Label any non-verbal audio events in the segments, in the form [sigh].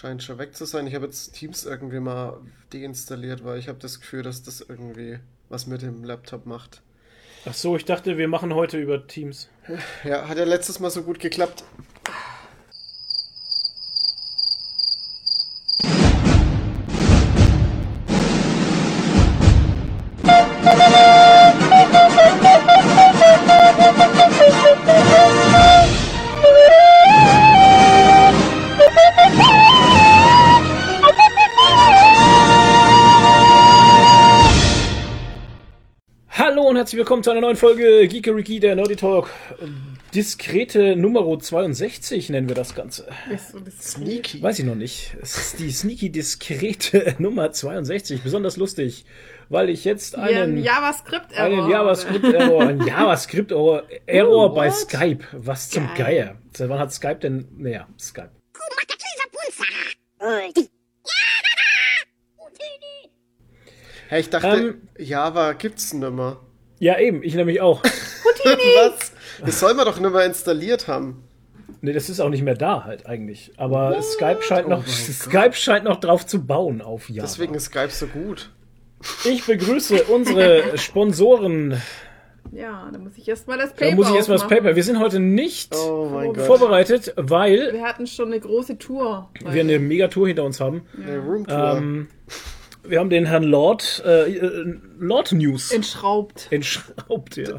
Scheint schon weg zu sein. Ich habe jetzt Teams irgendwie mal deinstalliert, weil ich habe das Gefühl, dass das irgendwie was mit dem Laptop macht. Ach so, ich dachte, wir machen heute über Teams. Ja, hat ja letztes Mal so gut geklappt. Willkommen zu einer neuen Folge Geekeriki, der Nerdy Talk. Diskrete Nummer 62 nennen wir das Ganze. Ist so Sneaky. Weiß ich noch nicht. Es ist die sneaky diskrete [laughs] Nummer 62. Besonders lustig, weil ich jetzt einen, JavaScript-Error. einen JavaScript-Error, einen JavaScript-Error [laughs] Oh, bei? Skype. Was zum Geil. Geier. Seit wann hat Skype denn, naja, Skype. Hey, ich dachte, Ähm, Java gibt's nimmer. Ja, eben, ich nämlich auch. [laughs] Was? Das soll man doch nimmer installiert haben. Nee, das ist auch nicht mehr da halt eigentlich. Aber Skype scheint Oh noch, [laughs] Gott. Skype scheint noch drauf zu bauen auf Java. Deswegen ist Skype so gut. Ich begrüße unsere [laughs] Sponsoren. Ja, da muss ich erstmal das Paper Da muss ich erstmal das. Paper. Wir sind heute nicht Oh vorbereitet, weil Wir hatten schon eine große Tour. wir eine Megatour hinter uns haben. Eine Roomtour. Ähm, wir haben den Herrn Lord, äh, äh, Lord News Entschraubt. entschraubt. Ja. [laughs]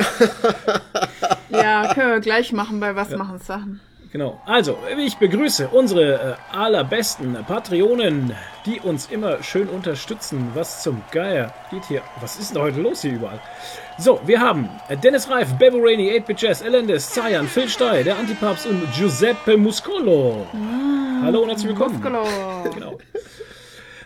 Ja, können wir gleich machen bei Was machen Sachen. Genau. Also, ich begrüße unsere äh, allerbesten Patreonen, die uns immer schön unterstützen. Was zum Geier geht hier? Was ist denn heute los hier überall? So, wir haben Dennis Reif, Bebo Rainey, 8-Bit Jazz, Elendes, Zayan, Phil Stey, der Antipapst und Giuseppe Muscolo. Hallo und herzlich willkommen. Muscolo. Genau.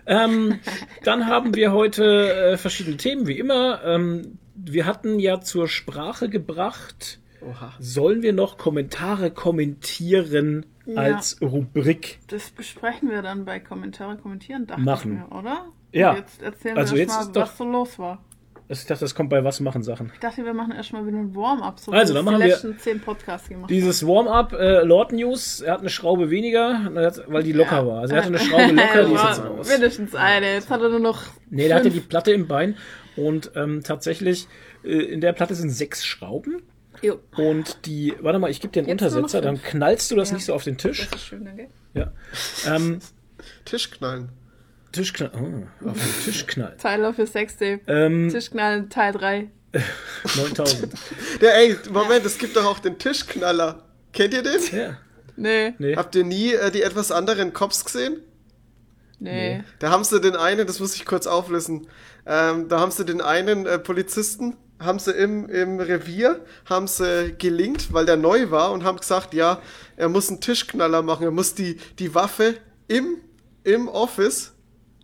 Ähm, dann haben wir heute äh, verschiedene Themen, wie immer. Ähm, wir hatten ja zur Sprache gebracht, Oha. sollen wir noch Kommentare kommentieren Ja. als Rubrik? Das besprechen wir dann bei Kommentare kommentieren, dachte Machen. ich mir, oder? Ja. Und Jetzt erzählen Also wir jetzt erstmal, ist doch- was so los war. Also Ich dachte, das kommt bei was machen Sachen. Ich dachte, wir machen erstmal wieder ein Warm-up. So Also, wie dann wir machen die wir letzten zehn Podcasts gemacht Dieses Warm-up, äh, Lord News, er hat eine Schraube weniger, weil die locker Ja. war. Also er hatte eine Schraube [laughs] locker, die ist jetzt raus. Mindestens eine. Jetzt hat er nur noch. Nee, der hatte die fünf. Platte im Bein und ähm, tatsächlich, äh, in der Platte sind sechs Schrauben. Jo. Und die, warte mal, ich gebe dir einen Jetzt Untersetzer, dann fünf. knallst du das Ja. nicht so auf den Tisch. Das ist schön, danke. Ja. Ähm, Tischknallen. Tischknall, oh, auf den Tisch knallt. Tyler für Sextape. Ähm, Tischknallen Teil 3. 9000. [laughs] Der, ey, Moment, es gibt doch auch den Tischknaller. Kennt ihr den? Ja. Nee, Nee. Habt ihr nie äh, die etwas anderen Cops gesehen? nee. Da haben sie den einen, das muss ich kurz auflösen, ähm, da haben sie den einen äh, Polizisten, haben sie im, im Revier, haben sie gelingt, weil der neu war und haben gesagt, ja, er muss einen Tischknaller machen, er muss die, die Waffe im, im Office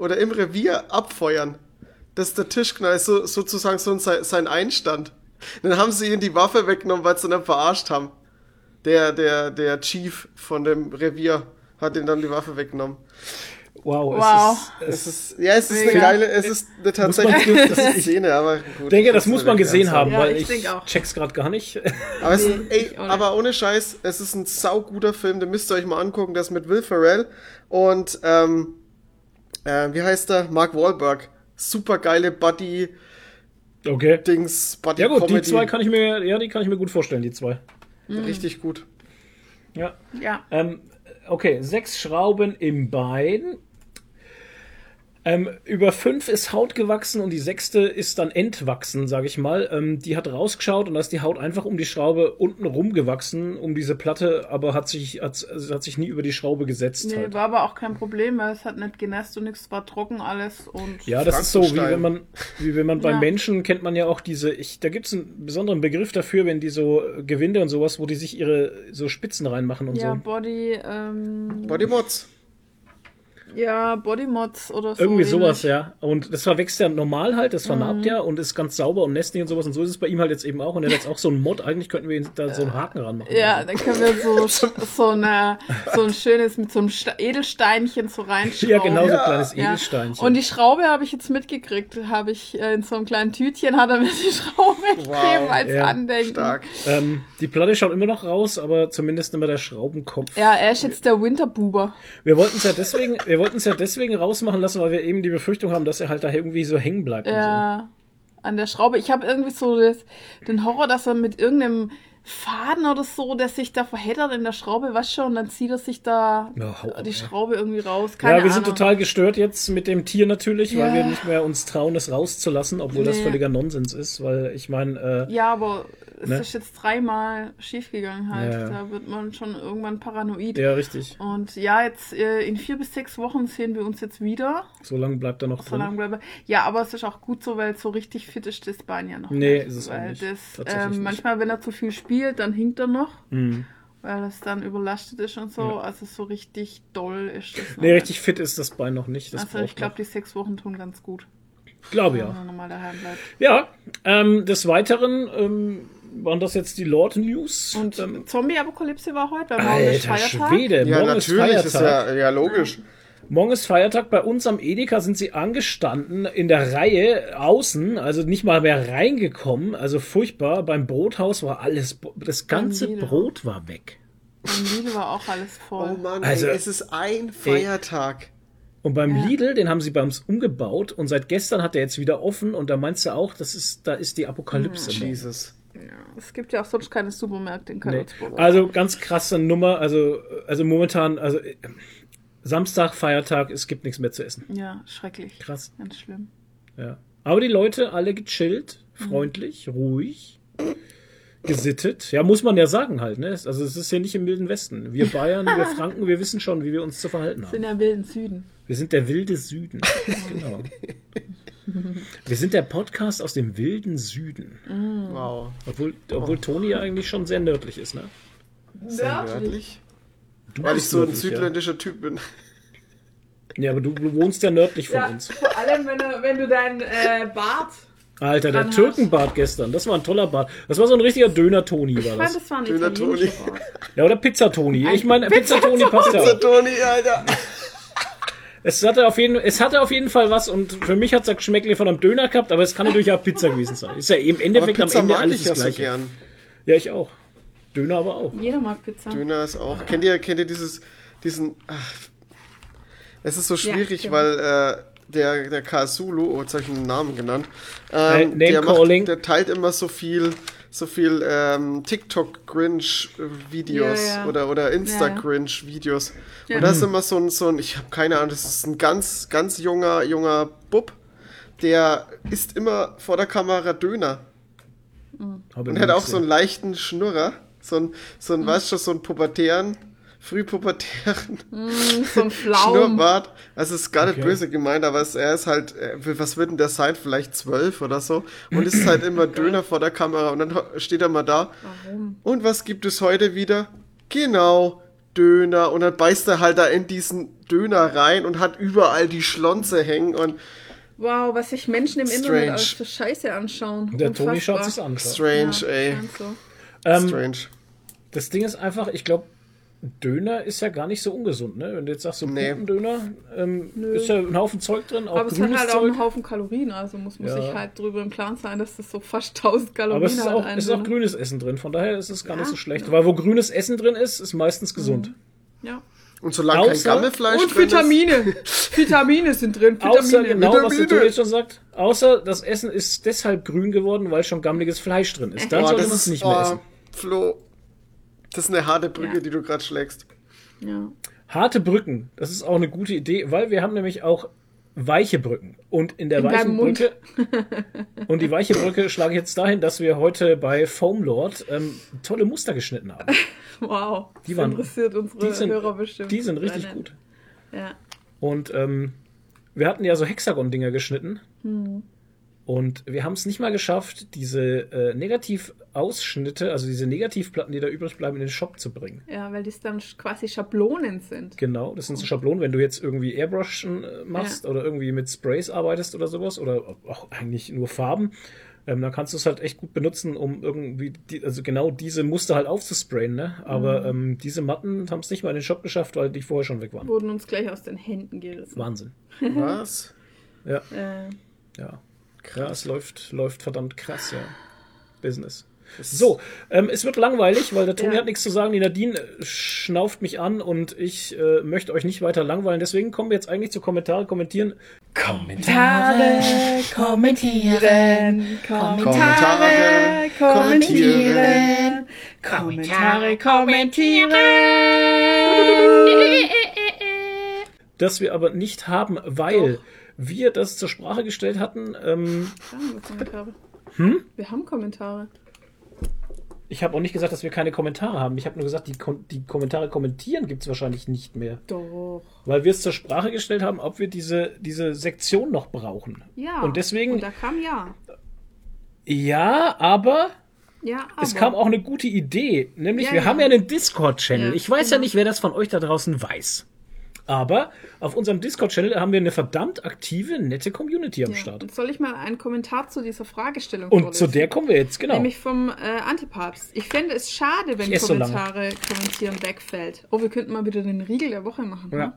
oder im Revier abfeuern. Das ist der Tischknaller, ist so, sozusagen so sein, sein Einstand. Dann haben sie ihn die Waffe weggenommen, weil sie ihn dann verarscht haben. Der, der, der Chief von dem Revier hat ihn dann die Waffe weggenommen. Wow. Wow. Es ist, Es es, ist, ja, es ist eine geile, es ist eine tatsächlich man- [laughs] Szene, aber gut. ich denke, das muss man gesehen haben, Ja, weil ich ich, check's gerade gar nicht. [laughs] Aber, es ist, Nee, ey, auch nicht. aber ohne Scheiß, es ist ein sauguter Film, den müsst ihr euch mal angucken, das mit Will Ferrell und, ähm, äh, wie heißt der? Mark Wahlberg. Super geile Buddy-Dings, Okay. Buddy Ja gut, die Comedy. zwei kann ich mir, ja, die kann ich mir gut vorstellen, die zwei. Richtig gut. Ja. Ja. Ähm, okay, sechs Schrauben im Bein. Ähm, über fünf ist Haut gewachsen und die sechste ist dann entwachsen, sage ich mal. Ähm, die hat rausgeschaut und da ist die Haut einfach um die Schraube unten rum gewachsen, um diese Platte, aber hat sich, hat, also hat sich nie über die Schraube gesetzt. Nee, halt. war aber auch kein Problem, weil es hat nicht genässt und nichts war trocken alles und Ja, das ist so, wie wenn man, wie wenn man beim Ja. Menschen kennt man ja auch diese, ich, da gibt's einen besonderen Begriff dafür, wenn die so äh, Gewinde und sowas, wo die sich ihre so Spitzen reinmachen und ja, so. Body, ähm, Body Mods. Ja, Bodymods oder so. Irgendwie ähnlich. sowas, ja. Und das verwächst ja normal halt, das vernarbt ja und ist ganz sauber und nestig und sowas. Und so ist es bei ihm halt jetzt eben auch. Und er hat jetzt auch so einen Mod. Eigentlich könnten wir ihn da so einen Haken ranmachen. Ja, dann können wir so, so, eine, so ein schönes mit so einem Edelsteinchen so reinschrauben. Ja, genau, so ein Ja. kleines Ja. Edelsteinchen. Und die Schraube habe ich jetzt mitgekriegt. Habe ich äh, in so einem kleinen Tütchen, hat er mir die Schraube gegeben als Ja. Andenken. Stark. ähm, die Platte schaut immer noch raus, aber zumindest immer der Schraubenkopf. Ja, er ist jetzt der Winterbuber. Wir wollten es ja deswegen, wir wollten es ja deswegen rausmachen lassen, weil wir eben die Befürchtung haben, dass er halt da irgendwie so hängen bleibt. Ja, an der Schraube. Ich habe irgendwie so das, den Horror, dass er mit irgendeinem Faden oder so, der sich da verheddert in der Schraube, was schon, und dann zieht er sich da ab, die. Schraube irgendwie raus. Keine Ja, wir sind Ahnung. total gestört jetzt mit dem Tier natürlich, weil Ja. wir nicht mehr uns trauen, es rauszulassen, obwohl das Nee. völliger Nonsens ist, weil ich meine, äh, Ja, aber es Ne? ist jetzt dreimal schiefgegangen halt. Ja. Da wird man schon irgendwann paranoid. ja, richtig. Und ja, jetzt äh, in vier bis sechs Wochen sehen wir uns jetzt wieder. So lange bleibt er noch So drin. lange bleibe. Ja, aber es ist auch gut so, weil so richtig fit ist das Bein ja noch. Nee, nicht. ist es auch weil nicht. Das, ähm, nicht. manchmal, wenn er zu viel spielt, dann hinkt er noch, Mhm. weil es dann überlastet ist und so. Also so richtig doll ist das. Nee, richtig fit ist das Bein noch nicht. Das Also ich glaube, die sechs Wochen tun ganz gut, Glaube ja. normal daheim bleibt. Ja, ähm, des Weiteren ähm, waren das jetzt die Lord News. Und ähm, Zombie-Apokalypse war heute, weil morgen ist Alter Feiertag. Schwede, Ja, morgen ist natürlich, Feiertag. ist ja, ja logisch. Morgen ist Feiertag. Bei uns am Edeka sind sie angestanden in der Reihe außen, also nicht mal mehr reingekommen. Also furchtbar. Beim Brothaus war alles, das ganze. Brot war weg. Und Lidl war auch alles voll. Oh Mann, Also- ey, es ist ein Feiertag. Und beim Ja. Lidl, den haben sie bei uns umgebaut und seit gestern hat er jetzt wieder offen und da meinst du auch, das ist, da ist die Apokalypse. morgen. Jesus. Ja, es gibt ja auch sonst keine Supermärkte in Nee. Karlsruhe. Also ganz krasse Nummer. Also, also momentan, also äh, Samstag, Feiertag, es gibt nichts mehr zu essen. Ja, schrecklich. Krass. Ganz schlimm. Ja. Aber die Leute alle gechillt, freundlich, ruhig, gesittet. Ja, muss man ja sagen halt, ne? Also es ist ja nicht im wilden Westen. Wir Bayern, wir [laughs] Franken, wir wissen schon, wie wir uns zu verhalten sind haben. ja wilden Süden. Wir sind der wilde Süden. [laughs] genau. Wir sind der Podcast aus dem wilden Süden. Wow. Obwohl, obwohl Toni ja eigentlich schon sehr nördlich ist, ne? Sehr nördlich. Du Weil ich so ein südländischer Typ bin. Ja. ja, aber du, du wohnst ja nördlich von uns. vor allem, wenn du, wenn du deinen äh, Bart. Alter, der Türkenbart gestern, das war ein toller Bart. Das war so ein richtiger Döner-Toni, Ich war fand, das. das war ein Döner italienischer Toni. Bart. Ja, oder Pizzatoni. Ich meine, Pizzatoni passt ja auch. Toni, Alter. Es hatte, auf jeden, es hatte auf jeden Fall was und für mich hat es Geschmäckle von einem Döner gehabt, aber es kann natürlich auch Pizza gewesen sein. Ist ja im Aber Endeffekt am Pizza Ende mag alles ich ja das so gleiche. gern. Ja, ich auch. Döner aber auch. Jeder mag Pizza. Döner ist auch. Kennt ihr, kennt ihr dieses, diesen. Ach, es ist so schwierig, stimmt. weil äh, der, der Kasulu, oh, jetzt habe ich einen Namen genannt, Äh, ähm, Name der, calling. der teilt immer so viel, so viel ähm, TikTok-Grinch-Videos Ja, ja. oder, oder Insta-Grinch-Videos. Ja. Und das ist immer so ein, so ein, ich habe keine Ahnung, das ist ein ganz, ganz junger, junger Bub, der isst immer vor der Kamera Döner. Aber Und hat auch so einen leichten Schnurrer. So ein, so Mhm. ein weißt du, so ein pubertären, frühpubertären So ein [laughs] Flaum. Schnurrbart. Also es ist gar nicht Okay. böse gemeint, aber es, er ist halt, äh, was wird denn der sein? Vielleicht zwölf oder so. Und ist halt immer Döner vor der Kamera und dann steht er mal da. Warum? Und was gibt es heute wieder? Genau, Döner. Und dann beißt er halt da in diesen Döner rein und hat überall die Schlonze hängen und Wow, was sich Menschen im Strange. Internet alles für Scheiße anschauen. Der Toni Unfassbar. schaut sich's an. strange, Ja, ey. so. Ähm, Strange. das Ding ist einfach, ich glaube, Döner ist ja gar nicht so ungesund, ne? Wenn du jetzt sagst, so Nee. Pupendöner, ähm, ist ja ein Haufen Zeug drin, auch Aber es hat halt auch Zeug. einen Haufen Kalorien, also muss man Ja. sich halt drüber im Klaren sein, dass das so fast 1000 Kalorien Aber es ist hat. auch, es ist auch Döner. grünes Essen drin, von daher ist es gar nicht Ja, so schlecht. ja. Weil wo grünes Essen drin ist, ist meistens gesund. Ja. Und solange kein außer- Gammelfleisch Und drin ist. Vitamine. [laughs] Vitamine sind drin. Vitamine. Außer genau, was der Vitamine. Toni jetzt schon sagt. Außer das Essen ist deshalb grün geworden, weil schon gammeliges Fleisch drin ist. Dann Boah, sollte das man es nicht mehr oh, essen. Flo, das ist eine harte Brücke, Ja. die du gerade schlägst. Ja. Harte Brücken, das ist auch eine gute Idee, weil wir haben nämlich auch weiche Brücken. Und in der In weichen. Brücke. und die weiche Brücke schlage ich jetzt dahin, dass wir heute bei Foam Lord ähm, tolle Muster geschnitten haben. [laughs] Wow. Die das waren- interessiert unsere Die sind, Hörer bestimmt. die sind richtig brennend. gut. Ja. Und ähm, wir hatten ja so Hexagon-Dinger geschnitten. Und wir haben es nicht mal geschafft, diese äh, Negativausschnitte, also diese Negativplatten, die da übrig bleiben, in den Shop zu bringen. Ja, weil das dann quasi Schablonen sind. Genau, das sind so Schablonen, wenn du jetzt irgendwie Airbrushen äh, machst Ja. oder irgendwie mit Sprays arbeitest oder sowas oder auch eigentlich nur Farben, ähm, dann kannst du es halt echt gut benutzen, um irgendwie, die, also genau diese Muster halt aufzusprayen, ne? Aber ähm, diese Matten haben es nicht mal in den Shop geschafft, weil die vorher schon weg waren. Wurden uns gleich aus den Händen gerissen. Wahnsinn. Was? Ja, Äh, ja. Ja, es läuft, läuft verdammt krass, ja. Business. So, ähm, es wird langweilig, weil der Toni Ja. hat nichts zu sagen. Die Nadine äh, schnauft mich an und ich äh, möchte euch nicht weiter langweilen. Deswegen kommen wir jetzt eigentlich zu Kommentare kommentieren. Kommentare. kommentieren, Kommentare kommentieren. Kommentare kommentieren. [laughs] Das wir aber nicht haben, weil wir das zur Sprache gestellt hatten. Ähm, Wir haben Kommentare. Hm? Wir haben Kommentare. ich habe auch nicht gesagt, dass wir keine Kommentare haben. Ich habe nur gesagt, die, Kom die Kommentare kommentieren gibt es wahrscheinlich nicht mehr. Doch. Weil wir es zur Sprache gestellt haben, ob wir diese, diese Sektion noch brauchen. Ja. Und deswegen, Und da kam ja. ja, aber Ja, aber. es kam auch eine gute Idee. Nämlich, Ja, wir ja. haben ja einen Discord-Channel. Ja, ich weiß ja genau. nicht, wer das von euch da draußen weiß. Aber auf unserem Discord-Channel haben wir eine verdammt aktive, nette Community am Ja. Start. Und soll ich mal einen Kommentar zu dieser Fragestellung Und vorlesen? zu der kommen wir jetzt, genau. Nämlich vom äh, Antipapst. Ich fände es schade, wenn esse so. Kommentare kommentieren wegfällt. Oh, wir könnten mal wieder den Riegel der Woche machen. Ja. Ne?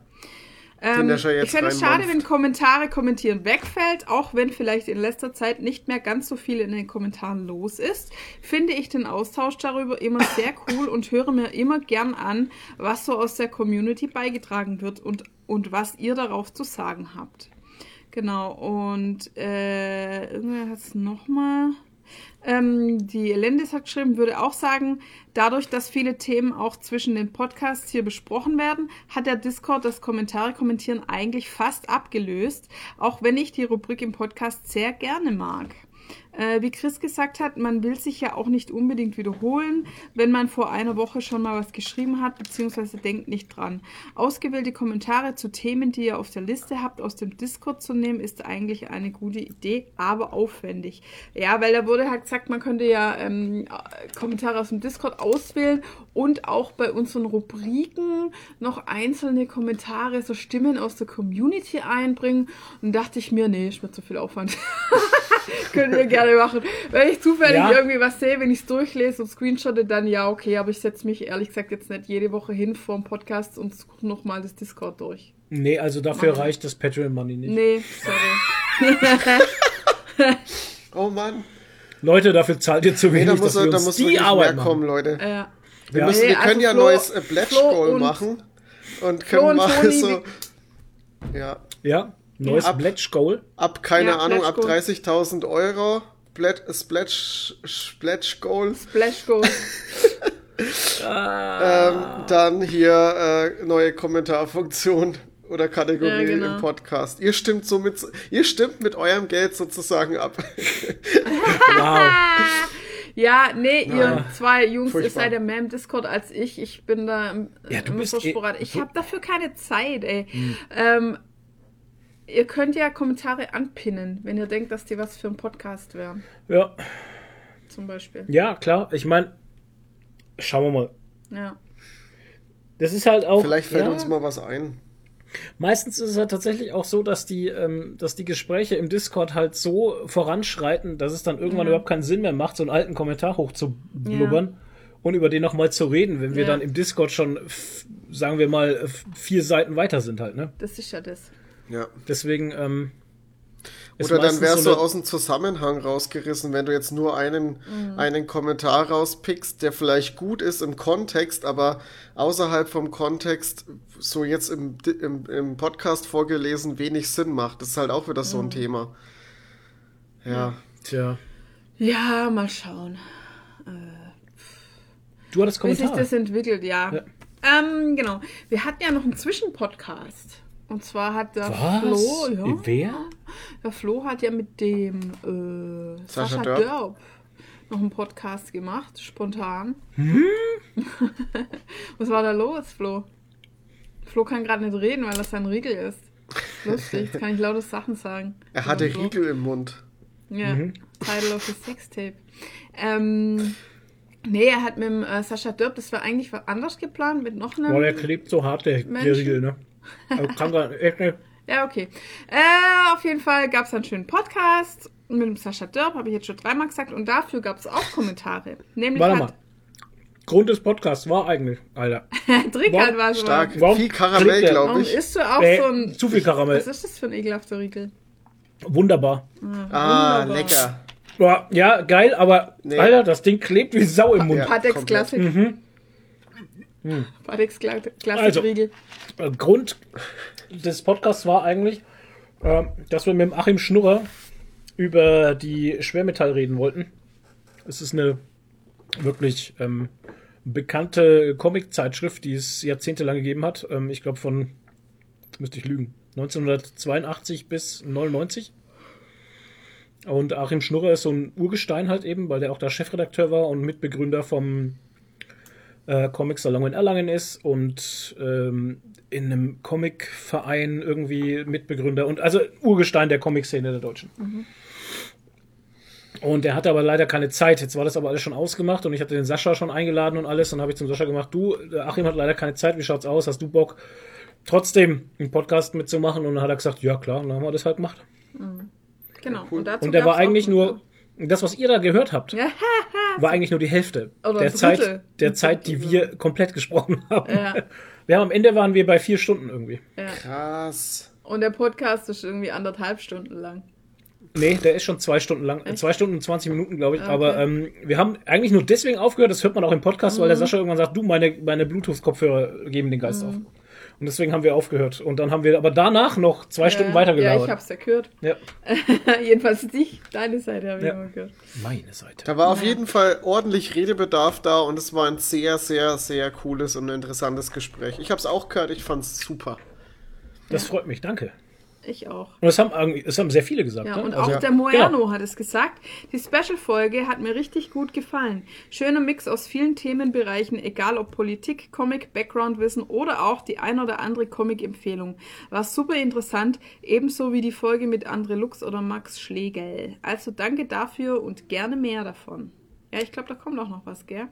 Ähm, ich fände es schade, wenn Kommentare kommentieren wegfällt, auch wenn vielleicht in letzter Zeit nicht mehr ganz so viel in den Kommentaren los ist. Finde ich den Austausch darüber immer sehr [coughs] cool und höre mir immer gern an, was so aus der Community beigetragen wird und, und was ihr darauf zu sagen habt. Genau, und äh, irgendwer hat es nochmal. Ähm, die Elendis hat geschrieben, würde auch sagen, dadurch, dass viele Themen auch zwischen den Podcasts hier besprochen werden, hat der Discord das Kommentare kommentieren eigentlich fast abgelöst, auch wenn ich die Rubrik im Podcast sehr gerne mag. Äh, wie Chris gesagt hat, man will sich ja auch nicht unbedingt wiederholen, wenn man vor einer Woche schon mal was geschrieben hat, beziehungsweise denkt nicht dran. Ausgewählte Kommentare zu Themen, die ihr auf der Liste habt, aus dem Discord zu nehmen, ist eigentlich eine gute Idee, aber aufwendig. Ja, weil da wurde halt gesagt, man könnte ja ähm, Kommentare aus dem Discord auswählen und auch bei unseren Rubriken noch einzelne Kommentare, so Stimmen aus der Community einbringen. Und dachte ich mir, nee, ist mir zu viel Aufwand. [laughs] Könnt ihr gerne machen. Wenn ich zufällig Ja. irgendwie was sehe, wenn ich es durchlese und screenshotte, dann ja, okay, aber ich setze mich ehrlich gesagt jetzt nicht jede Woche hin vor dem Podcast und suche nochmal das Discord durch. nee, also dafür Machen. reicht das Patreon-Money nicht. Nee, sorry. [laughs] Oh Mann. Leute, dafür zahlt ihr zu Nee, wenig, da muss, dass wir da muss die Arbeit mehr machen. kommen, Leute. Ja. Wir, Ja. müssen, Nee, wir können also ja ein Flo- neues äh, Flo Goal und- machen. Und können und mal Toni, so. Ja. Ja, neues Ab- Pledge Goal. Ab, keine Ja, Ahnung, ab Goal. 30.000 Euro. Pledge, Pledge, Pledge Goal. Splash Go. [laughs] Ähm, dann hier äh, neue Kommentarfunktion [laughs] oder Kategorie Ja, genau. im Podcast. Ihr stimmt somit, ihr stimmt mit eurem Geld sozusagen ab. [laughs] Wow. Ja, nee, ihr Ja. zwei Jungs, ihr Furchtbar. seid ja mehr im Discord als ich. Ich bin da im- Ja, du immer bist so eh- sporadisch. Ich habe dafür keine Zeit, ey. Ähm, ihr könnt ja Kommentare anpinnen, wenn ihr denkt, dass die was für einen Podcast wären, Ja, zum Beispiel. ja, klar. Ich meine, schauen wir mal. Ja. Das ist halt auch. Vielleicht fällt ja, uns mal was ein. Meistens ist es halt tatsächlich auch so, dass die, ähm, dass die Gespräche im Discord halt so voranschreiten, dass es dann irgendwann Ja. überhaupt keinen Sinn mehr macht, so einen alten Kommentar hochzublubbern und über den nochmal zu reden, wenn wir Ja. dann im Discord schon, sagen wir mal, vier Seiten weiter sind halt, ne? Das ist ja das. Ja. Deswegen, ähm, Oder dann wärst so du aus dem Zusammenhang rausgerissen, wenn du jetzt nur einen, Mhm. einen Kommentar rauspickst, der vielleicht gut ist im Kontext, aber außerhalb vom Kontext, so jetzt im, im, im Podcast vorgelesen, wenig Sinn macht. Das ist halt auch wieder so Mhm. ein Thema. Ja. Tja. Ja, mal schauen. Du hattest Wie sich Kommentar. das entwickelt, ja. Ja. Ähm, genau. Wir hatten ja noch einen Zwischenpodcast. Und zwar hat der Was? Flo, ja, Wer? der Flo hat ja mit dem äh, Sascha Sascha, Dörp. Dörp. noch einen Podcast gemacht, spontan. Hm? [laughs] Was war da los, Flo? Flo kann gerade nicht reden, weil das sein Riegel ist. Lustig, jetzt kann ich laute Sachen sagen. Er hatte Flo. Riegel im Mund. Ja, Title of the Sextape. Ähm, nee, er hat mit dem, äh, Sascha Dörp, das war eigentlich was anders geplant, mit noch einem... Boah, der klebt so hart, der, der Menschen. Riegel, ne? Kann gar echt nicht. Ja, okay. Äh, auf jeden Fall gab es einen schönen Podcast mit dem Sascha Dörp, habe ich jetzt schon dreimal gesagt, und dafür gab es auch Kommentare. Nämlich Warte mal. Grund des Podcasts war eigentlich, Alter. [laughs] Trickert war so. Stark. Warum Viel Karamell, glaube Warum ich. isst du auch Äh, so ein... zu viel Karamell. Was ist das für ein ekelhafter Riegel? Wunderbar. Ah, Wunderbar. lecker. Ja, geil, aber Nee. Alter, das Ding klebt wie Sau im Mund. Ja. Patex. Classic. Patex Cla Classic Mhm. Also. Riegel. Äh, Grund des Podcasts war eigentlich, äh, dass wir mit dem Achim Schnurrer über die Schwermetall reden wollten. Es ist eine wirklich ähm, bekannte Comic-Zeitschrift, die es jahrzehntelang gegeben hat. Ähm, ich glaube von, müsste ich lügen, 1982 bis 99. Und Achim Schnurrer ist so ein Urgestein halt eben, weil der auch da Chefredakteur war und Mitbegründer vom äh, Comic-Salon in Erlangen ist und ähm, in einem Comic-Verein irgendwie Mitbegründer und also Urgestein der Comic-Szene der Deutschen. Und er hatte aber leider keine Zeit. Jetzt war das aber alles schon ausgemacht und ich hatte den Sascha schon eingeladen und alles. Dann habe ich zum Sascha gemacht, du, der Achim hat leider keine Zeit, wie schaut's aus? Hast du Bock, trotzdem einen Podcast mitzumachen? Und dann hat er gesagt, ja klar, und dann haben wir das halt gemacht. Genau. Und, dazu Und der war eigentlich nur, das, was ihr da gehört habt, [laughs] war eigentlich nur die Hälfte Oder der Zeit, der Zeit, die wir komplett gesprochen haben. Ja. [laughs] Wir haben am Ende waren wir bei vier Stunden irgendwie. ja. Krass. Und der Podcast ist irgendwie anderthalb Stunden lang. Nee, der ist schon zwei Stunden lang. Äh, Zwei Stunden und 20 Minuten, glaube ich. Okay. Aber ähm, wir haben eigentlich nur deswegen aufgehört, das hört man auch im Podcast, Mhm. weil der Sascha irgendwann sagt, du, meine, meine Bluetooth-Kopfhörer geben den Geist auf. Und deswegen haben wir aufgehört. Und dann haben wir aber danach noch zwei Stunden ja, Ja, ich weitergelabert. hab's ja gehört. [laughs] Ja, Jedenfalls dich, deine Seite habe ich Ja. immer gehört. Meine Seite. Da war auf jeden Fall ordentlich Redebedarf da und es war ein sehr, sehr, sehr cooles und interessantes Gespräch. Ich habe es auch gehört, ich fand's super. Das freut mich, danke. Ich auch. Und das haben, das haben sehr viele gesagt. Ja, ne? und Also- auch der Moerno Genau. hat es gesagt. Die Special-Folge hat mir richtig gut gefallen. Schöner Mix aus vielen Themenbereichen, egal ob Politik, Comic, Background-Wissen oder auch die ein oder andere Comic-Empfehlung. War super interessant, ebenso wie die Folge mit Andre Lux oder Max Schlegel. Also danke dafür und gerne mehr davon. Ja, ich glaube, da kommt auch noch was, gell?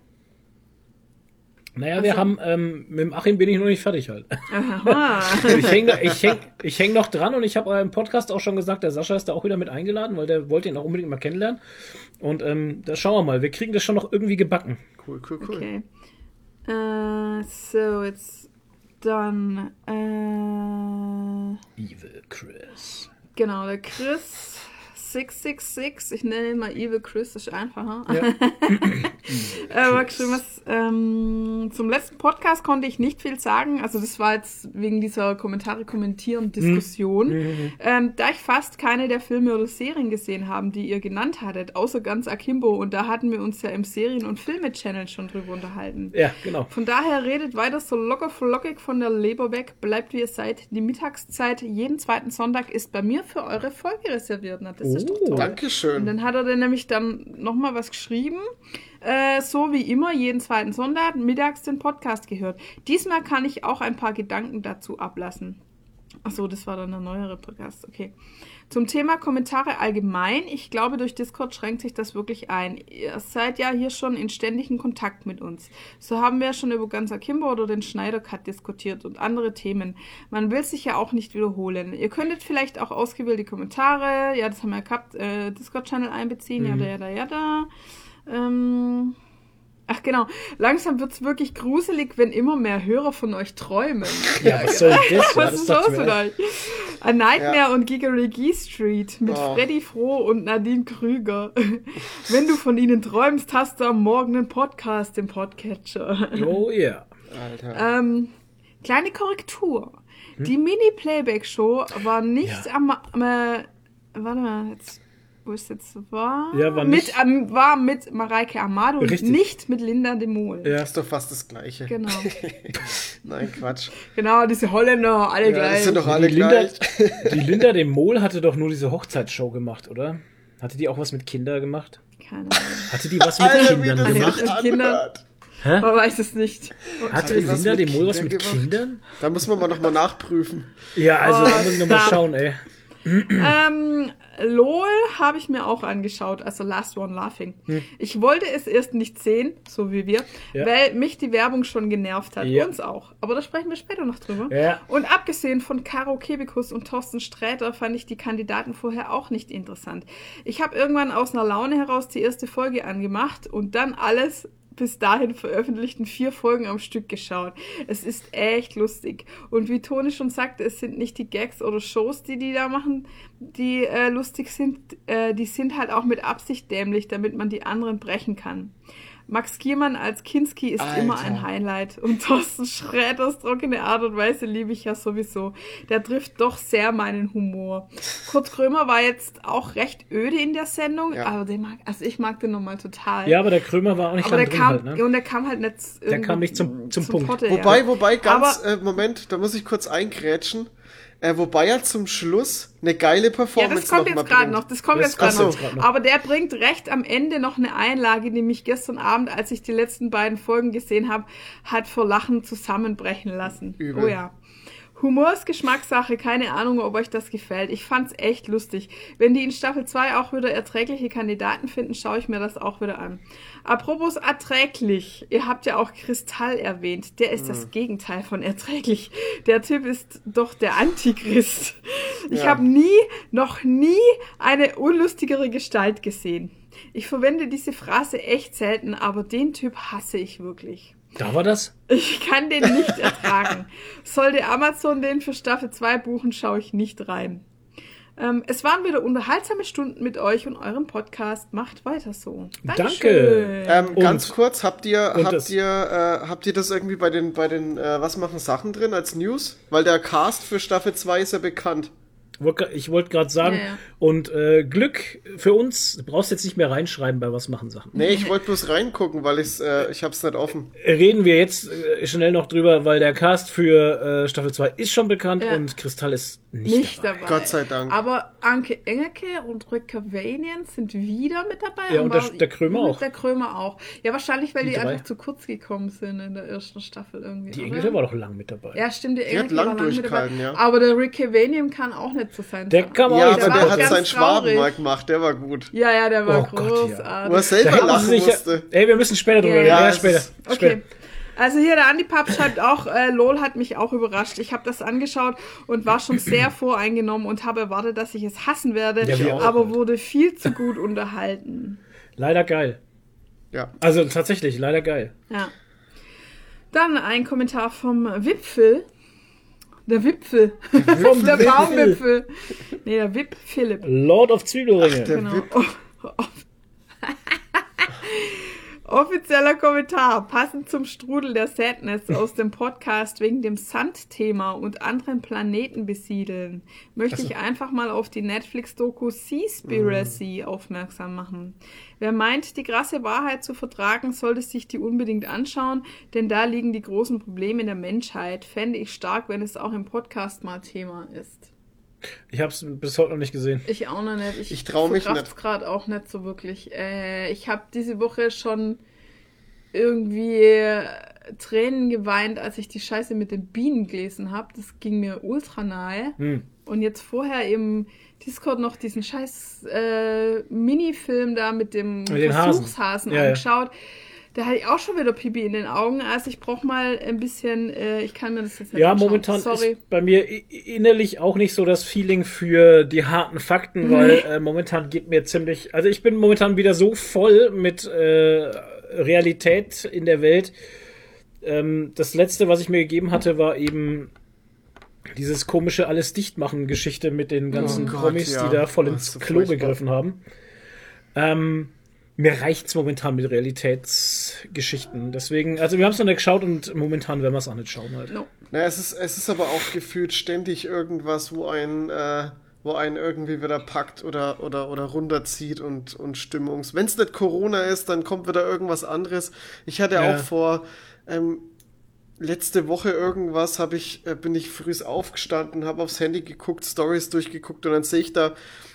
Naja, wir haben, ähm, mit dem Achim bin ich noch nicht fertig halt. Aha. [laughs] Ich hänge ich häng, ich häng noch dran und ich habe im Podcast auch schon gesagt, der Sascha ist da auch wieder mit eingeladen, weil der wollte ihn auch unbedingt mal kennenlernen. Und ähm, da schauen wir mal, wir kriegen das schon noch irgendwie gebacken. Cool, cool, cool. Okay. Äh, so, jetzt dann. Äh, Evil Chris. genau, der Chris 666. Ich nenne ihn mal Evil Chris, das ist einfacher. Ja. [laughs] [laughs] äh, war geschrieben, was, ähm, zum letzten Podcast konnte ich nicht viel sagen. Also, das war jetzt wegen dieser Kommentare kommentieren Diskussion. Ähm, da ich fast keine der Filme oder Serien gesehen habe, die ihr genannt hattet, außer ganz Akimbo. Und da hatten wir uns ja im Serien- und Filme-Channel schon drüber unterhalten. Ja, genau. Von daher redet weiter so locker flockig von der Leber weg, bleibt wie ihr seid. Die Mittagszeit jeden zweiten Sonntag ist bei mir für eure Folge reserviert. Na, das ist doch Oh. toll. Und Dankeschön. dann hat er dann nämlich dann nochmal was geschrieben. Äh, so wie immer, jeden zweiten Sonntag mittags den Podcast gehört. Diesmal kann ich auch ein paar Gedanken dazu ablassen. Achso, das war dann der neuere Podcast, okay. Zum Thema Kommentare allgemein. Ich glaube, durch Discord schränkt sich das wirklich ein. Ihr seid ja hier schon in ständigem Kontakt mit uns. So haben wir schon über ganz Akimbo oder den Schneider Cut diskutiert und andere Themen. Man will sich ja auch nicht wiederholen. Ihr könntet vielleicht auch ausgewählte Kommentare, ja, das haben wir ja gehabt, äh, Discord-Channel einbeziehen, ja, da, ja, da, ja, da. Ähm, ach genau, langsam wird's wirklich gruselig, wenn immer mehr Hörer von euch träumen. Ja, was soll das? Ja, [laughs] Was das ist dachte A Nightmare und Gigarigi Street mit Oh. Freddy Froh und Nadine Krüger. [laughs] Wenn du von ihnen träumst, hast du am Morgen einen Podcast im Podcatcher. Oh [laughs] yeah. Alter. Ähm, kleine Korrektur. Hm? Die Mini-Playback-Show war nicht am, am äh, warte mal, jetzt, wo ist jetzt war? Ja, war mit, nicht- ähm, war mit Mareike Amado und Richtig. nicht mit Linda de Mol. Ja. ist doch fast das Gleiche. Genau. [laughs] Nein, Quatsch. genau, diese Holländer, alle Ja, gleich. das sind doch alle Die Linda, gleich. die Linda dem Mol hatte doch nur diese Hochzeitsshow gemacht, oder? Hatte die auch was mit Kindern gemacht? Keine Ahnung. Hatte die was mit Alter, Kindern das gemacht? Mit Kindern. anhört. Man weiß es nicht. Hatte die was Linda mit dem Mol was mit gemacht? Kindern? Da muss man mal nochmal nachprüfen. Ja, also Oh, da muss ich nochmal schauen, ey. Ähm, LOL habe ich mir auch angeschaut, also Last One Laughing. Ich wollte es erst nicht sehen, so wie wir, Ja. weil mich die Werbung schon genervt hat. Ja. Uns auch. Aber da sprechen wir später noch drüber. Ja. Und abgesehen von Caro Kebekus und Thorsten Sträter fand ich die Kandidaten vorher auch nicht interessant. Ich habe irgendwann aus einer Laune heraus die erste Folge angemacht und dann alles bis dahin veröffentlichten vier Folgen am Stück geschaut. Es ist echt lustig. Und wie Toni schon sagte, es sind nicht die Gags oder Shows, die die da machen, die äh, lustig sind. Äh, die sind halt auch mit Absicht dämlich, damit man die anderen brechen kann. Max Giermann als Kinski ist Alter. immer ein Highlight. Und [laughs] Thorsten Schräders trockene Art und Weise liebe ich ja sowieso. Der trifft doch sehr meinen Humor. Kurt Krömer war jetzt auch recht öde in der Sendung, Ja. aber den mag, also ich mag den nochmal total. Ja, aber der Krömer war auch nicht aber der kam, halt, ne? und der kam halt nicht Der kam nicht zum- zum Punkt. Potte, Wobei, ja. wobei, ganz, Aber- äh, Moment, da muss ich kurz eingrätschen. Äh, wobei er zum Schluss eine geile Ja, Performance das kommt noch jetzt gerade noch. Das kommt Das jetzt gerade noch. Aber der bringt recht am Ende noch eine Einlage, die mich gestern Abend, als ich die letzten beiden Folgen gesehen habe, hat vor Lachen zusammenbrechen lassen. Übel. Oh ja. Humor ist Geschmackssache, keine Ahnung, ob euch das gefällt. Ich fand's echt lustig. Wenn die in Staffel 2 auch wieder erträgliche Kandidaten finden, schaue ich mir das auch wieder an. Apropos erträglich, ihr habt ja auch Kristall erwähnt. Der ist das Gegenteil von erträglich. Der Typ ist doch der Antichrist. Ich Ja. habe nie, noch nie eine unlustigere Gestalt gesehen. Ich verwende diese Phrase echt selten, aber den Typ hasse ich wirklich. Da war das? Ich kann den nicht ertragen. Sollte Amazon den für Staffel 2 buchen, schaue ich nicht rein. Ähm, es waren wieder unterhaltsame Stunden mit euch und eurem Podcast. Macht weiter so. Danke. Ähm, Und- ganz kurz, habt ihr, habt das- ihr, äh, habt ihr das irgendwie bei den, bei den, äh, was machen Sachen drin als News? Weil der Cast für Staffel 2 ist ja bekannt. Ich wollte gerade sagen, Ja, ja. und äh, Glück für uns, du brauchst jetzt nicht mehr reinschreiben bei was machen Sachen. Nee, ich wollte bloß reingucken, weil ich's, äh, ich hab's nicht offen. Reden wir jetzt äh, schnell noch drüber, weil der Cast für äh, Staffel 2 ist schon bekannt Ja. und Kristall ist nicht, Nicht dabei. dabei. Gott sei Dank. Aber Anke Engelke und Rücker Vanian sind wieder mit dabei. Ja, und der- war- der Krömer und auch. Der Krömer auch. Ja, wahrscheinlich, weil Die die, einfach zu kurz gekommen sind in der ersten Staffel irgendwie. Die oder? Engelte war doch lang mit dabei. Ja, stimmt, der Die hat Engelke lang war lang mit dabei. durchgehalten, ja. Aber der Rick Cavanian kann auch nicht so sein. Der kam auch Ja, nicht aber der auch hat seinen Schwaben mal gemacht, der war gut. Ja, ja, der war Oh Gott, ja. großartig. Wo er selber lachen musste. ey, wir müssen später drüber reden. ja, Ja, später. Okay. Also hier der Andi Papp schreibt auch, äh, LOL hat mich auch überrascht. Ich habe das angeschaut und war schon [clears throat] sehr voreingenommen und habe erwartet, dass ich es hassen werde, Ja, aber wurde viel zu gut unterhalten. Leider geil. Ja. Also tatsächlich, leider geil. Ja. Dann ein Kommentar vom Wipfel. Der Wipfel. Vom der Wipfel. Baumwipfel. Nee, der Wip Philipp. Lord of Zwiebelringe. Der Genau. Wip. Oh, oh. Offizieller Kommentar, passend zum Strudel der Sadness aus dem Podcast wegen dem Sandthema und anderen Planeten besiedeln, möchte ich einfach mal auf die Netflix-Doku Seaspiracy aufmerksam machen. Wer meint, die krasse Wahrheit zu vertragen, sollte sich die unbedingt anschauen, denn da liegen die großen Probleme der Menschheit. Fände ich stark, wenn es auch im Podcast mal Thema ist. Ich habe es bis heute noch nicht gesehen. Ich auch noch nicht. Ich, Ich trau mich nicht. gerade auch nicht so wirklich. Äh, ich habe diese Woche schon irgendwie äh, Tränen geweint, als ich die Scheiße mit den Bienen gelesen habe. Das ging mir ultra nahe. Hm. Und jetzt vorher im Discord noch diesen scheiß äh, Minifilm da mit dem Mit den Hasen. Versuchshasen Ja, ja. Da hatte ich auch schon wieder Pipi in den Augen. Also ich brauche mal ein bisschen, äh, ich kann mir das jetzt nicht Ja, anschauen. momentan Sorry. ist bei mir innerlich auch nicht so das Feeling für die harten Fakten, weil äh, momentan geht mir ziemlich, also ich bin momentan wieder so voll mit äh, Realität in der Welt. Ähm, das letzte, was ich mir gegeben hatte, war eben dieses komische alles dicht machen Geschichte mit den ganzen Oh Gott, Promis, ja. die da voll ins Klo furchtbar. gegriffen haben. Ähm, mir reicht's momentan mit Realitätsgeschichten. Deswegen, also wir haben es noch nicht geschaut und momentan werden wir es auch nicht schauen halt. No. Na, es ist, es ist aber auch gefühlt ständig irgendwas, wo ein, äh, wo einen irgendwie wieder packt oder, oder, oder runterzieht und, und Stimmungs. Wenn es nicht Corona ist, dann kommt wieder irgendwas anderes. Ich hatte Ja. auch vor, ähm, letzte Woche irgendwas, habe ich, äh, bin ich früh aufgestanden, habe aufs Handy geguckt, Stories durchgeguckt und dann sehe ich da,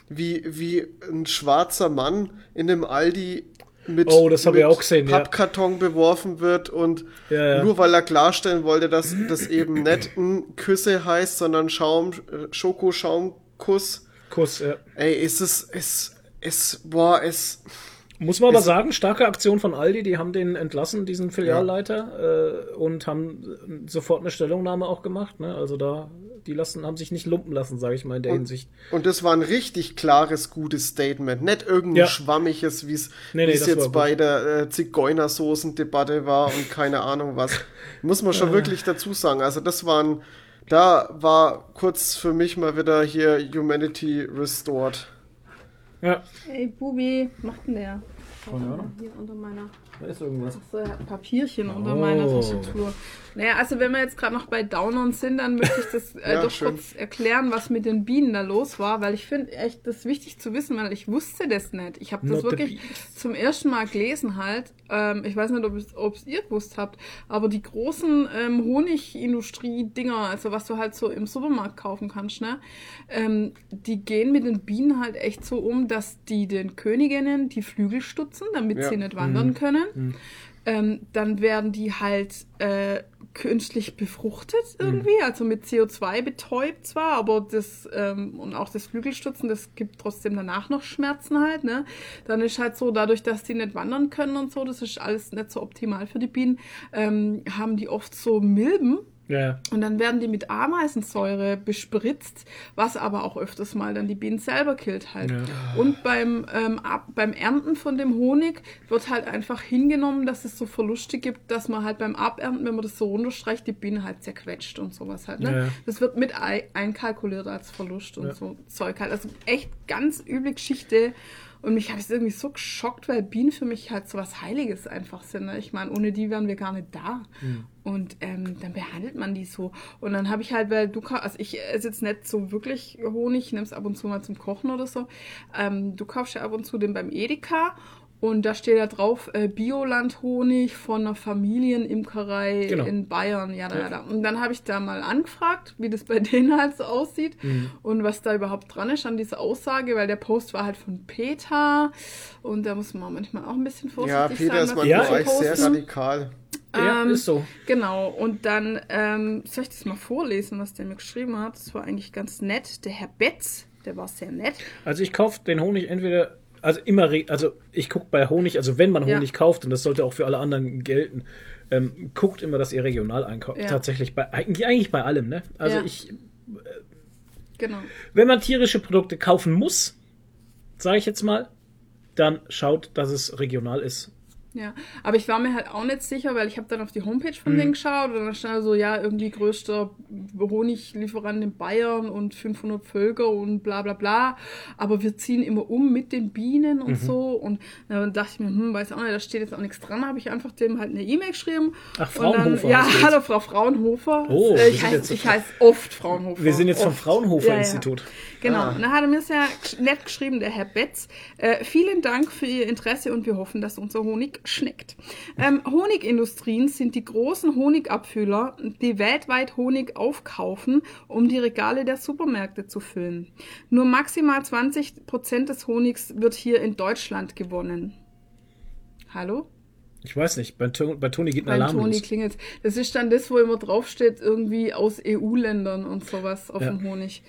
wie, wie ein schwarzer Mann in einem Aldi mit, Oh, das mit auch gesehen, ja. Pappkarton beworfen wird und Ja, ja. nur weil er klarstellen wollte, dass das eben nicht ein Küsse heißt, sondern Schaum, äh, Schokoschaumkuss, Kuss, ja. Ey, ist es, es, es, boah, es, Muss man aber sagen, starke Aktion von Aldi, die haben den entlassen, diesen Filialleiter, äh, und haben äh, sofort eine Stellungnahme auch gemacht. Ne? Also da, die lassen, haben sich nicht lumpen lassen, sage ich mal in der Hinsicht. Und das war ein richtig klares, gutes Statement. Nicht irgendein Ja. schwammiges, wie es Nee, nee, war jetzt bei der äh, Zigeunersoßen-Debatte war und keine Ahnung was. Muss man schon wirklich dazu sagen. Also das waren, da war kurz für mich mal wieder hier Humanity restored. Ja, Ey, Bubi, was macht denn der? Keine Ahnung. Hier unter meiner da ist irgendwas. so, er hat Papierchen unter Oh. meiner Tastatur. Naja, also wenn wir jetzt gerade noch bei Downern sind, dann möchte ich das äh, [laughs] Ja, doch schön. kurz erklären, was mit den Bienen da los war, weil ich finde echt das wichtig zu wissen, weil ich wusste das nicht. Ich habe das Not wirklich zum ersten Mal gelesen halt. Ähm, ich weiß nicht, ob es ihr gewusst habt, aber die großen ähm, Honigindustrie-Dinger, also was du halt so im Supermarkt kaufen kannst, ne, ähm, die gehen mit den Bienen halt echt so um, dass die den Königinnen die Flügel stutzen, damit Ja. sie nicht wandern können. Mhm. Ähm, dann werden die halt äh, künstlich befruchtet Mhm. irgendwie, also mit CO2 betäubt zwar, aber das ähm, und auch das Flügelstutzen, das gibt trotzdem danach noch Schmerzen halt, ne? Dann ist halt so, dadurch, dass die nicht wandern können und so, das ist alles nicht so optimal für die Bienen, ähm, haben die oft so Milben, Ja, und dann werden die mit Ameisensäure bespritzt, was aber auch öfters mal dann die Bienen selber killt halt. Ja. Und beim, ähm, ab, beim Ernten von dem Honig wird halt einfach hingenommen, dass es so Verluste gibt, dass man halt beim Abernten, wenn man das so runterstreicht, die Biene halt zerquetscht und sowas halt. Ne? Ja. Das wird mit ei- einkalkuliert als Verlust und so Zeug halt. Also echt ganz üble Geschichte. Und mich hat es irgendwie so geschockt, weil Bienen für mich halt so was Heiliges einfach sind. Ne? Ich meine, ohne die wären wir gar nicht da. Hm. Und ähm, dann behandelt man die so. Und dann habe ich halt, weil du, ka- also ich esse jetzt nicht so wirklich Honig, ich nehme es ab und zu mal zum Kochen oder so. Ähm, du kaufst ja ab und zu den beim Edeka. Und da steht da drauf, äh, Bioland-Honig von einer Familienimkerei Genau. in Bayern. Ja, da, Ja. da. Und dann habe ich da mal angefragt, wie das bei [laughs] denen halt so aussieht Mhm. und was da überhaupt dran ist an dieser Aussage, weil der Post war halt von Peter und da muss man manchmal auch ein bisschen vorsichtig Ja, Peter sein. ist manchmal Ja, echt sehr radikal. ja Ähm, ist so. Genau, und dann ähm, soll ich das mal vorlesen, was der mir geschrieben hat. Das war eigentlich ganz nett. Der Herr Betz, der war sehr nett. Also ich kaufe den Honig entweder, also immer, also ich gucke bei Honig, also wenn man Ja. Honig kauft, und das sollte auch für alle anderen gelten, ähm, guckt immer, dass ihr regional einkauft. Ja. Tatsächlich bei, eigentlich, eigentlich bei allem, ne? Also Ja. ich, Genau. wenn man tierische Produkte kaufen muss, sage ich jetzt mal, dann schaut, dass es regional ist. Ja, aber ich war mir halt auch nicht sicher, weil ich habe dann auf die Homepage von Mhm. denen geschaut und dann stand so, ja, irgendwie größter Honiglieferant in Bayern und 500 Völker und bla bla bla. Aber wir ziehen immer um mit den Bienen Mhm. und so. Und dann dachte ich mir, hm, weiß auch nicht, da steht jetzt auch nichts dran. habe ich einfach dem halt eine E-Mail geschrieben. Ach, Und dann, Fraunhofer ja, hallo Frau Fraunhofer. Oh, ich heiße ich heiß oft Fraunhofer. Wir sind jetzt vom Oft. Fraunhofer Ja, ja. Genau, Ah. und dann hat er mir sehr nett geschrieben, der Herr Betz. Äh, vielen Dank für Ihr Interesse und wir hoffen, dass unser Honig schmeckt. Ähm, Honigindustrien sind die großen Honigabfüller, die weltweit Honig aufkaufen, um die Regale der Supermärkte zu füllen. Nur maximal 20% des Honigs wird hier in Deutschland gewonnen. Hallo? Ich weiß nicht, bei, bei Toni geht ein Alarm Toni los. klingelt. Das ist dann das, wo immer draufsteht, irgendwie aus EU-Ländern und sowas auf Ja. dem Honig.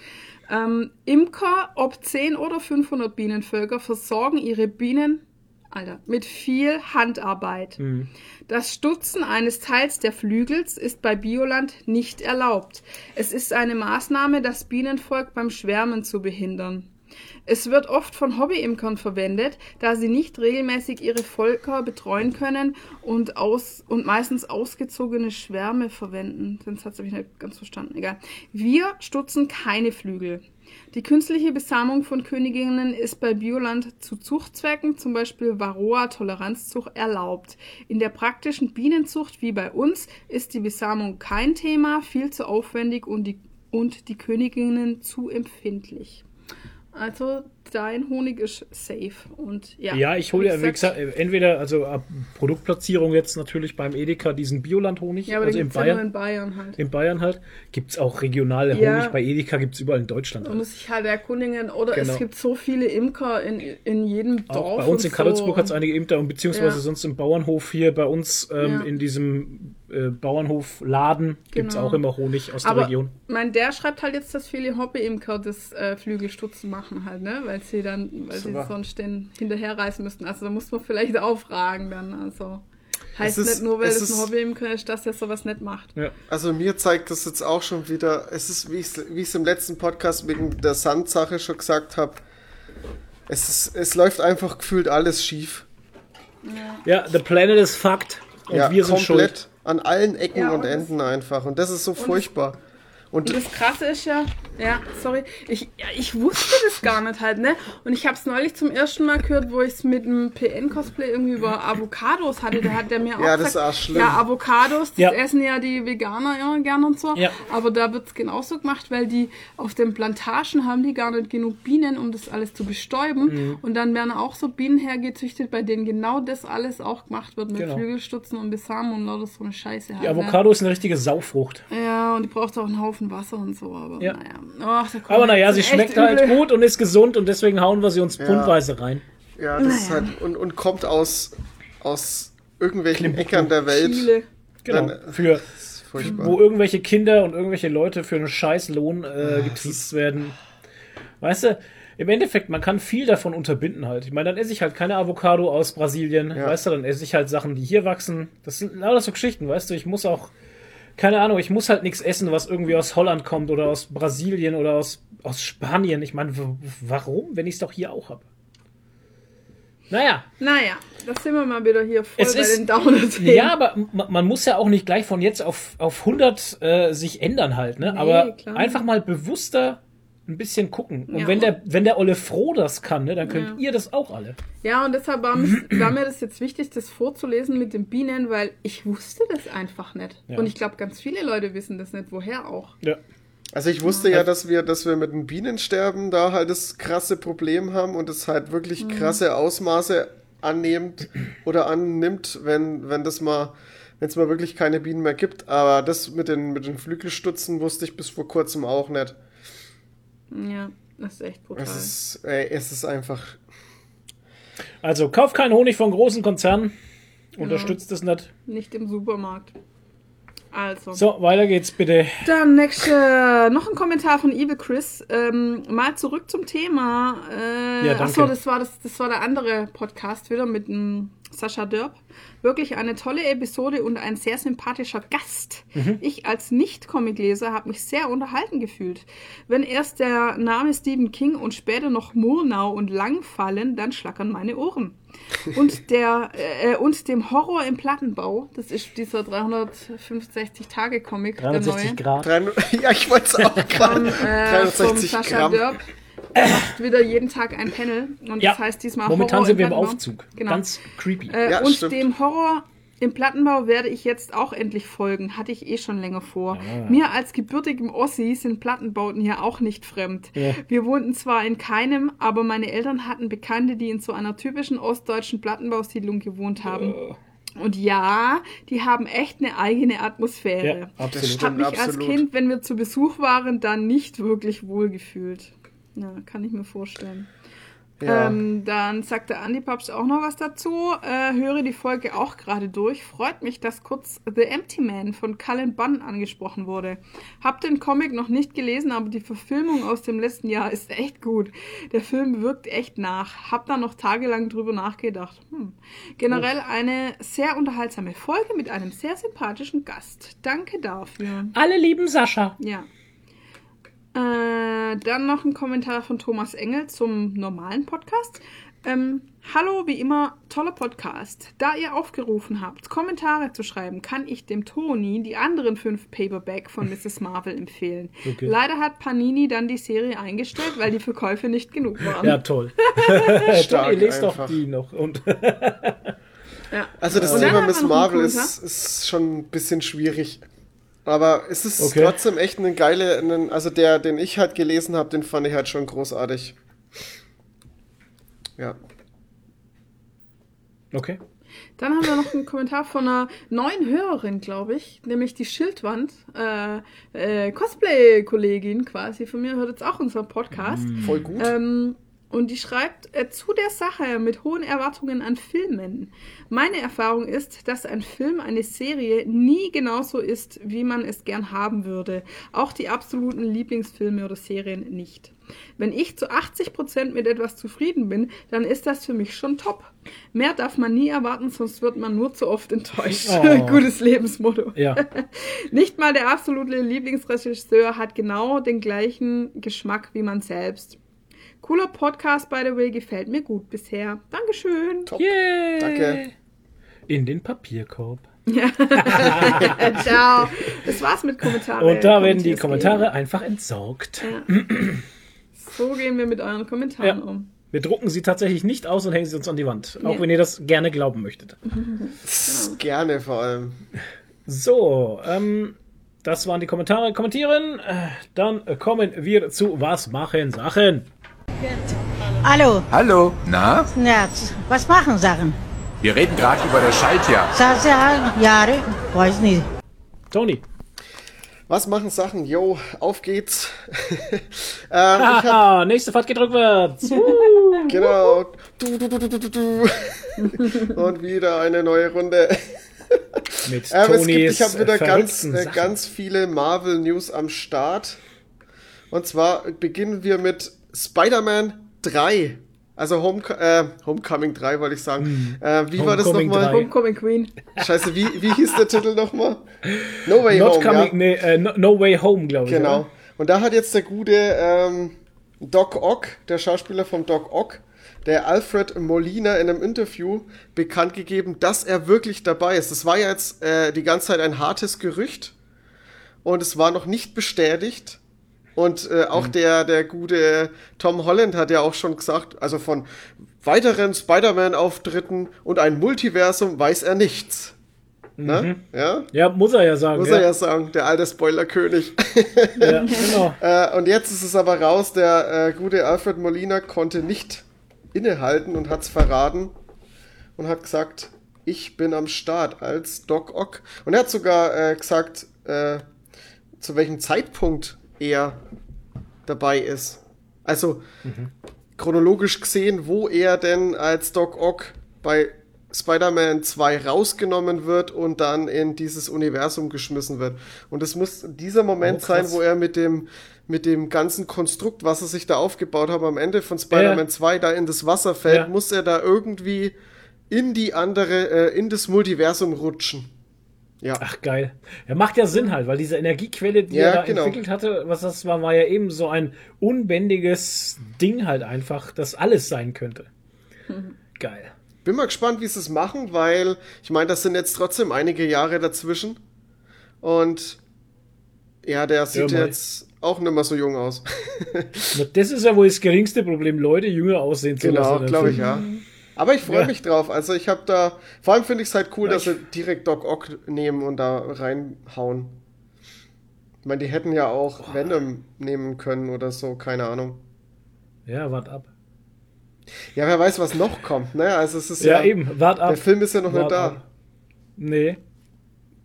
Ähm, Imker, ob 10 oder 500 Bienenvölker, versorgen ihre Bienen, Alter, mit viel Handarbeit. Mhm. Das Stutzen eines Teils der Flügels ist bei Bioland nicht erlaubt. Es ist eine Maßnahme, das Bienenvolk beim Schwärmen zu behindern. Es wird oft von Hobbyimkern verwendet, da sie nicht regelmäßig ihre Völker betreuen können und, aus, und meistens ausgezogene Schwärme verwenden. Sonst hat es mich nicht ganz verstanden. Egal. Wir stutzen keine Flügel. Die künstliche Besamung von Königinnen ist bei Bioland zu Zuchtzwecken, zum Beispiel Varroa-Toleranzzucht, erlaubt. In der praktischen Bienenzucht wie bei uns ist die Besamung kein Thema, viel zu aufwendig und die, und die Königinnen zu empfindlich. Also dein Honig ist safe und ja. Ja, ich hole ja, Wie gesagt, entweder, also Produktplatzierung jetzt natürlich beim Edeka diesen Bioland-Honig, Ja, aber also in Bayern. in Bayern halt. In Bayern halt. Gibt es auch regionale Ja. Honig. Bei Edeka gibt es überall in Deutschland. Man Halt. muss sich halt erkundigen. Oder Genau. es gibt so viele Imker in, in jedem Dorf. Auch bei uns in Karlsburg so. hat es einige Imker und beziehungsweise Ja. sonst im Bauernhof hier bei uns ähm, Ja. in diesem äh, Bauernhofladen gibt es Genau. auch immer Honig aus der Aber Region. mein, der schreibt halt jetzt, dass viele Hobbyimker das äh, Flügelstutzen machen halt, ne? Weil sie dann, weil Super. sie sonst den hinterherreißen müssten. Also da muss man vielleicht [laughs] auch fragen dann. Also heißt Es ist- nicht nur, weil es es ein Hobbyimker ist, dass er sowas nicht macht. Ja. Also mir zeigt das jetzt auch schon wieder, es ist, wie ich es im letzten Podcast wegen der Sandsache schon gesagt habe, es, ist, es läuft einfach gefühlt alles schief. ja, the planet is fucked. Und ja, wir sind komplett schuld. An allen Ecken Ja, und Enden einfach. Und das ist so furchtbar. Und Und das Krasse ist ja, ja, sorry, ich, ja, ich wusste das gar nicht halt, ne? Und ich habe es neulich zum ersten Mal gehört, wo ich es mit dem PN-Cosplay irgendwie über Avocados hatte. Da hat der mir auch Ja, das gesagt, ist auch schlimm. ja, Avocados, das Ja. essen ja die Veganer immer gern und so. Ja. Aber da wird's genauso gemacht, weil die auf den Plantagen haben die gar nicht genug Bienen, um das alles zu bestäuben. Mhm. Und dann werden auch so Bienen hergezüchtet, bei denen genau das alles auch gemacht wird mit Genau. Flügelstutzen und Besamen und lauter so eine Scheiße halt. Die ne? Avocado ist eine richtige Saufrucht. Ja, und die braucht auch einen Haufen Wasser und so, aber Ja. naja. Kommen Aber naja, sie schmeckt halt üble- gut und ist gesund und deswegen hauen wir sie uns pundweise rein. ja, das ist Naja. halt und, und kommt aus, aus irgendwelchen Klimbuktu. Eckern der Welt. Chile. Genau. Dann- Für ist furchtbar. wo irgendwelche Kinder und irgendwelche Leute für einen scheiß Lohn äh, getriezt werden. Weißt du, im Endeffekt, man kann viel davon unterbinden halt. Ich meine, dann esse ich halt keine Avocado aus Brasilien, Ja. weißt du, dann esse ich halt Sachen, die hier wachsen. Das sind lauter so Geschichten, weißt du, ich muss auch, keine Ahnung, ich muss halt nichts essen, was irgendwie aus Holland kommt oder aus Brasilien oder aus, aus Spanien. Ich meine, warum, wenn ich es doch hier auch habe? Naja, Naja, da sind wir mal wieder hier voll Es bei ist- den Downer-Themen. Ja, aber ma- man muss ja auch nicht gleich von jetzt auf, auf 100 äh, sich ändern halt, ne? Nee, aber klar. einfach mal bewusster ein bisschen gucken. Und Ja. wenn der, wenn der Olle Froh das kann, ne, dann könnt Ja. ihr das auch alle. Ja, und deshalb war, [clears throat] war mir das jetzt wichtig, das vorzulesen mit den Bienen, weil ich wusste das einfach nicht. Ja. Und ich glaube, ganz viele Leute wissen das nicht, woher auch. Ja. Also ich wusste ja, dass wir, dass wir mit dem Bienensterben da halt das krasse Problem haben und es halt wirklich Mhm. krasse Ausmaße annimmt oder annimmt, wenn, wenn das mal, wenn es mal wirklich keine Bienen mehr gibt. Aber das mit den, mit den Flügelstutzen wusste ich bis vor kurzem auch nicht. Ja, das ist echt brutal. Es ist, ey, es ist einfach. Also kauft keinen Honig von großen Konzernen. Unterstützt es nicht. Nicht im Supermarkt. Also. So, weiter geht's bitte. Dann nächste, noch ein Kommentar von Evil Chris. Ähm, mal zurück zum Thema. Äh, Ja, danke. Achso, das war, das, das war der andere Podcast wieder mit dem Sascha Dörp. Wirklich eine tolle Episode und ein sehr sympathischer Gast. Mhm. Ich als Nicht-Comic-Leser habe mich sehr unterhalten gefühlt. Wenn erst der Name Stephen King und später noch Murnau und Lang fallen, dann schlackern meine Ohren. [laughs] Und, der, äh, und dem Horror im Plattenbau, das ist dieser 365-Tage-Comic, der 360 neue. Grad. [laughs] Ja, ich wollte es auch Von, gerade. äh, vom 360 Sascha Gramm. Dörp. Macht wieder jeden Tag ein Panel. Und Ja, das heißt diesmal Momentan Horror sind wir im Plattenbau. Aufzug. Genau. Ganz creepy. Äh, Ja, und stimmt. dem Horror im Plattenbau werde ich jetzt auch endlich folgen. Hatte ich eh schon länger vor. Mir als gebürtigem Ossi sind Plattenbauten hier auch nicht fremd. Ja. Wir wohnten zwar in keinem, aber meine Eltern hatten Bekannte, die in so einer typischen ostdeutschen Plattenbausiedlung gewohnt haben. Und ja, die haben echt eine eigene Atmosphäre. Ja, absolut. Das Hab stimmt, mich als. Kind, wenn wir zu Besuch waren, dann nicht wirklich wohl gefühlt. Ja, kann ich mir vorstellen. Ja. Ähm, dann sagt der Andi Papst auch noch was dazu. Äh, höre die Folge auch gerade durch. Freut mich, dass kurz The Empty Man von Cullen Bunn angesprochen wurde. Hab den Comic noch nicht gelesen, aber die Verfilmung aus dem letzten Jahr ist echt gut. Der Film wirkt echt nach. Hab da noch tagelang drüber nachgedacht. Hm. Generell eine sehr unterhaltsame Folge mit einem sehr sympathischen Gast. Danke dafür. Alle lieben Sascha. Ja. Äh, dann noch ein Kommentar von Thomas Engel zum normalen Podcast. Ähm, Hallo, wie immer, toller Podcast. Da ihr aufgerufen habt, Kommentare zu schreiben, kann ich dem Toni die anderen fünf Paperback von [laughs] Mrs. Marvel empfehlen. Okay. Leider hat Panini dann die Serie eingestellt, weil die Verkäufe nicht genug waren. Ja, toll. [laughs] Stark Toni, lest doch die noch. Und [laughs] Ja. Also das Thema Miss Marvel ist, ist schon ein bisschen schwierig. Aber es ist Okay. trotzdem echt eine geile, einen, also der, den ich halt gelesen habe, den fand ich halt schon großartig. Ja. okay. Dann haben wir noch einen Kommentar von einer neuen Hörerin, glaube ich, nämlich die Schildwand, äh, äh, Cosplay-Kollegin quasi von mir, hört jetzt auch unseren Podcast. Voll gut. Ähm, Und die schreibt äh, zu der Sache mit hohen Erwartungen an Filmen. Meine Erfahrung ist, dass ein Film, eine Serie nie genauso ist, wie man es gern haben würde. Auch die absoluten Lieblingsfilme oder Serien nicht. Wenn ich zu 80% mit etwas zufrieden bin, dann ist das für mich schon top. Mehr darf man nie erwarten, sonst wird man nur zu oft enttäuscht. Oh. [laughs] Gutes Lebensmotto. Ja. [laughs] Nicht mal der absolute Lieblingsregisseur hat genau den gleichen Geschmack wie man selbst. Cooler Podcast, by the way, gefällt mir gut bisher. Dankeschön. Top. Yay. Danke. In den Papierkorb. [laughs] Ciao. Das war's mit Kommentaren. Und da werden die Kommentare einfach entsorgt. gehen. So gehen wir mit euren Kommentaren Ja. um. Wir drucken sie tatsächlich nicht aus und hängen sie uns an die Wand. Auch Ja. wenn ihr das gerne glauben möchtet. Gerne vor allem. So, ähm, das waren die Kommentare. Kommentieren. Äh, Dann kommen wir zu Was machen Sachen. Hallo, Hallo, na? ja, was machen Sachen? Wir reden gerade über das Schaltjahr. Sasa, Jahre, weiß nicht. Toni. Was machen Sachen? Yo, auf geht's. [laughs] ähm, hab, nächste Fahrt geht rückwärts. [laughs] genau. Du, du, du, du, du, du, du. [laughs] Und wieder eine neue Runde. Mit Ähm, es gibt, Tonis ich habe wieder ganz, äh, ganz viele Marvel-News am Start. Und zwar beginnen wir mit Spider-Man 3. Also Home, äh, Homecoming 3, wollte ich sagen. Äh, wie war das Homecoming nochmal? 3. Homecoming Queen. Scheiße, wie, wie hieß der Titel nochmal? No Way Not Home, coming, ja. nee, äh, no, no Way Home, glaube ich. Genau. Und da hat jetzt der gute ähm, Doc Ock, der Schauspieler vom Doc Ock, der Alfred Molina in einem Interview bekannt gegeben, dass er wirklich dabei ist. Das war ja jetzt äh, die ganze Zeit ein hartes Gerücht und es war noch nicht bestätigt. Und äh, auch der, der gute Tom Holland hat ja auch schon gesagt, also von weiteren Spider-Man-Auftritten und ein Multiversum weiß er nichts. Ne? Ja? Ja, muss er ja sagen. Muss ja. er ja sagen, der alte Spoilerkönig. [laughs] ja, genau. [laughs] Äh, und jetzt ist es aber raus, der äh, gute Alfred Molina konnte nicht innehalten und hat's verraten und hat gesagt, ich bin am Start als Doc Ock. Und er hat sogar äh, gesagt, äh, zu welchem Zeitpunkt er dabei ist. Also chronologisch gesehen, wo er denn als Doc Ock bei Spider-Man 2 rausgenommen wird und dann in dieses Universum geschmissen wird. Und es muss dieser Moment Oh, sein, wo er mit dem, mit dem ganzen Konstrukt, was er sich da aufgebaut hat, am Ende von Spider-Man Ja. 2 da in das Wasser fällt, Ja. muss er da irgendwie in die andere, äh, in das Multiversum rutschen. Ja. Ach geil. Ja, macht ja Sinn halt, weil diese Energiequelle, die Ja, er da genau. entwickelt hatte, was das war, war ja eben so ein unbändiges Ding halt einfach, das alles sein könnte. Geil. Bin mal gespannt, wie sie es machen, weil ich meine, das sind jetzt trotzdem einige Jahre dazwischen. Und ja, der sieht Ja, jetzt auch nicht mehr so jung aus. [laughs] Na, Das ist ja wohl das geringste Problem, Leute jünger aussehen zu genau, lassen. in glaube ich, ja. Aber ich freue Ja. mich drauf. Also ich habe da, vor allem finde ich es halt cool, Ja, dass sie direkt Doc Ock nehmen und da reinhauen. Ich meine, die hätten ja auch Venom nehmen können oder so, keine Ahnung. Ja, wart ab. Ja, wer weiß, was noch kommt, ne? Also es ist ja, Ja, eben, wart ab. der Film ist ja noch nicht da. ab. Nee.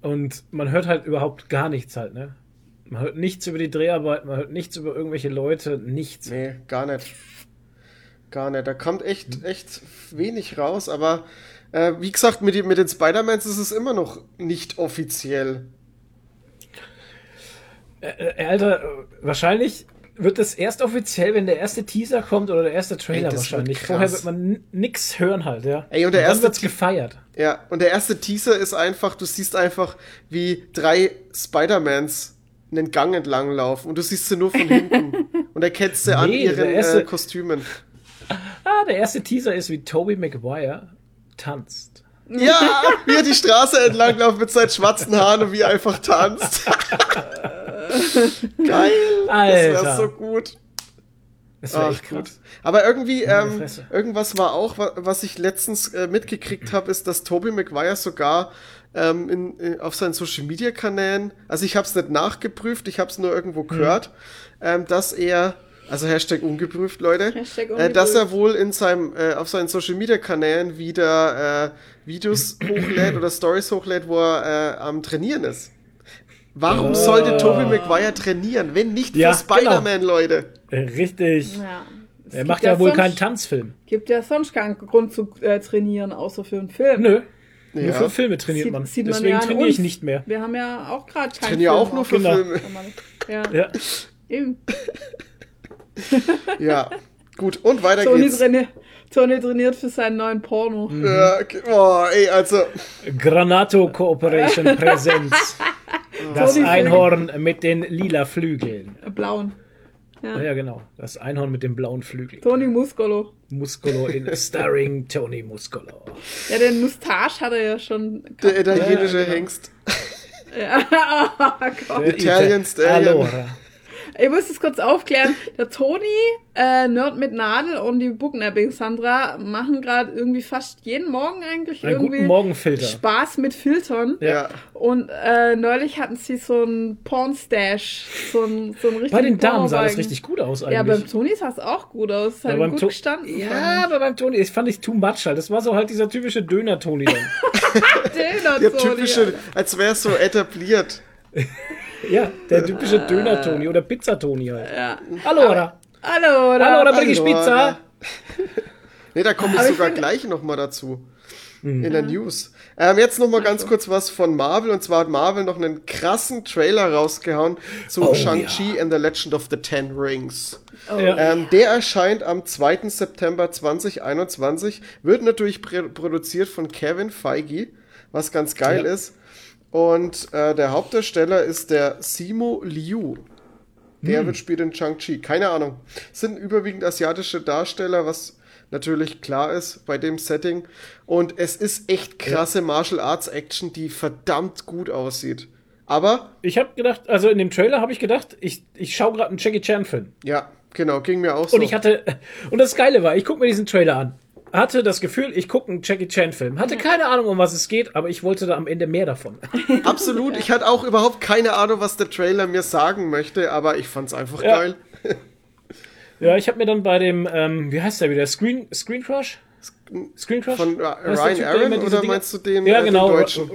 Und man hört halt überhaupt gar nichts halt, ne? Man hört nichts über die Dreharbeit, man hört nichts über irgendwelche Leute, nichts. Nee, gar nicht. Gar nicht. Da kommt echt, echt wenig raus, aber äh, wie gesagt, mit, mit den Spider-Mans ist es immer noch nicht offiziell. Äh, Alter, wahrscheinlich wird es erst offiziell, wenn der erste Teaser kommt oder der erste Trailer Ey, wahrscheinlich. wird Vorher wird man nix hören halt, ja. Ey, und der dann erste wird's gefeiert. Ja, und der erste Teaser ist einfach, du siehst einfach, wie drei Spider-Mans einen Gang entlang laufen und du siehst sie nur von hinten [laughs] und erkennst sie an Nee, ihren der erste- äh, Kostümen. Ah, der erste Teaser ist, wie Tobey Maguire tanzt. Ja, wie er die Straße entlang läuft mit seinen schwarzen Haaren und wie er einfach tanzt. [laughs] Geil. Das Alter. wäre so gut. Das wäre Ach, echt gut. Aber irgendwie, ähm, irgendwas war auch, wa- was ich letztens äh, mitgekriegt habe, ist, dass Tobey Maguire sogar ähm, in, in, auf seinen Social Media Kanälen, also ich habe es nicht nachgeprüft, ich habe es nur Hm. irgendwo gehört, ähm, dass er, also Hashtag ungeprüft, Leute, Hashtag äh, dass er ungeprüft. wohl in seinem, äh, auf seinen Social Media Kanälen wieder äh, Videos [clears throat] hochlädt oder Stories hochlädt, wo er äh, am Trainieren ist. Warum sollte Tobey Maguire trainieren, wenn nicht Ja, für Spider-Man, Leute? Äh, Richtig. Ja. Er macht ja wohl sonst- keinen Tanzfilm. Gibt ja sonst keinen Grund zu äh, trainieren, außer für einen Film. Nö. Nur Ja. für Filme trainiert man. Sieht, sieht man Deswegen trainiere ich nicht mehr. Wir haben ja auch gerade keinen Trainiere auch nur für Genau. Filme. Ja, Ja. eben. [laughs] [laughs] Ja. Gut, und weiter Tony, geht's. traini Tony trainiert für seinen neuen Porno. Ja, okay. oh, ey, also, Granato Cooperation [laughs] Präsenz. Das Tony Einhorn mit den lila Flügeln. Äh, Blauen. Ja. ja, genau. Das Einhorn mit dem blauen Flügel. Tony Muscolo. Muscolo in [laughs] Starring Tony Muscolo. Ja, den Mustache hat er ja schon. der italienische Ja, genau. Hengst. Ja, oh Gott. Italian Stallion. Allora. Ich muss das kurz aufklären. Der Toni, äh, Nerd mit Nadel und die Booknapping Sandra machen gerade irgendwie fast jeden Morgen eigentlich Einen irgendwie guten Morgenfilter. Spaß mit Filtern. Ja. Und äh, neulich hatten sie so einen Pornstash, so einen, so einen richtigen Bei den Damen sah das richtig gut aus Ja, beim eigentlich. Toni sah es auch gut aus. Hat Ja, beim gut To- gestanden. Ja, aber beim Toni, das fand ich too much halt. Das war so halt dieser typische Döner-Toni dann. [laughs] Döner Der typische, als wäre es so etabliert. [laughs] ja, der typische Döner-Toni oder Pizza-Toni halt. Ja. Allora. Hallo, oder? Allora bring ich Allora. Pizza. [laughs] Nee, da komme ich Aber sogar gleich nochmal dazu. In der News. Ähm, jetzt nochmal ganz kurz was von Marvel. Und zwar hat Marvel noch einen krassen Trailer rausgehauen zu Oh, Shang-Chi and the Legend of the Ten Rings. Ja. Ähm, der erscheint am 2. September 2021. Wird natürlich pr produziert von Kevin Feige, was ganz geil Ja. ist. Und äh, der Hauptdarsteller ist der Simo Liu. Der Hm. wird spielt in Shang-Chi. Keine Ahnung. Es sind überwiegend asiatische Darsteller, was natürlich klar ist bei dem Setting. Und es ist echt krasse Martial Arts Action, die verdammt gut aussieht. Aber, Ich habe gedacht, also in dem Trailer habe ich gedacht, ich, ich schaue gerade einen Jackie Chan-Film. ja, genau, ging mir auch so. Und ich hatte, und das Geile war, ich gucke mir diesen Trailer an. Hatte das Gefühl, ich gucke einen Jackie Chan-Film. Hatte keine Ahnung, um was es geht, aber ich wollte da am Ende mehr davon. [laughs] Absolut. Ich hatte auch überhaupt keine Ahnung, was der Trailer mir sagen möchte, aber ich fand's einfach Ja. geil. Ja, ich habe mir dann bei dem, ähm, wie heißt der wieder? Screen, Screen Crush? Screen Crush? Von äh, Ryan Aaron oder Dinger- meinst du den, Ja, äh, genau. den Deutschen?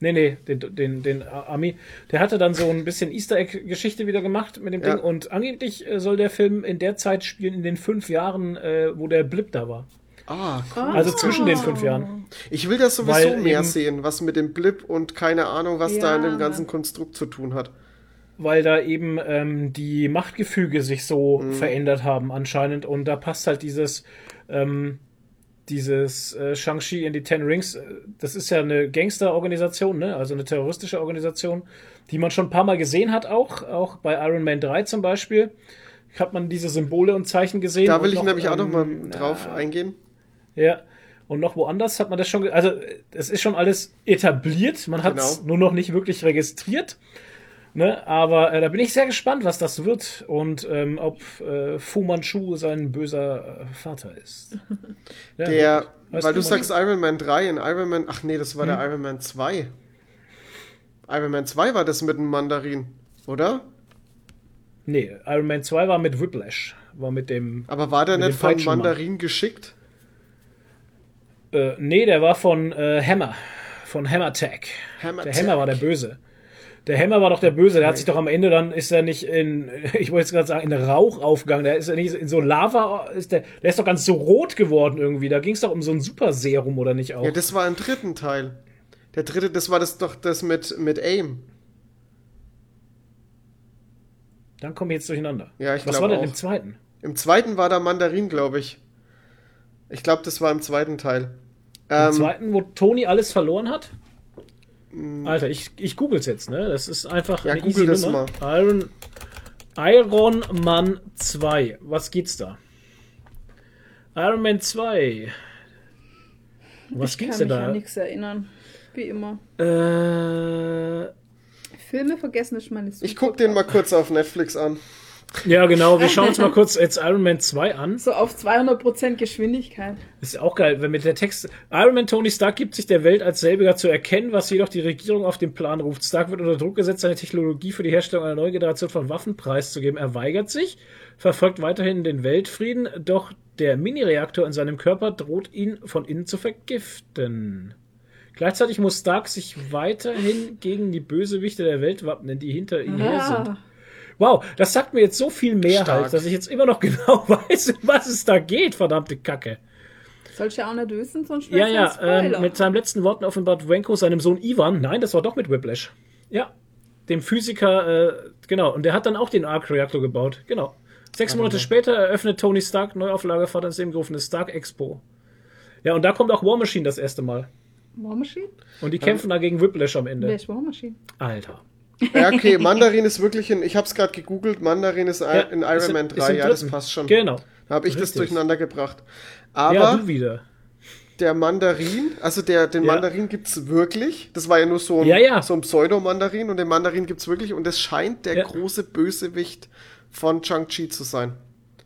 Nee, nee, den, den, den Ami. Der hatte dann so ein bisschen Easter Egg-Geschichte wieder gemacht mit dem Ja. Ding. Und angeblich äh, soll der Film in der Zeit spielen, in den fünf Jahren, äh, wo der Blip da war. Ah, cool. Also zwischen den fünf Jahren. Ich will das sowieso Weil mehr eben- sehen, was mit dem Blip und keine Ahnung, was da in Ja. dem ganzen Konstrukt zu tun hat. weil da eben ähm, die Machtgefüge sich so verändert haben anscheinend und da passt halt dieses ähm, dieses äh, Shang-Chi in die Ten Rings, äh, das ist ja eine Gangsterorganisation, ne? also eine terroristische Organisation, die man schon ein paar Mal gesehen hat auch, auch bei Iron Man 3 zum Beispiel hat man diese Symbole und Zeichen gesehen. Da will ich noch, nämlich auch noch mal ähm, drauf eingehen. Ja. Und noch woanders hat man das schon, also äh, es ist schon alles etabliert, man hat es Genau. nur noch nicht wirklich registriert. Ne? Aber äh, da bin ich sehr gespannt, was das wird und ähm, ob äh, Fu Manchu sein böser äh, Vater ist. [laughs] Ja, Der, Weißt weil du, sagst Iron Man 3 in Iron Man, ach nee, das war Hm? der Iron Man 2. Iron Man 2 war das mit dem Mandarin, oder? Nee, Iron Man 2 war mit Whiplash, war mit dem. Aber war der nicht von. Mandarin geschickt? Äh, nee, der war von äh, Hammer, von Hammer Tech. Hammer der Tech. Hammer war der Böse. Der Hammer war doch der Böse, der hat sich doch am Ende dann, ist er nicht in, [laughs] ich wollte jetzt gerade sagen, in Rauch aufgegangen, der ist ja nicht in so Lava, ist der, der ist doch ganz so rot geworden irgendwie, da ging es doch um so ein Super-Serum oder nicht auch? Ja, das war im dritten Teil. Der dritte, das war das doch das mit, mit AIM. dann kommen wir jetzt durcheinander. Ja, ich Was war denn auch. im zweiten? Im zweiten war der Mandarin, glaube ich. Ich glaube, das war im zweiten Teil. Im Ähm, zweiten, wo Toni alles verloren hat? Alter, ich, ich google's jetzt, ne? Das ist einfach Ja, eine google easy das Nummer. Iron, Iron Man 2. Was geht's da? Iron Man 2. Was ich kann denn mich an da? nichts erinnern. Wie immer. Äh, Filme vergessen ist meine ich guck den mal kurz auf Netflix an. Ja, genau. Wir schauen uns mal kurz jetzt Iron Man 2 an. So auf 200% Geschwindigkeit. Ist auch geil, wenn mit der Text. Iron Man Tony Stark gibt sich der Welt als selbiger zu erkennen, was jedoch die Regierung auf den Plan ruft. Stark wird unter Druck gesetzt, seine Technologie für die Herstellung einer neuen Generation von Waffen preiszugeben. Er weigert sich, verfolgt weiterhin den Weltfrieden, doch der Mini-Reaktor in seinem Körper droht ihn von innen zu vergiften. Gleichzeitig muss Stark sich weiterhin gegen die Bösewichte der Welt wappnen, die hinter ihm her sind. Wow, das sagt mir jetzt so viel mehr halt, dass ich jetzt immer noch [laughs] genau weiß, um was es da geht, verdammte Kacke. Sollst du ja auch nicht wissen, sonst Ja, ja, ähm, mit seinen letzten Worten offenbart Wenko seinem Sohn Ivan, nein, das war doch mit Whiplash. Ja, dem Physiker, äh, genau, und der hat dann auch den Arc-Reaktor gebaut, genau. Sechs Monate später eröffnet Tony Stark Neuauflage Vater ins Leben gerufene Stark Expo. Ja, und da kommt auch War Machine das erste Mal. War Machine? Und die kämpfen da gegen Whiplash am Wer Ende. ist War Machine? Alter. Ja, okay, [laughs] Mandarin ist wirklich in, ich hab's gerade gegoogelt, Mandarin ist Ja, in ist Iron im- Man ist 3, im ja, das passt schon. Genau. Da habe ich das Richtig. durcheinander gebracht. Ja, Aber du wieder. der Mandarin, also der, den Ja. Mandarin gibt's wirklich. Das war ja nur so ein, Ja, ja. so ein Pseudo-Mandarin und den Mandarin gibt's wirklich und es scheint der Ja. große Bösewicht von Chang-Chi zu sein.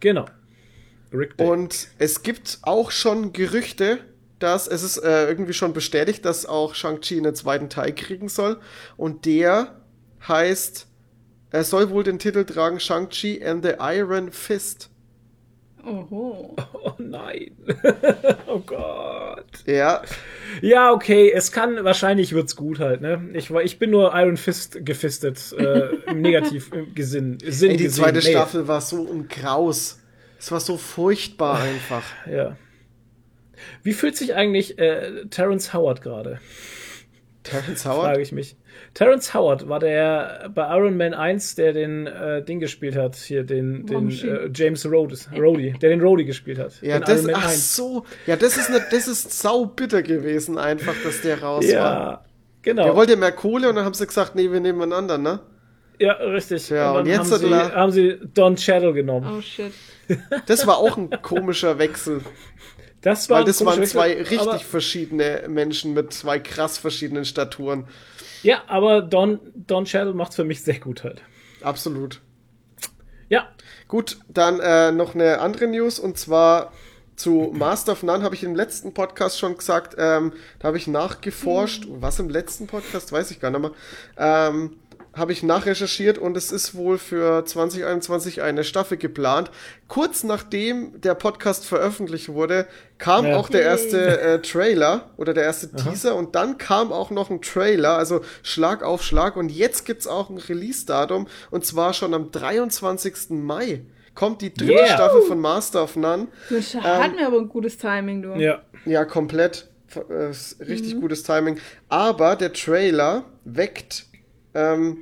Genau. Rick. Und es gibt auch schon Gerüchte, dass es ist äh, irgendwie schon bestätigt, dass auch Shang-Chi einen zweiten Teil kriegen soll. Und der heißt, er soll wohl den Titel tragen Shang-Chi and the Iron Fist. Oho. [laughs] Oh nein. [laughs] oh Gott. Ja, Ja, okay, es kann, wahrscheinlich wird's gut halt, ne? Ich, war- ich bin nur Iron Fist gefistet, äh, im Negativ im Gesinn. [laughs] Sinn ey, die gesehen. zweite Nee, Staffel war so ein Graus. Es war so furchtbar einfach. Ja. Wie fühlt sich eigentlich äh, Terrence Howard gerade? Terrence Frage Howard? ich mich. Terrence Howard war der bei Iron Man 1, der den äh, Ding gespielt hat, hier den, den äh, James Rhodes, Rhodey, der den Rhodey gespielt hat. Ja, das, Iron Man ach 1. so. Ja, das ist, ne, das ist sau bitter gewesen einfach, dass der raus war. Ja, genau. Der wollte mehr Kohle und dann haben sie gesagt, nee, wir nehmen einen anderen, ne? ja, richtig. Ja, und und jetzt haben, sie, haben sie Don Cheadle genommen. Oh shit. [laughs] Das war auch ein komischer Wechsel. Das war Weil das waren zwei Wechsel, richtig verschiedene Menschen mit zwei krass verschiedenen Staturen. Ja, aber Don, Don Cheadle macht's für mich sehr gut halt. Absolut. Ja, Gut, dann äh, noch eine andere News und zwar zu Master of None habe ich im letzten Podcast schon gesagt, ähm, da habe ich nachgeforscht, was im letzten Podcast, weiß ich gar nicht mehr, ähm, habe ich nachrecherchiert und es ist wohl für 2021 eine Staffel geplant. Kurz nachdem der Podcast veröffentlicht wurde, kam Ja. auch der erste äh, Trailer oder der erste Teaser und dann kam auch noch ein Trailer, also Schlag auf Schlag und jetzt gibt's auch ein Release-Datum und zwar schon am 23. Mai kommt die dritte Yeah. Staffel von Master of None. Das hat mir aber ein gutes Timing, du. ja. Ja, komplett. Äh, richtig gutes Timing. Aber der Trailer weckt, ähm,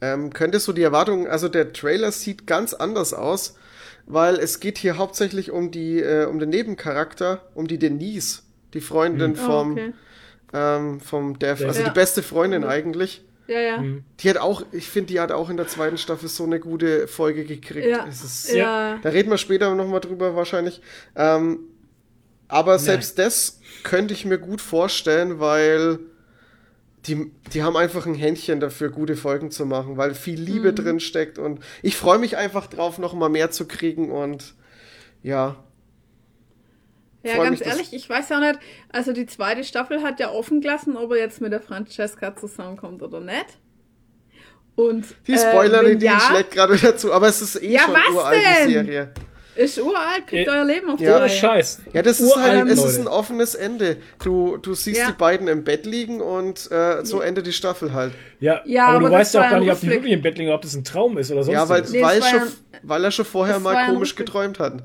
ähm, könnte so die Erwartungen, also der Trailer sieht ganz anders aus, weil es geht hier hauptsächlich um die, äh, um den Nebencharakter, um die Denise, die Freundin Oh, vom, okay. ähm, vom Dev, also Ja. die beste Freundin eigentlich. Ja, ja. Die hat auch, ich finde, die hat auch in der zweiten Staffel so eine gute Folge gekriegt. Ja. Es ist, Ja. da reden wir später nochmal drüber wahrscheinlich. Ähm, aber selbst das könnte ich mir gut vorstellen, weil die, die haben einfach ein Händchen dafür, gute Folgen zu machen, weil viel Liebe drin steckt und ich freue mich einfach drauf, nochmal mehr zu kriegen und ja. Ja, Freu ganz mich, ehrlich, ich weiß ja nicht, also die zweite Staffel hat ja offen gelassen, ob er jetzt mit der Francesca zusammenkommt oder nicht. Und Die äh, Spoiler, wenn die ja, schlägt gerade wieder zu, aber es ist eh Ja, schon was uralt, die denn? Serie. Ist uralt, kriegt Äh, euer Leben auf die Ja. Reihe. Scheiß. Ja, das ist Uralt, halt, es ist ein offenes Ende. Du, du siehst Ja. die beiden im Bett liegen und äh, so endet die Staffel halt. Ja, Ja, aber, aber du weißt ja war auch gar nicht, ob die wirklich im Bett liegen, ob das ein Traum ist oder sonst Ja, weil, was. Nee, weil, war schon, ja- weil er schon vorher war mal komisch geträumt hat.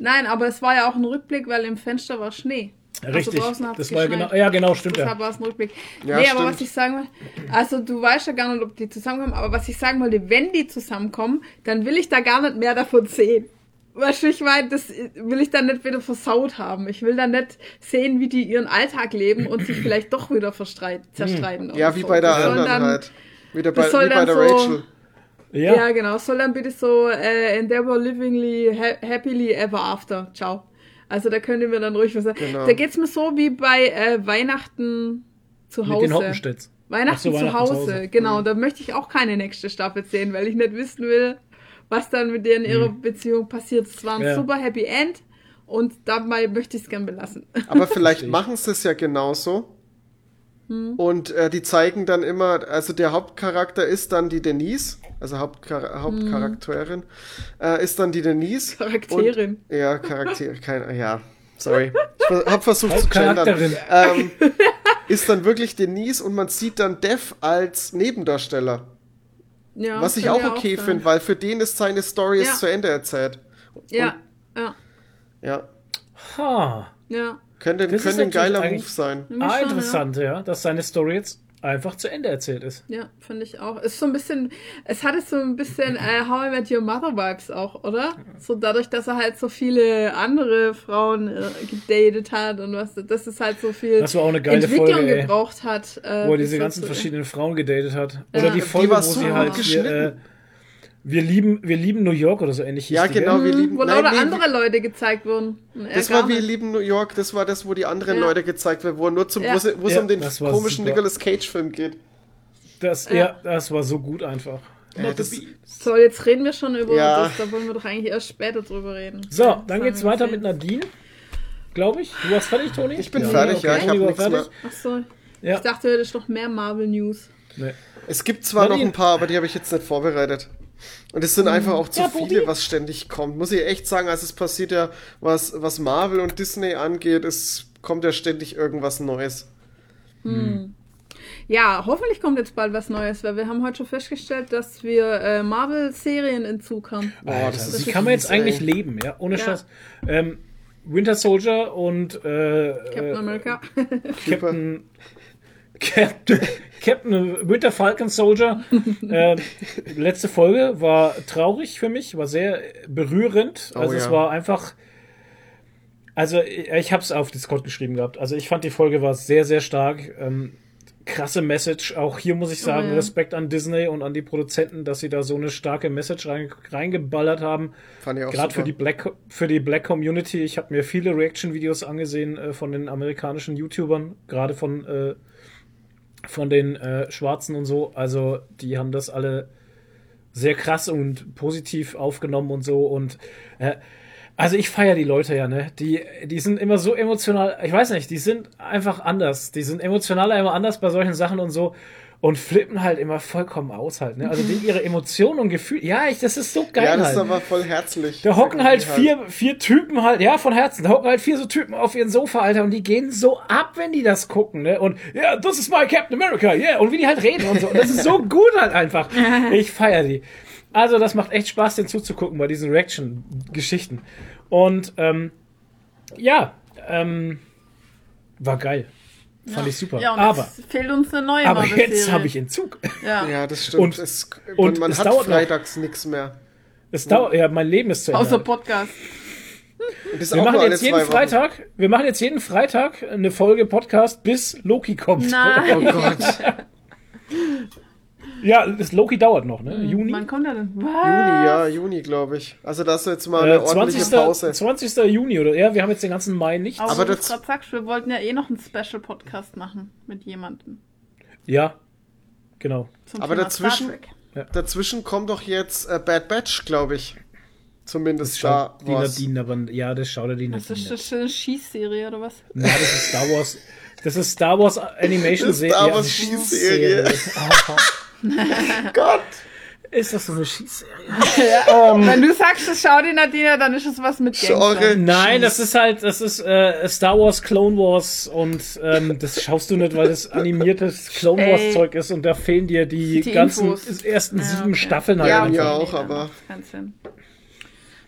Nein, aber es war ja auch ein Rückblick, weil im Fenster war Schnee. Richtig, Also das war ja geschneit. genau, ja genau, stimmt Deshalb ja. war es ein Rückblick. Ja, nee, aber stimmt. was ich sagen will, also du weißt ja gar nicht, ob die zusammenkommen, aber was ich sagen wollte, wenn die zusammenkommen, dann will ich da gar nicht mehr davon sehen. Weißt du, ich meine, das will ich dann nicht wieder versaut haben. Ich will dann nicht sehen, wie die ihren Alltag leben und sich vielleicht doch wieder verstreit, zerstreiten. Hm. Ja, wie so. bei der Das anderen dann, halt. Wieder bei, wie bei der so- Rachel. Ja, Ja. genau. Soll dann bitte so äh, endeavor livingly ha happily ever after. Ciao. Also da könnt ihr mir dann ruhig was sagen. Genau. Da geht's mir so wie bei äh, Weihnachten zu mit Hause. den Hoppenstedts. Weihnachten, Ach so, zu, Weihnachten Hause. zu Hause. Genau, da möchte ich auch keine nächste Staffel sehen, weil ich nicht wissen will, was dann mit denen in ihrer Beziehung passiert. Es war ein Mhm. Ja. super Happy End und dabei möchte ich es gern belassen. Aber vielleicht machen sie es ja genauso. Hm. Und äh, die zeigen dann immer, also der Hauptcharakter ist dann die Denise, also Hauptchar Hm. Hauptcharakterin, äh, ist dann die Denise. Charakterin. Und, ja, Charakter, kein, ja, sorry. Ich hab versucht zu gendern. Hauptcharakterin. Ähm, ist dann wirklich Denise und man sieht dann Dev als Nebendarsteller. Ja, Was ich auch okay finde, weil für den ist seine Story Ja. jetzt zu Ende erzählt. Ja, ja, Ja. Ha. ja. Könnte, könnte ein geiler Move sein. Ah, interessant, ja, dass seine Story jetzt einfach zu Ende erzählt ist. Ja, ja finde ich auch. Ist so ein bisschen, es hatte so ein bisschen äh, How I Met Your Mother Vibes auch, oder? So dadurch, dass er halt so viele andere Frauen äh, gedatet hat und was, das ist halt so viel Das war auch eine geile Entwicklung Folge, ey. gebraucht hat. Äh, wo er diese ganzen zu- verschiedenen Frauen gedatet hat. Ja. Oder die Die Folge, war wo so sie halt hier, geschnitten. äh, wir lieben, wir lieben New York oder so ähnlich Ja, die, genau, gell? wir lieben. Wo nein, lauter nee, andere Leute gezeigt wurden. Er Das war Wir lieben New York, das war das, wo die anderen Ja. Leute gezeigt werden, wo nur zum, Ja. wo, es Ja, um den komischen super. Nicolas Cage-Film geht. Das, ja. das war so gut einfach. Äh, das, So, jetzt reden wir schon über Ja. das, da wollen wir doch eigentlich erst später drüber reden. So, dann geht's wir weiter mit Nadine. Glaube ich. Du warst fertig, Toni? ich bin fertig, ja, ich habe nichts mehr. fertig. Ach so, Ja. ich dachte, du hättest noch mehr Marvel News. Nee. Es gibt zwar noch Nadine. ein paar, aber die habe ich jetzt nicht vorbereitet. Und es sind einfach auch zu Ja, viele, was ständig kommt. Muss ich echt sagen, also es passiert ja, was, was Marvel und Disney angeht, es kommt ja ständig irgendwas Neues. Ja, hoffentlich kommt jetzt bald was Neues, weil wir haben heute schon festgestellt, dass wir äh, Marvel-Serien in Zug haben. Boah, Alter, das das ist wie kann man jetzt ey. eigentlich leben, ja? Ohne Ja. Scheiß. Ähm, Winter Soldier und äh, Captain äh, America. Captain, Captain, Captain Winter Falcon Soldier. [laughs] äh, letzte Folge war traurig für mich, war sehr berührend. Oh Also es ja. war einfach. Also ich habe es auf Discord geschrieben gehabt. Also ich fand die Folge war sehr, sehr stark. Ähm, krasse Message. Auch hier muss ich sagen, Oh ja. Respekt an Disney und an die Produzenten, dass sie da so eine starke Message rein, reingeballert haben. Fand ich auch Gerade für die Black für die Black Community. Ich habe mir viele Reaction-Videos angesehen äh, von den amerikanischen YouTubern, gerade von äh, von den äh, Schwarzen und so. Also die haben das alle sehr krass und positiv aufgenommen und so und äh, also ich feiere die Leute ja, ne? Die, die sind immer so emotional, ich weiß nicht, die sind einfach anders. Die sind emotionaler immer anders bei solchen Sachen und so und flippen halt immer vollkommen aus halt, ne? Also die, ihre Emotionen und Gefühle, ja, ich, das ist so geil ja, das halt. ist aber voll herzlich. Da hocken halt Irgendwie vier, vier Typen halt, ja, von Herzen, da hocken halt vier so Typen auf ihren Sofa, Alter, und die gehen so ab, wenn die das gucken, ne? Und ja, das ist my Captain America, yeah, und wie die halt reden und so. Und das ist so [laughs] gut halt einfach. Ich feier die. Also, das macht echt Spaß, den zuzugucken bei diesen Reaction-Geschichten. Und, ähm, ja, ähm, war geil. Fand ich super. Ja, und aber, jetzt fehlt uns eine neue aber jetzt habe ich Entzug. Ja. Ja, das stimmt. Und- es, und man es hat freitags nichts mehr. Es dauert, ja, mein Leben ist zu Ende. Außer. Podcast. Wir machen jetzt jeden. Freitag, wir machen jetzt jeden Freitag eine Folge Podcast, bis Loki kommt. Nein. Oh Gott. [laughs] [laughs] Ja, das Loki dauert noch, ne? Juni. Wann kommt er denn? Was? Juni, ja, Juni, glaube ich. Also das ist jetzt mal eine Äh, ordentliche 20. Pause. 20. Juni, oder? Ja, wir haben jetzt den ganzen Mai nicht. Aber, Aber das- gerade sagst, wir wollten ja eh noch einen Special-Podcast machen mit jemandem. Ja, genau. Zum Aber Thema dazwischen- Star Trek. Dazwischen kommt doch jetzt äh, Bad Batch, glaube ich. Zumindest Schaut da die was. Nadine, aber ja, das schaut er die Das ist Nadine. das eine Schießserie oder was? Ja, das ist Star Wars. Das ist Star Wars [laughs] Animation ist Serie. Star Wars Schießserie. [laughs] [laughs] Gott! ist das so eine Schießserie? [laughs] Wenn du sagst, das schau die Nadine, dann ist es was mit Genre. Nein, das ist halt, das ist äh, Star Wars, Clone Wars und ähm, das schaust du nicht, weil das animiertes Clone Wars. Zeug ist und da fehlen dir die, Die ganzen Infos. ersten Ja, sieben okay. Staffeln halt Ja, mir auch, dann aber- keinen Sinn.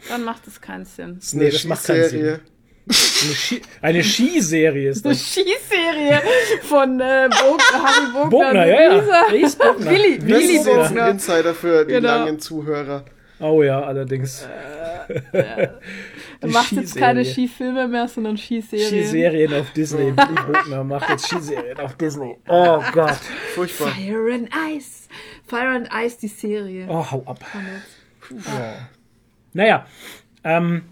Dann macht es keinen Sinn. Nee, das macht keinen Schießserie. Eine, Ski eine Skiserie ist Eine das. Schießserie von äh, Bog [laughs] Harry Bogner. Bogner, ja, ja. Ries Bogner. Willi, Das Willi ist jetzt ein Bogner. Insider für die Genau. langen Zuhörer. Oh ja, allerdings. [laughs] Er Die macht jetzt keine Skiserie. Skifilme mehr, sondern Skiserien. Skiserien auf Disney. Bogner macht jetzt Skiserien auf Disney. Oh Gott. Furchtbar. Fire and Ice. Fire and Ice, die Serie. Oh, hau ab. Jetzt. Naja, ähm,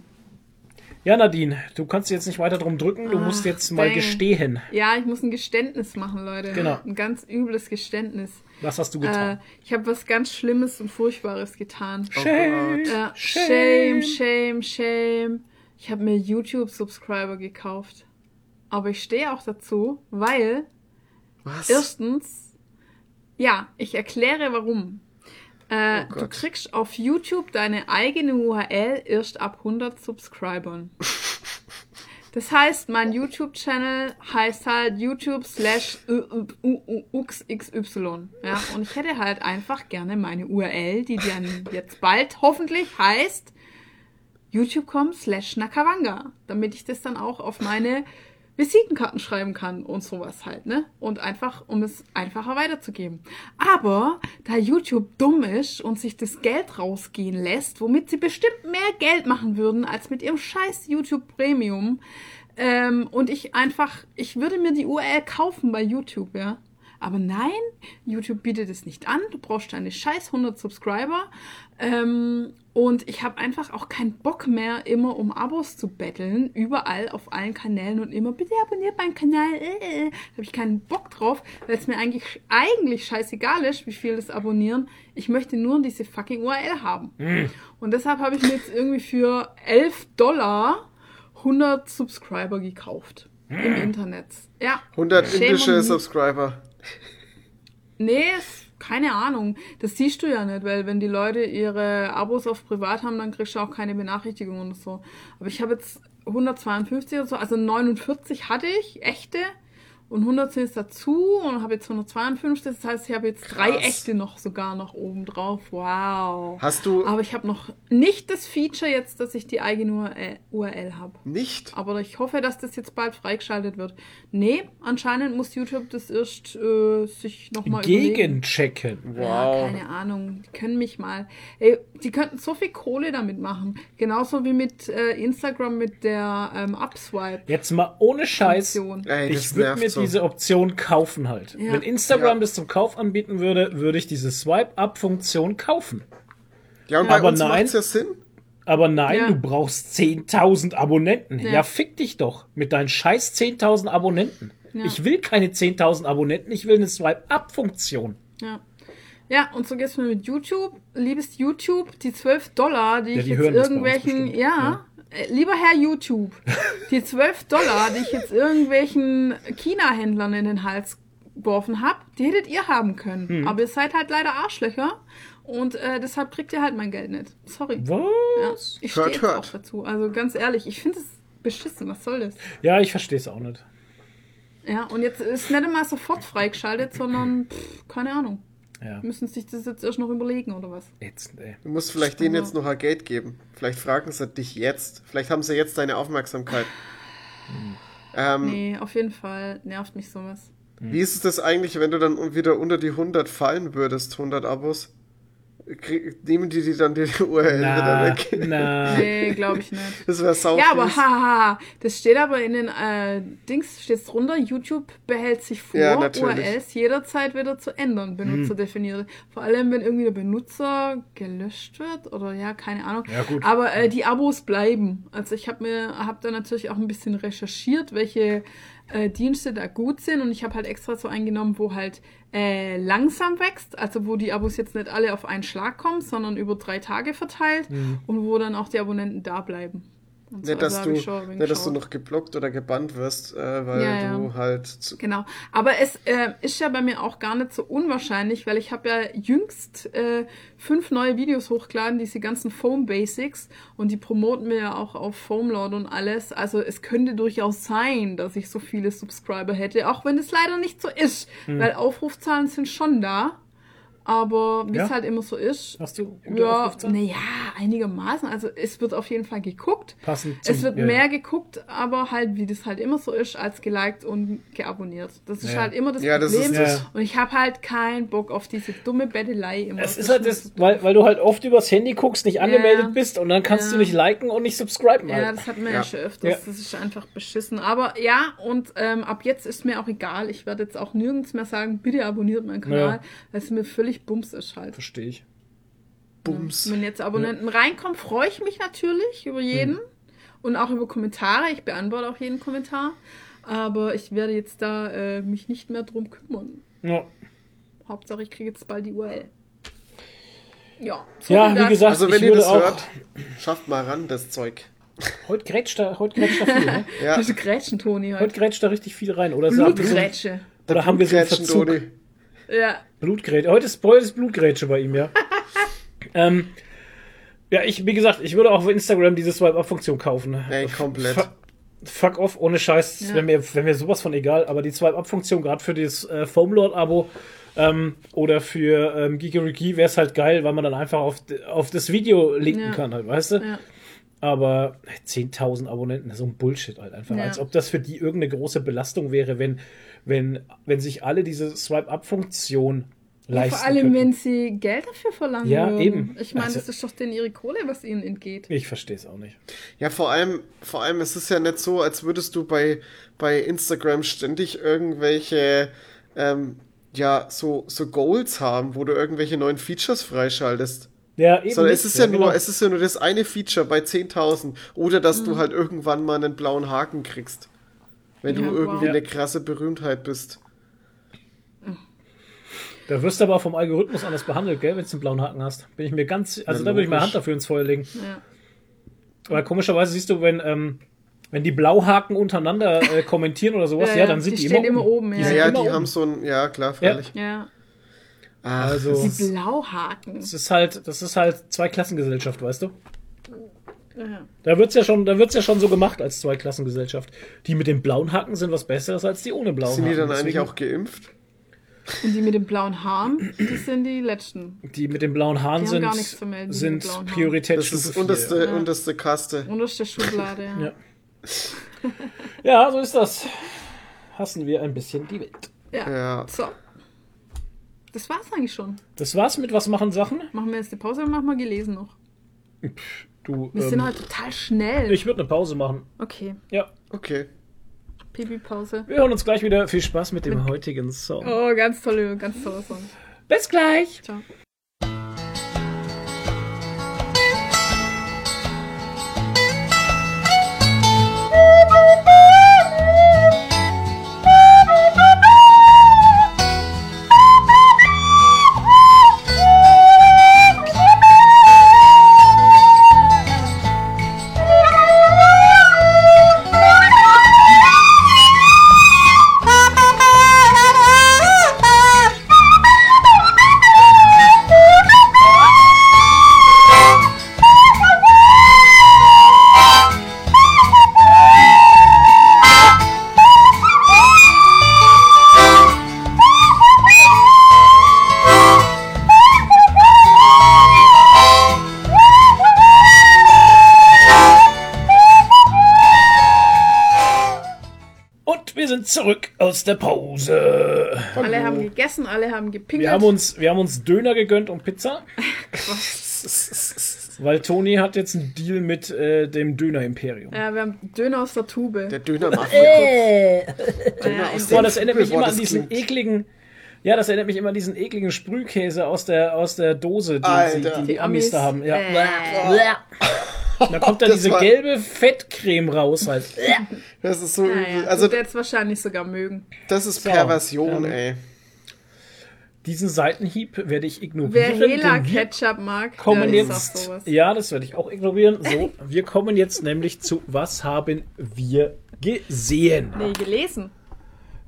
ja, Nadine, du kannst jetzt nicht weiter drum drücken. Du musst jetzt mal dang. gestehen. Ja, ich muss ein Geständnis machen, Leute. Genau. Ein ganz übles Geständnis. Was hast du Äh, getan? ich habe was ganz Schlimmes und Furchtbares getan. Shame. Äh, shame, shame, shame. Ich habe mir YouTube-Subscriber gekauft. Aber ich stehe auch dazu, weil Was? erstens, ja, ich erkläre warum. Äh, Oh du kriegst auf YouTube deine eigene URL erst ab 100 Subscribern. [laughs] Das heißt, mein YouTube-Channel heißt halt YouTube slash uxxy. Ja, und ich hätte halt einfach gerne meine URL, die dann jetzt bald hoffentlich heißt youtube.com slash nakawanga, damit ich das dann auch auf meine Visitenkarten schreiben kann und sowas halt, ne? Und einfach, um es einfacher weiterzugeben. Aber da YouTube dumm ist und sich das Geld rausgehen lässt, womit sie bestimmt mehr Geld machen würden als mit ihrem scheiß YouTube Premium, ähm, und ich einfach, ich würde mir die URL kaufen bei YouTube, ja. Aber nein, YouTube bietet es nicht an. Du brauchst deine scheiß 100 Subscriber. Ähm, und ich habe einfach auch keinen Bock mehr, immer um Abos zu betteln. Überall auf allen Kanälen und immer, bitte abonniert meinen Kanal. Äh, da habe ich keinen Bock drauf, weil es mir eigentlich, eigentlich scheißegal ist, wie viel das abonnieren. Ich möchte nur diese fucking URL haben. Und deshalb habe ich mir jetzt irgendwie für 11 Dollar 100 Subscriber gekauft. Im Internet. Ja. 100 Shame indische. Subscriber. Nee, es- keine Ahnung. Das siehst du ja nicht, weil wenn die Leute ihre Abos auf privat haben, dann kriegst du auch keine Benachrichtigungen und so. Aber ich habe jetzt 152 oder so, also 49 hatte ich, echte. Und 110 ist dazu und habe jetzt 152. Das heißt, ich habe jetzt drei Krass. echte noch sogar noch oben drauf. Wow. Hast du Aber ich habe noch nicht das Feature jetzt, dass ich die eigene URL, URL habe. nicht? Aber ich hoffe, dass das jetzt bald freigeschaltet wird. Nee, anscheinend muss YouTube das erst äh, sich nochmal überlegen. Gegenchecken. Ja, Wow. keine Ahnung. Die können mich mal. Ey, die könnten so viel Kohle damit machen. Genauso wie mit äh, Instagram mit der ähm, Upswipe. Jetzt mal ohne Scheiß. Ey, das Ich würde mir so. Diese Option kaufen halt. Ja. Wenn Instagram Ja. das zum Kauf anbieten würde, würde ich diese Swipe-Up-Funktion kaufen. Ja, und bei Aber uns nein. ja Sinn. Aber nein, Ja. du brauchst 10.000 Abonnenten. Ja. Ja. fick dich doch mit deinen scheiß 10.000 Abonnenten. Ja. Ich will keine 10.000 Abonnenten, ich will eine Swipe-Up-Funktion. Ja. Ja, und so geht's mir mit YouTube. Liebes YouTube, die 12 Dollar, die Ja, ich die jetzt bei uns irgendwelchen, ja, lieber Herr YouTube, die 12 Dollar, die ich jetzt irgendwelchen China-Händlern in den Hals geworfen habe, die hättet ihr haben können. Hm. Aber ihr seid halt leider Arschlöcher und äh, deshalb kriegt ihr halt mein Geld nicht. Sorry. Ja, Was? ich Hört, stehe jetzt hört. auch dazu. Also ganz ehrlich, ich finde es beschissen. Was soll das? Ja, ich verstehe es auch nicht. Ja, und jetzt ist nicht einmal sofort freigeschaltet, sondern pff, keine Ahnung. Ja, Müssen sich das jetzt erst noch überlegen oder was? ätzend, ey. Du musst vielleicht denen jetzt noch ein Geld geben. Vielleicht fragen sie dich jetzt. Vielleicht haben sie jetzt deine Aufmerksamkeit. Ähm, Nee, auf jeden Fall nervt mich sowas. Wie ist es das eigentlich, wenn du dann wieder unter die 100 fallen würdest, 100 Abos? Krieg, nehmen die die dann die URL wieder Na, weg? na. Nee, glaube ich nicht. Das wäre sau Ja, aber haha, das steht aber in den äh, Dings steht's drunter. YouTube behält sich vor, Ja. URLs jederzeit wieder zu ändern, Benutzer definiert. Vor allem, wenn irgendwie der Benutzer gelöscht wird oder ja, keine Ahnung. Ja, gut. Aber äh, die Abos bleiben. Also ich habe mir, habe da natürlich auch ein bisschen recherchiert, welche äh, Dienste da gut sind. Und ich habe halt extra so eingenommen, wo halt äh, langsam wächst, also wo die Abos jetzt nicht alle auf einen Schlag kommen, sondern über drei Tage verteilt und wo dann auch die Abonnenten da bleiben. Und so. Nicht, dass, Also du, nicht, dass du noch geblockt oder gebannt wirst, äh, weil Ja, ja. du halt. Zu, Genau. Aber es äh, ist ja bei mir auch gar nicht so unwahrscheinlich, weil ich habe ja jüngst äh, fünf neue Videos hochgeladen, diese ganzen Foam Basics und die promoten wir ja auch auf Foamlord und alles. Also es könnte durchaus sein, dass ich so viele Subscriber hätte, auch wenn es leider nicht so ist, Hm. weil Aufrufzahlen sind schon da. Aber wie Ja? es halt immer so ist. Hast du gute Ja, naja, einigermaßen. Also es wird auf jeden Fall geguckt. Passend zum- Es wird ja, mehr ja. geguckt, aber halt, wie das halt immer so ist, als geliked und geabonniert. Das ist Ja. halt immer das Ja, das Problem. ist. Und ich habe halt keinen Bock auf diese dumme Bettelei immer. Es ist halt das, weil, weil du halt oft übers Handy guckst, nicht angemeldet bist und dann kannst Ja. du nicht liken und nicht subscriben Ja, halt. das hatten wir ja, Ja. schon öfters. Ja. Das ist einfach beschissen. Aber ja, und ähm, ab jetzt ist mir auch egal. Ich werde jetzt auch nirgends mehr sagen, bitte abonniert meinen Kanal, Ja. weil es mir völlig bums ist halt. Verstehe ich. Bums. Wenn jetzt Abonnenten reinkommen, freue ich mich natürlich über jeden und auch über Kommentare. Ich beantworte auch jeden Kommentar. Aber ich werde jetzt da äh, mich nicht mehr drum kümmern. Ja, Hauptsache, ich kriege jetzt bald die URL. Ja, so ja wie gesagt, Also, ich wenn ihr würde das auch. hört, schafft mal ran, das Zeug. Heute grätscht da, heute grätscht da viel, ne? Ja, Das ist Grätschen, Toni, Heute heute. grätscht da richtig viel rein. Oder, Blutgrätsche. oder haben wir so einen Verzug? Dodi. Ja. Blutgrätsche. Heute ist, heute ist Blutgrätsche bei ihm, ja. [laughs] ähm, ja, ich, wie gesagt, ich würde auch auf Instagram diese Swipe-Up-Funktion kaufen. Ey, komplett. Ver fuck off, ohne Scheiß, Ja. wäre mir, wär mir sowas von egal, aber die Swipe-Up-Funktion, gerade für das äh, Foamlord-Abo ähm, oder für ähm, Gigeriki wäre es halt geil, weil man dann einfach auf, auf das Video linken Ja. kann, halt, weißt du? Ja. Aber 10.000 Abonnenten, das ist so ein Bullshit halt einfach. Ja. Als ob das für die irgendeine große Belastung wäre, wenn, wenn, wenn sich alle diese Swipe-Up-Funktion Ja, leisten vor allem, könnten. wenn sie Geld dafür verlangen. Ja, würden. eben. Ich meine, Also- das ist doch denen ihre Kohle, was ihnen entgeht. Ich verstehe es auch nicht. Ja, vor allem, vor allem, es ist ja nicht so, als würdest du bei, bei Instagram ständig irgendwelche, ähm, ja, so, so Goals haben, wo du irgendwelche neuen Features freischaltest. Ja, eben. Sondern es ist ja, nur, genau. es ist ja nur das eine Feature bei 10.000. Oder dass Mhm. du halt irgendwann mal einen blauen Haken kriegst. Wenn Ja, du irgendwie wow. eine krasse Berühmtheit bist. Da wirst du aber auch vom Algorithmus anders behandelt, gell, wenn du einen blauen Haken hast. Bin ich mir ganz, also Ja, da würde ich meine. Hand dafür ins Feuer legen. Ja. Weil komischerweise siehst du, wenn, ähm, wenn die Blauhaken untereinander äh, kommentieren oder sowas, Ja, ja, ja, dann sind die die, stehen immer oben, ja. Ja, sind ja, die oben. haben so ein, ja klar, freilich. ja. Also- Die Blauhaken. Das ist halt, das ist halt Zweiklassengesellschaft, weißt du? Ja. Da wird's ja schon, da wird's ja schon so gemacht als Zweiklassengesellschaft. Die mit den blauen Haken sind was Besseres als die ohne blauen sind die Haken. dann eigentlich auch geimpft? Und die mit den blauen Haaren, die sind die letzten. Die mit den blauen Haaren Die haben sind, gar nichts zu melden, sind. Priorität Das ist unterste, unterste Kaste. Unterste Schublade, ja. Ja. Ja, so ist das. Hassen wir ein bisschen die Welt. Ja. Ja. So. Das war's eigentlich schon. Das war's mit Was machen Sachen? Machen wir jetzt eine Pause oder machen wir gelesen noch? Du, Wir ähm, sind halt total schnell. ich würde eine Pause machen. okay. Ja. Okay. Pipi-Pause. Wir hören uns gleich wieder. Viel Spaß mit dem heutigen Song. Oh, ganz tolle, ganz toller Song. Bis gleich. Ciao. Der Pause. Alle haben gegessen, alle haben gepinkelt. Wir haben uns, wir haben uns Döner gegönnt und Pizza. [laughs] Weil Toni hat jetzt einen Deal mit äh, dem Döner-Imperium. ja, wir haben Döner aus der Tube. Der Döner Mafia. ja, aus Boah, das erinnert mich immer an diesen klingt- ekligen. Ja, das erinnert mich immer an diesen ekligen Sprühkäse aus der, aus der Dose, die, Alter. sie, die, die Amis da haben. Ja. Äh. Da kommt dann diese war- gelbe Fettcreme raus halt. Das ist so Ja, übel. ja. Also, Also, jetzt wahrscheinlich sogar mögen. das ist So, Perversion, ähm, ey. Diesen Seitenhieb werde ich ignorieren. Wer denn wir Hela-Ketchup mag, kommen der ist jetzt. auf sowas. Ja, das werde ich auch ignorieren. So, wir kommen jetzt nämlich zu Was haben wir gesehen? Nee, gelesen.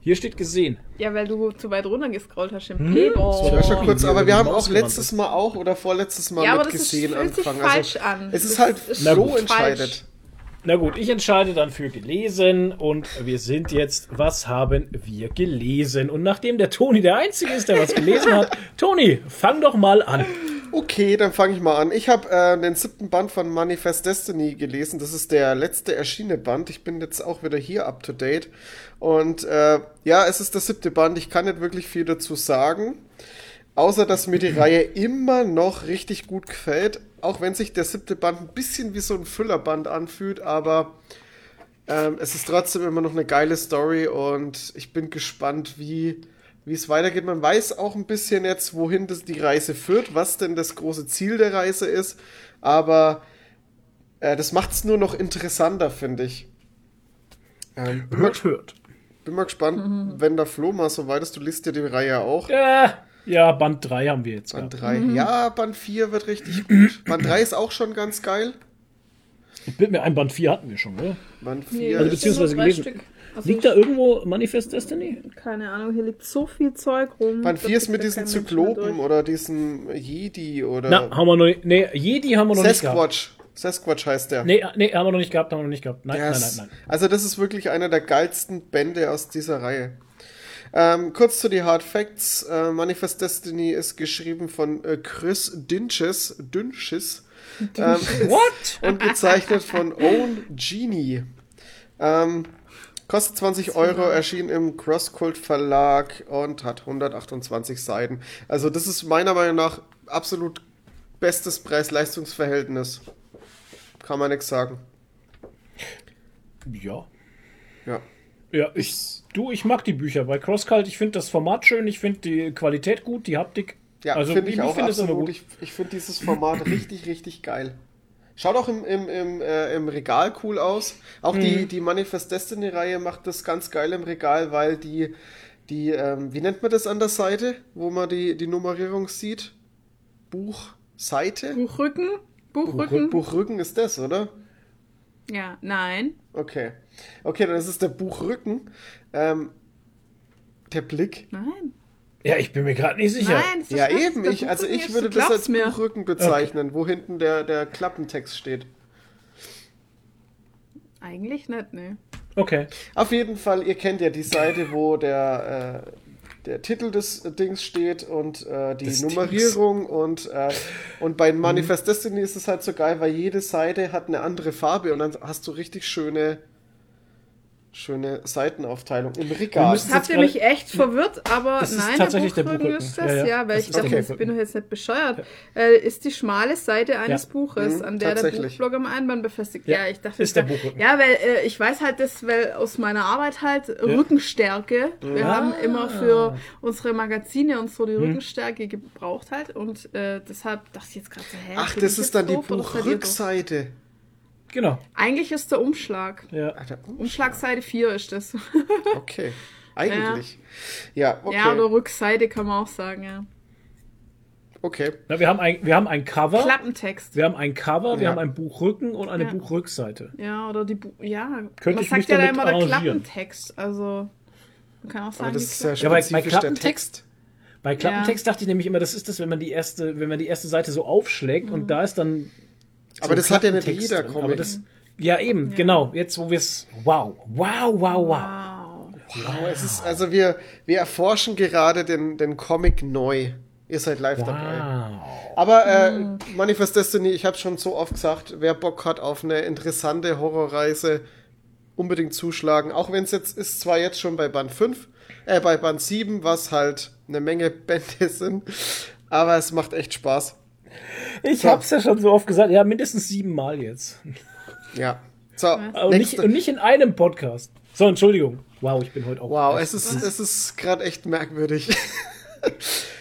Hier steht gesehen. Ja, weil du zu weit runter gescrollt hast im Hm? Playboy. Ja, schon kurz, wie aber wir haben auch letztes ist. Mal auch oder vorletztes Mal Ja, aber mit das ist, gesehen fühlt sich angefangen. falsch also, an. Es ist halt Na so gut. entscheidet. falsch. Na gut, ich entscheide dann für gelesen und wir sind jetzt, was haben wir gelesen? Und nachdem der Toni der Einzige ist, der was gelesen hat, [laughs] Toni, fang doch mal an. Okay, dann fange ich mal an. Ich habe äh, den siebten Band von Manifest Destiny gelesen. Das ist der letzte erschienene Band. Ich bin jetzt auch wieder hier up to date. Und äh, ja, es ist der siebte Band. Ich kann nicht wirklich viel dazu sagen. Außer, dass mir die [clears throat] Reihe immer noch richtig gut gefällt. Auch wenn sich der siebte Band ein bisschen wie so ein Füllerband anfühlt. Aber ähm, es ist trotzdem immer noch eine geile Story. Und ich bin gespannt, wie wie es weitergeht. Man weiß auch ein bisschen jetzt, wohin das die Reise führt, was denn das große Ziel der Reise ist. Aber äh, das macht es nur noch interessanter, finde ich. Ähm, bin, mal, Hört, hört. bin mal gespannt, wenn der Flo mal so weit ist. Du liest ja die Reihe auch. Äh, ja, Band 3 haben wir jetzt. Band gehabt. 3. Ja, Band 4 wird richtig gut. [clears throat] Band 3 ist auch schon ganz geil. Ich bin mir ein Band 4 hatten wir schon, oder? Band Nee, 4 Also das ist, sind nur beziehungsweise gelesen. Stück. Also Liegt da irgendwo Manifest Destiny? Keine Ahnung, hier liegt so viel Zeug rum. Das 4 ist mit diesen Zyklopen oder diesen Jedi oder Na, haben wir noch. Nee, Jedi haben wir noch nicht gehabt. Sasquatch. Sasquatch heißt der. Nee, nee, haben wir noch nicht gehabt, haben wir noch nicht gehabt. Nein, Der nein, nein, nein. Also das ist wirklich einer der geilsten Bände aus dieser Reihe. Ähm, kurz zu die Hard Facts. Äh, Manifest Destiny ist geschrieben von äh, Chris Dünches, Dünches ähm, What? und gezeichnet von Owen Genie. Ähm, kostet 20 Euro, erschien im Crosscult Verlag und hat 128 Seiten. Also das ist meiner Meinung nach absolut bestes Preis-Leistungs-Verhältnis. Kann man nichts sagen. Ja. Ja. Ja, ich, du, ich mag die Bücher bei CrossCult. Ich finde das Format schön, ich finde die Qualität gut, die Haptik. Ja, also finde ich auch finde es aber absolut. gut. Ich, ich finde dieses Format [clears throat] richtig, richtig geil. Schaut auch im, im, im, äh, im Regal cool aus. Auch Mhm. die, die Manifest Destiny-Reihe macht das ganz geil im Regal, weil die, die ähm, wie nennt man das an der Seite, wo man die, die Nummerierung sieht? Buchseite? Buchrücken? Buchrücken? Buchrücken ist das, oder? Ja, nein. Okay. Okay, dann ist es der Buchrücken. Ähm, der Blick. Nein. Ja, ich bin mir gerade nicht sicher. Nein, Ja, eben. Ich, also ich würde das als mir. Buchrücken bezeichnen, wo hinten der, der Klappentext steht. Eigentlich nicht, ne. Okay. Auf jeden Fall, ihr kennt ja die Seite, wo der, äh, der Titel des Dings steht und äh, die Des Nummerierung und, äh, und bei Mhm. Manifest Destiny ist es halt so geil, weil jede Seite hat eine andere Farbe und dann hast du richtig schöne schöne Seitenaufteilung im Regal. Habt ihr mich echt verwirrt, aber Das ist nein, tatsächlich der Buchrücken Buchrücken. ist das, Ja, ja, ja, weil das ich ist der dachte, Buchrücken. bin doch jetzt nicht bescheuert. Äh, ist die schmale Seite eines Ja. Buches, Mhm, an der der. Buchblog am Einband befestigt. Ja, Ja, ich dachte, ist der Buchrücken. Ja, weil äh, ich weiß halt das, weil aus meiner Arbeit halt Rückenstärke. Wir haben immer für unsere Magazine und so die Rückenstärke gebraucht halt und äh, deshalb dachte ich jetzt gerade so, hä? Ach, das ich ist dann die? Buchrückseite. Genau. Eigentlich ist der Umschlag. Ja. Alter, Umschlagseite 4 ist das. [laughs] Okay. Eigentlich. Ja, okay. Ja, oder Rückseite kann man auch sagen, ja. okay. Na, wir, haben ein, wir haben ein Cover. Klappentext. Wir haben ein Cover, wir Ja. haben ein Buchrücken und eine Ja. Buchrückseite. Ja, oder die, Bu ja, Könnte man ich sagt mich ja da damit immer der arrangieren. Klappentext, also man kann auch sagen, Aber das ist ja Ja, bei- bei der Klappentext- Text. Bei Klappentext dachte ich nämlich immer, das ist das, wenn man die erste, wenn man die erste Seite so aufschlägt Mhm. und da ist dann. Aber so das hat ja nicht jeder. Comic. Das, ja, eben, genau. Jetzt, wo wir es. Wow, wow, wow, wow. Wow. Wow, es ist, also wir, wir erforschen gerade den, den Comic neu. Ihr seid live dabei. Wow. Aber äh, Manifest Destiny, ich habe schon so oft gesagt, wer Bock hat auf eine interessante Horrorreise, unbedingt zuschlagen. Auch wenn es jetzt ist, zwar jetzt schon bei Band 5, äh, bei Band 7, was halt eine Menge [laughs] Bände sind, aber es macht echt Spaß. Ich hab's ja schon so oft gesagt, ja, mindestens siebenmal jetzt. Ja. So, Und nicht, und nicht in einem Podcast. So, Entschuldigung. Wow, ich bin heute auch. Wow, es ist, es ist gerade echt merkwürdig.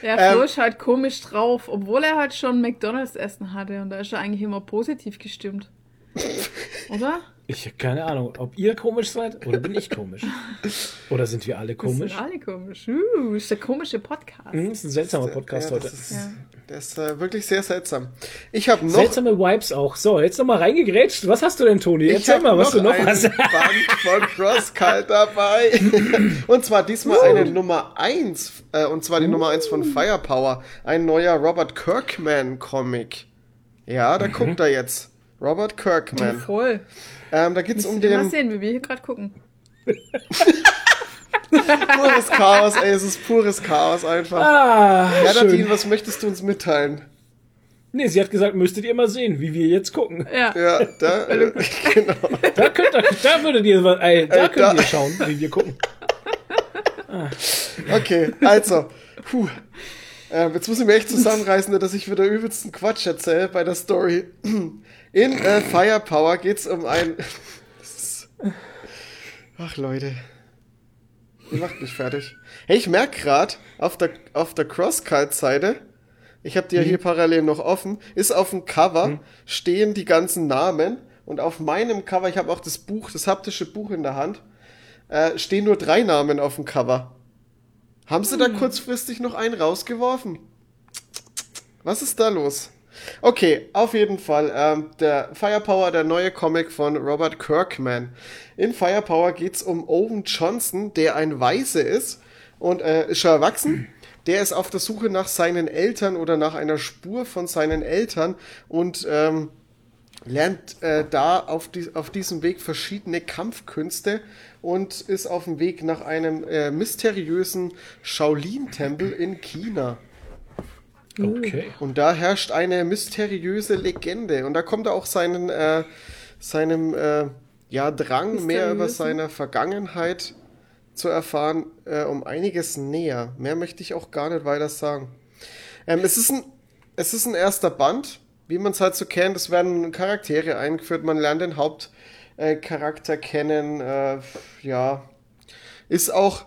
Ja, Ähm, Flo ist halt komisch drauf, obwohl er halt schon McDonalds Essen hatte und da ist er eigentlich immer positiv gestimmt. [laughs] Oder? Ich habe keine Ahnung, ob ihr komisch seid oder bin ich komisch. Oder sind wir alle Wir komisch? sind alle komisch. Uh, ist der komische Podcast. Hm, ist ein seltsamer Podcast ja, heute. Das ist, Ja. das ist äh, wirklich sehr seltsam. Ich habe noch Seltsame Vibes auch. So, jetzt nochmal reingegrätscht. Was hast du denn, Toni? Ich Erzähl mal, was du noch einen hast. Band von Crosskalt dabei. [laughs] und zwar diesmal eine Nummer 1. Äh, und zwar die Nummer 1 von Firepower. Ein neuer Robert Kirkman-Comic. Ja, da guckt er jetzt. Robert Kirkman. Voll. Ähm, da geht's um Müsst ihr mal den sehen, wie wir hier gerade gucken. pures Chaos, ey, es ist pures Chaos einfach. Ah, ja, schön. Nadine, was möchtest du uns mitteilen? Nee, sie hat gesagt, müsstet ihr mal sehen, wie wir jetzt gucken. Ja. Ja, da, [laughs] äh, genau. Da könnt ihr, da würdet ihr, ey, da Äh, könnt da- ihr schauen, wie wir gucken. [laughs] Okay, also, puh. Äh, jetzt muss ich mir echt zusammenreißen, dass ich wieder übelsten Quatsch erzähle bei der Story. In äh, Firepower geht's um ein. Ach Leute. Ihr macht mich fertig. Hey, ich merk grad auf der, auf der Crosscut-Seite, ich habe die ja hier parallel noch offen, ist auf dem Cover, stehen die ganzen Namen und auf meinem Cover, ich habe auch das Buch, das haptische Buch in der Hand, äh, stehen nur drei Namen auf dem Cover. Haben sie da kurzfristig noch einen rausgeworfen? Was ist da los? Okay, auf jeden Fall. Ähm, der Firepower, der neue Comic von Robert Kirkman. In Firepower geht's um Owen Johnson, der ein Weise ist und äh, ist schon erwachsen. Der ist auf der Suche nach seinen Eltern oder nach einer Spur von seinen Eltern und ähm, lernt äh, da auf, die, auf diesem Weg verschiedene Kampfkünste und ist auf dem Weg nach einem äh, mysteriösen Shaolin-Tempel in China. Okay. Und da herrscht eine mysteriöse Legende. Und da kommt er auch seinen, äh, seinem äh, ja, Drang, mehr über seine Vergangenheit zu erfahren, äh, um einiges näher. Mehr möchte ich auch gar nicht weiter sagen. Ähm, es, ist ein, es ist ein erster Band, wie man es halt so kennt. Es werden Charaktere eingeführt, man lernt den Hauptcharakter kennen. Äh, ja, ist auch,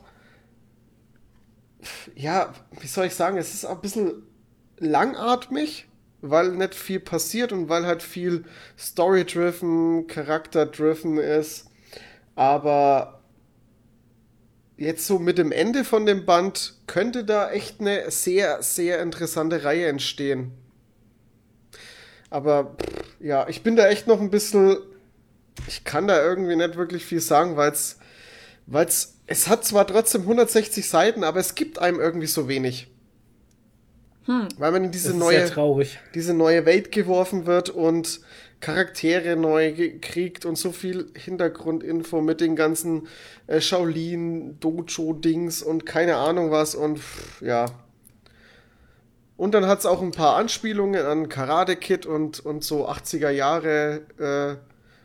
ja, wie soll ich sagen, es ist auch ein bisschen langatmig, weil nicht viel passiert und weil halt viel Story-driven, Charakter-driven ist. Aber jetzt so mit dem Ende von dem Band könnte da echt eine sehr, sehr interessante Reihe entstehen. Aber ja, ich bin da echt noch ein bisschen. Ich kann da irgendwie nicht wirklich viel sagen, weil es. Weil es. Es hat zwar trotzdem 160 Seiten, aber es gibt einem irgendwie so wenig. Weil man in diese neue diese neue Welt geworfen wird und Charaktere neu kriegt und so viel Hintergrundinfo mit den ganzen äh, Shaolin, Dojo-Dings und keine Ahnung was und pff, ja. Und dann hat es auch ein paar Anspielungen an Karate Kid und, und so 80er Jahre äh,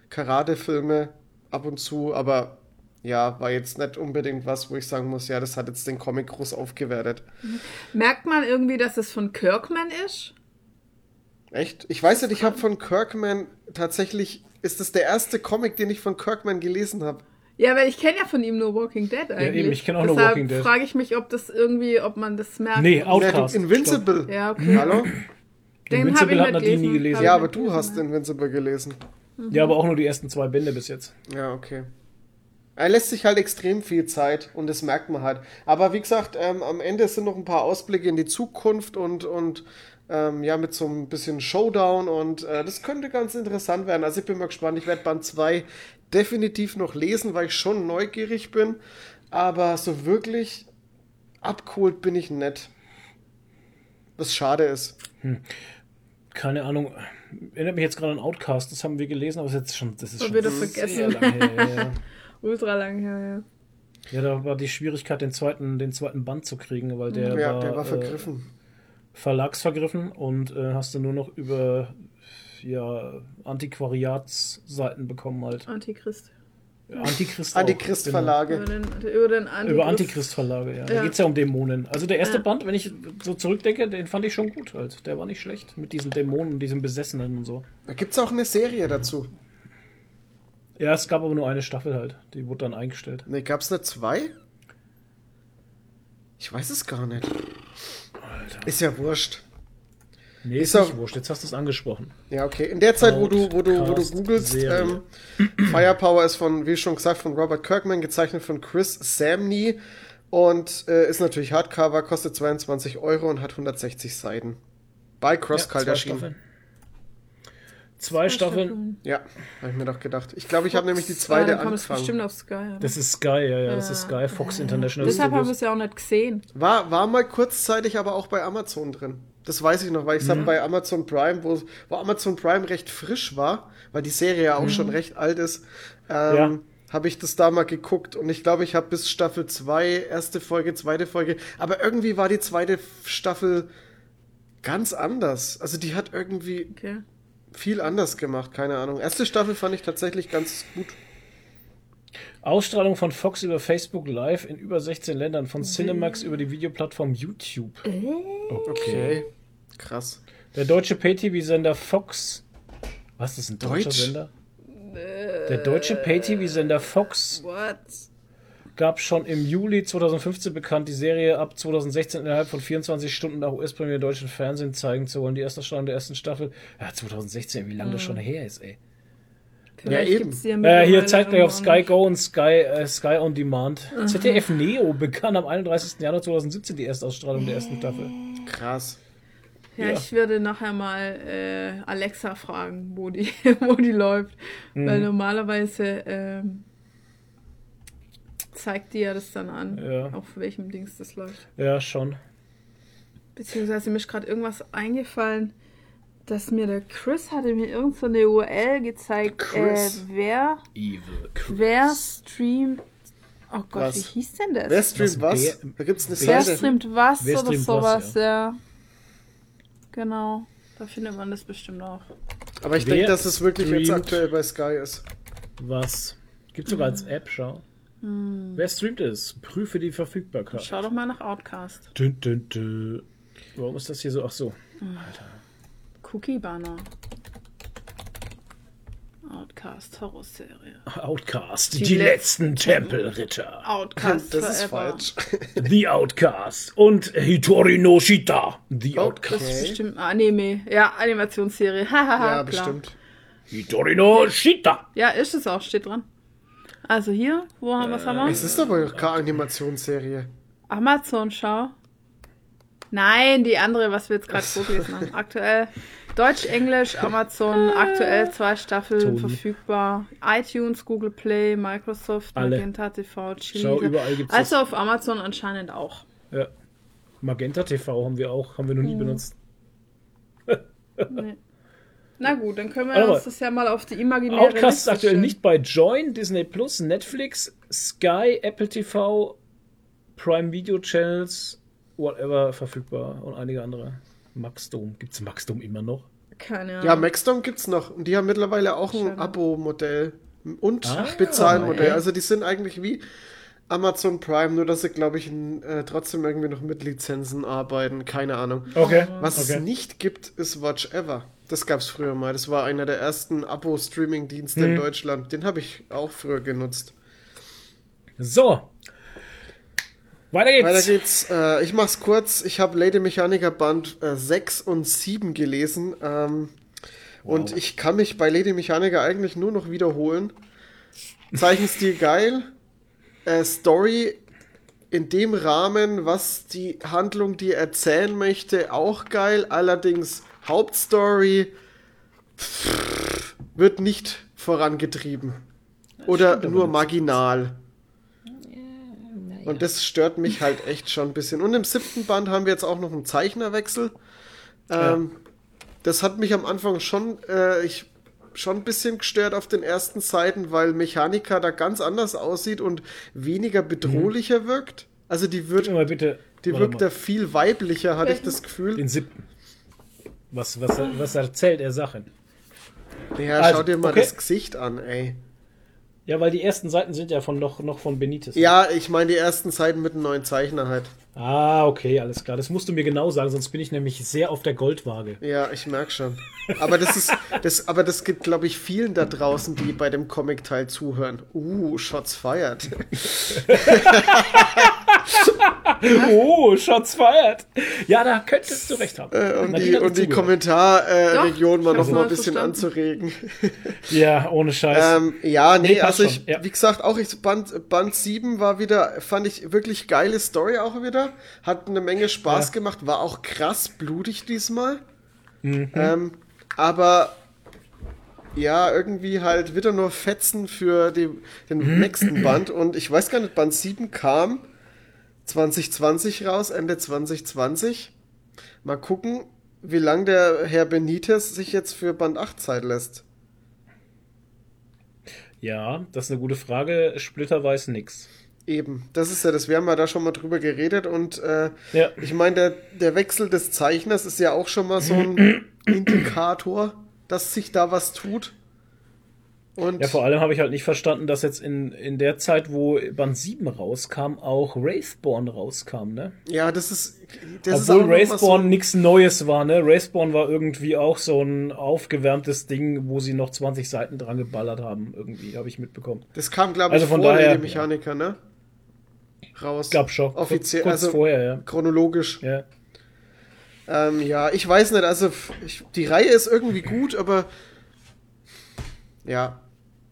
Karate-Filme ab und zu, aber ja, war jetzt nicht unbedingt was, wo ich sagen muss, ja, das hat jetzt den Comic groß aufgewertet. Merkt man irgendwie, dass es von Kirkman ist? Echt? Ich weiß nicht, ich habe von Kirkman tatsächlich, ist das der erste Comic, den ich von Kirkman gelesen habe. Ja, weil ich kenne ja von ihm nur Walking Dead eigentlich. eben, ich kenn auch nur Deshalb Walking Dead. frage ich mich, ob das irgendwie, ob man das merkt. Nee, Ja, Outcast. du, Invincible. Ja, okay. Hallo? Den Invincible hat nicht Nadine nie gelesen. Ja, aber du hast Invincible gelesen. Ja, aber auch nur die ersten zwei Bände bis jetzt. Ja, okay. Er lässt sich halt extrem viel Zeit und das merkt man halt. Aber wie gesagt, ähm, am Ende sind noch ein paar Ausblicke in die Zukunft und, und ähm, ja, mit so ein bisschen Showdown und äh, das könnte ganz interessant werden. Also ich bin mal gespannt. Ich werde Band 2 definitiv noch lesen, weil ich schon neugierig bin. Aber so wirklich abgeholt bin ich nicht. Was schade ist. Keine Ahnung. Erinnert mich jetzt gerade an Outcast, das haben wir gelesen, aber das ist jetzt schon, das ist schon wieder sehr vergessen. lange her. [laughs] Ja, ja. Ultra lang her, ja. ja, da war die Schwierigkeit, den zweiten, den zweiten Band zu kriegen, weil der, Ja, war, der war äh, vergriffen. verlagsvergriffen und äh, hast du nur noch über ja, Antiquariatsseiten bekommen halt. Antichrist. Antichrist. auch, Antichrist-Verlage. Über den, über den Antichrist. Genau. Antichrist-Verlage, ja. Da Ja. geht es ja um Dämonen. Also der erste Ja. Band, wenn ich so zurückdenke, den fand ich schon gut halt. Der war nicht schlecht. Mit diesen Dämonen und diesen Besessenen und so. Da gibt es auch eine Serie dazu. Ja, es gab aber nur eine Staffel halt. Die wurde dann eingestellt. Ne, gab es eine zwei? Ich weiß es gar nicht. Ist ja wurscht. Nee, Ist ist, auch- nicht wurscht. Jetzt hast du es angesprochen. Ja, okay. In der Zeit, wo du, wo du, wo du googelst, ähm, Firepower ist von, wie schon gesagt, von Robert Kirkman, gezeichnet von Chris Samney und äh, ist natürlich Hardcover, kostet 22 Euro und hat 160 Seiten. Bei CrossCult zwei erschienen. Staffeln. Zwei Staffeln. Ja, habe ich mir doch gedacht. Ich glaube, ich habe nämlich die zweite kam es angefangen. bestimmt auf Sky. Oder? Das ist Sky, ja, ja. Das ist Sky, Fox International Deshalb haben wir es ja auch nicht gesehen. War, war mal kurzzeitig aber auch bei Amazon drin. Das weiß ich noch, weil ich es Mhm. bei Amazon Prime, wo, wo Amazon Prime recht frisch war, weil die Serie ja auch schon recht alt ist, ähm, Mhm. Ja. habe ich das da mal geguckt und ich glaube, ich habe bis Staffel 2, erste Folge, zweite Folge, aber irgendwie war die zweite Staffel ganz anders. Also die hat irgendwie Okay. Viel anders gemacht, keine Ahnung. Erste Staffel fand ich tatsächlich ganz gut. Ausstrahlung von Fox über Facebook Live in über 16 Ländern, von Cinemax über die Videoplattform YouTube. Okay. Krass. Der deutsche Pay-TV-Sender Fox. Was ist ein deutscher Deutsch? Sender? Der deutsche Pay-TV-Sender Fox What? Gab schon im Juli 2015 bekannt, die Serie ab 2016 innerhalb von 24 Stunden nach US-Premiere deutschen Fernsehen zeigen zu wollen. Die erste Ausstrahlung der ersten Staffel. Ja, 2016, wie lange das schon her ist, ey. Vielleicht eben. ja Äh, hier zeigt gleich auf Sky Go und Sky, äh, Sky On Demand. ZDF Neo begann am 31. Januar 2017 die Erstausstrahlung der ersten Staffel. Krass. Ja, Ja. ich würde nachher mal äh, Alexa fragen, wo die, [laughs] wo die läuft. Weil Mhm. normalerweise ähm, zeigt die ja das dann an, Ja. auf welchem Dings das läuft. Ja, schon. Beziehungsweise mir ist gerade irgendwas eingefallen. dass mir der Chris hatte mir irgend so eine URL gezeigt, Chris. äh, wer, Evil Chris. wer streamt, oh Gott, Was? wie hieß denn das? Wer streamt Was? was? Wer- Da gibt's eine Wer Seite. streamt was Wer oder streamt was, sowas, ja. Genau, da findet man das bestimmt auch. Aber ich denke, dass es wirklich jetzt aktuell bei Sky ist. Was? Gibt sogar als App, schau. Wer streamt es? Prüfe die Verfügbarkeit. Schau doch mal nach Outcast. Dün, dün, dün. Warum ist das hier so? Ach so. Cookie Banner. Outcast Horrorserie. Outcast. Die Die, letzten letzten Tempelritter. Outcast Das ist Forever. falsch. [laughs] The Outcast. Und Hitori no Shita. The Okay. Outcast. Das ist bestimmt Anime. Ja, Animationsserie. Hahaha, [laughs] ja, klar. bestimmt. Hitori no Shita. Ja, ist es auch, steht dran. Also hier, wo haben, was haben wir? Es ist aber keine Animationsserie. Amazon, schau. Nein, die andere, was wir jetzt gerade vorgelesen haben. Aktuell Deutsch, Englisch, Amazon, aktuell zwei Staffeln Toni. verfügbar. iTunes, Google Play, Microsoft, Alle. Magenta TV, Chili. Schau, überall gibt's Also das. auf Amazon anscheinend auch. Ja. Magenta TV haben wir auch, haben wir noch nie benutzt. Nee. Na gut, dann können wir uns das ja mal auf die imaginäre Outcast ist Liste aktuell stellen. nicht bei Join, Disney Plus, Netflix, Sky, Apple TV, Prime Video Channels, whatever verfügbar und einige andere. Maxdome. Gibt es Maxdome immer noch? Keine Ahnung. Ja, Maxdome gibt's noch. Und die haben mittlerweile auch ein. Abo-Modell und Ah, Bezahlmodell. Also die sind eigentlich wie Amazon Prime, nur dass sie, glaube ich, äh, trotzdem irgendwie noch mit Lizenzen arbeiten. Keine Ahnung. Okay. Was okay. es nicht gibt, ist Watch Ever. Das gab's früher mal. Das war einer der ersten Abo-Streaming-Dienste Hm. in Deutschland. Den habe ich auch früher genutzt. So. Weiter geht's. Weiter geht's. Äh, ich mach's kurz. Ich habe Lady Mechanica Band äh, 6 und 7 gelesen. Ähm, Und ich kann mich bei Lady Mechanica eigentlich nur noch wiederholen. Zeichenstil geil. Äh, Story in dem Rahmen, was die Handlung dir erzählen möchte, auch geil. Allerdings Hauptstory pff, wird nicht vorangetrieben. Oder nur marginal. Und das stört mich halt echt schon ein bisschen. Und im siebten Band haben wir jetzt auch noch einen Zeichnerwechsel. Ähm, Das hat mich am Anfang schon, äh, ich, schon ein bisschen gestört auf den ersten Seiten, weil Mechanika da ganz anders aussieht und weniger bedrohlicher wirkt. Also die wird, mal bitte. die wirkt da viel weiblicher, hatte ich das Gefühl. Den siebten. Was, was, was erzählt er Sachen? Ja, Also, schau dir mal okay. das Gesicht an, ey. Ja, weil die ersten Seiten sind ja von noch, noch von Benitez. Ja, ich meine die ersten Seiten mit einem neuen Zeichner halt. Ah, okay, alles klar. Das musst du mir genau sagen, sonst bin ich nämlich sehr auf der Goldwaage. Ja, ich merk schon. Aber das ist, das, aber das gibt, glaube ich, vielen da draußen, die bei dem Comic-Teil zuhören. Uh, Shots fired. [laughs] [laughs] Oh, Shots fired. Ja, da könntest du recht haben. Äh, um die, um die. Kommentarregion mal ich noch mal ein mal bisschen verstanden. anzuregen. [laughs] Ja, ohne Scheiß. Ähm, ja, nee, Nee, also ich, ja. wie gesagt, auch ich, Band, Band 7 war wieder, fand ich wirklich geile Story auch wieder. Hat eine Menge Spaß Ja. gemacht, war auch krass blutig diesmal. Mhm. Ähm, aber ja, irgendwie halt wieder nur Fetzen für die, den Mhm. nächsten Band. Und ich weiß gar nicht, Band 7 kam 2020 raus, Ende 2020. Mal gucken, wie lang der Herr Benitez sich jetzt für Band 8 Zeit lässt. ja, das ist eine gute Frage. Splitter weiß nix. Eben, das ist ja das. Wir haben ja da schon mal drüber geredet und äh, Ja. ich meine, der, der Wechsel des Zeichners ist ja auch schon mal so ein [clears throat] Indikator, dass sich da was tut. Und Ja, vor allem habe ich halt nicht verstanden, dass jetzt in, in der Zeit, wo Band 7 rauskam, auch Wraithborn rauskam, ne? ja, das ist. Das Obwohl ist Wraithborn so, nichts Neues war, ne? Wraithborn war irgendwie auch so ein aufgewärmtes Ding, wo sie noch 20 Seiten dran geballert haben, irgendwie, habe ich mitbekommen. Das kam, glaube ich, Also von vor daher- Lady Mechaniker, ne? Raus. Glaube schon. Offiziell, kurz, kurz also vorher, ja. chronologisch. ja. Ähm, ja, ich weiß nicht, also ich, die Reihe ist irgendwie gut, aber ja,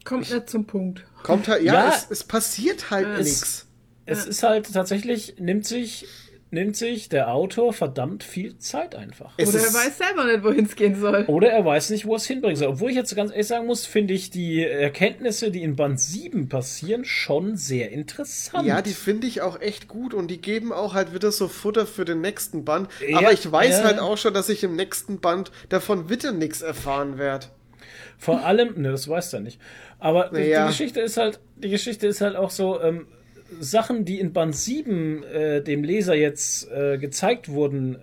Kommt nicht zum Punkt. kommt halt, ja, Ja. es, es passiert halt Es- nichts. Es ist halt tatsächlich, nimmt sich nimmt sich der Autor verdammt viel Zeit einfach. Es Oder er weiß selber nicht, wohin es gehen soll. Oder er weiß nicht, wo es hinbringen soll. Obwohl ich jetzt ganz ehrlich sagen muss, finde ich die Erkenntnisse, die in Band 7 passieren, schon sehr interessant. Ja, die finde ich auch echt gut und die geben auch halt wieder so Futter für den nächsten Band. Ja, Aber ich weiß ja. halt auch schon, dass ich im nächsten Band davon wieder nichts erfahren werde. Vor allem, ne, das weiß er nicht. Aber die, Naja. die Geschichte ist halt, die Geschichte ist halt auch so, ähm, Sachen, die in Band 7 äh, dem Leser jetzt äh, gezeigt wurden,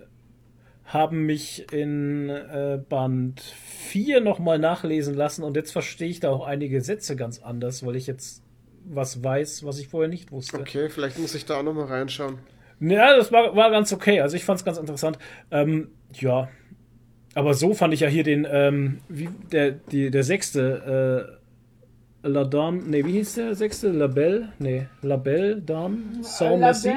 haben mich in äh, Band 4 nochmal nachlesen lassen und jetzt verstehe ich da auch einige Sätze ganz anders, weil ich jetzt was weiß, was ich vorher nicht wusste. Okay, vielleicht muss ich da auch nochmal reinschauen. Ja, das war, war ganz okay. Also ich fand es ganz interessant. Ähm, ja. Aber so fand ich ja hier den, ähm, wie der, die, der sechste, äh, La Dame, nee, wie hieß der sechste? Labelle? Nee, Labelle, Dame, Sans Merci.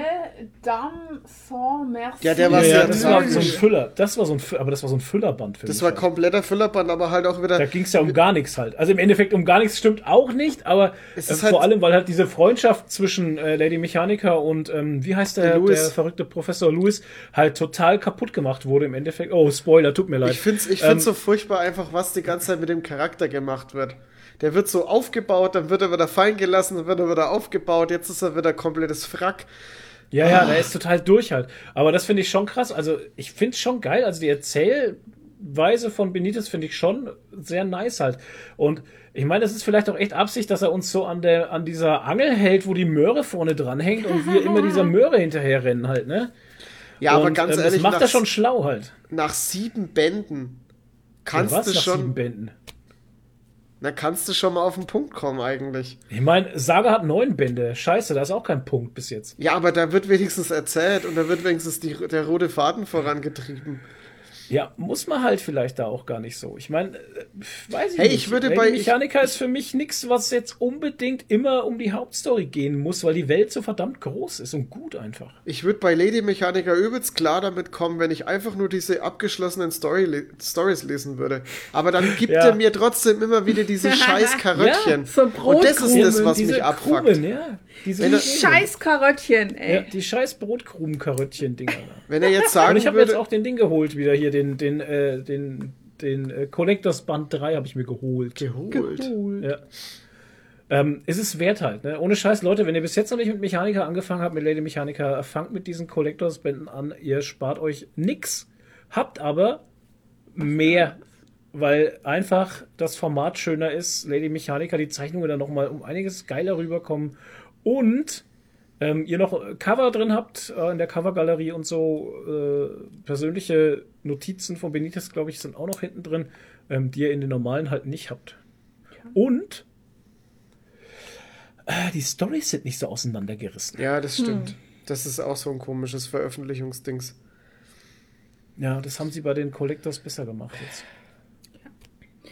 Dame sans merci. Ja, der war Ja, ja, sehr das war so ein Füller. Das war so ein, aber das war so ein Füllerband für Das mich war halt. kompletter Füllerband, aber halt auch wieder. Da ging es ja um gar nichts halt. Also im Endeffekt um gar nichts stimmt auch nicht, aber Es äh, halt- vor allem, weil halt diese Freundschaft zwischen äh, Lady Mechanica und ähm, wie heißt der, Louis. der verrückte Professor Lewis halt total kaputt gemacht wurde im Endeffekt. Oh, Spoiler, tut mir leid. Ich find's, ich Ähm, find's so furchtbar einfach, was die ganze Zeit mit dem Charakter gemacht wird. Der wird so aufgebaut, dann wird er wieder fallen gelassen, dann wird er wieder aufgebaut, jetzt ist er wieder komplettes Frack. Ja, ja, der ist total durch halt. Aber das finde ich schon krass. Also ich finde es schon geil. Also die Erzählweise von Benitez finde ich schon sehr nice halt. Und ich meine, es ist vielleicht auch echt Absicht, dass er uns so an der an dieser Angel hält, wo die Möhre vorne dran hängt und wir immer dieser [laughs] Möhre hinterher rennen halt, ne? Ja, aber und, ganz ähm, ehrlich, das macht nach, er schon schlau halt. nach sieben Bänden kannst ja, was du nach sieben schon, Bänden? Na kannst du schon mal auf den Punkt kommen eigentlich. Ich meine, Saga hat neun Bände. Scheiße, da ist auch kein Punkt bis jetzt. Ja, aber da wird wenigstens erzählt und da wird wenigstens die, der rote Faden vorangetrieben. Ja, muss man halt vielleicht da auch gar nicht so. Ich meine, äh, weiß ich Hey, nicht. ich würde Lady bei- Mechanica ist für mich nichts, was jetzt unbedingt immer um die Hauptstory gehen muss, weil die Welt so verdammt groß ist und gut einfach. Ich würde bei Lady Mechanica übelst klar damit kommen, wenn ich einfach nur diese abgeschlossenen Story Stories lesen würde. Aber dann gibt Ja. er mir trotzdem immer wieder diese [laughs] scheiß Karöttchen. Ja, so und das ist Brotkrumen, das, was Diese mich abfuckt. Krumen, ja. Diese er- Scheiß Karottchen, ey. Ja, die scheiß Brotkrumen-Karöttchen-Dinger da. Wenn er jetzt Und sagen ich habe jetzt würde, auch den Ding geholt wieder hier, den, den, äh, den, den äh, Collectors Band 3 habe ich mir geholt. geholt. Ja. Ähm, es ist wert halt, ne? Ohne Scheiß, Leute, wenn ihr bis jetzt noch nicht mit Mechanica angefangen habt, mit Lady Mechanica, fangt mit diesen Collectors-Bänden an. Ihr spart euch nix, habt aber mehr, weil einfach das Format schöner ist. Lady Mechanica, die Zeichnungen dann nochmal um einiges geiler rüberkommen und ähm, ihr noch Cover drin habt äh, in der Covergalerie und so. Äh, persönliche Notizen von Benitez, glaube ich, sind auch noch hinten drin, ähm, die ihr in den normalen halt nicht habt. Und äh, die Storys sind nicht so auseinandergerissen. Ja, das stimmt. Das ist auch so ein komisches Veröffentlichungsdings. Ja, das haben sie bei den Collectors besser gemacht jetzt.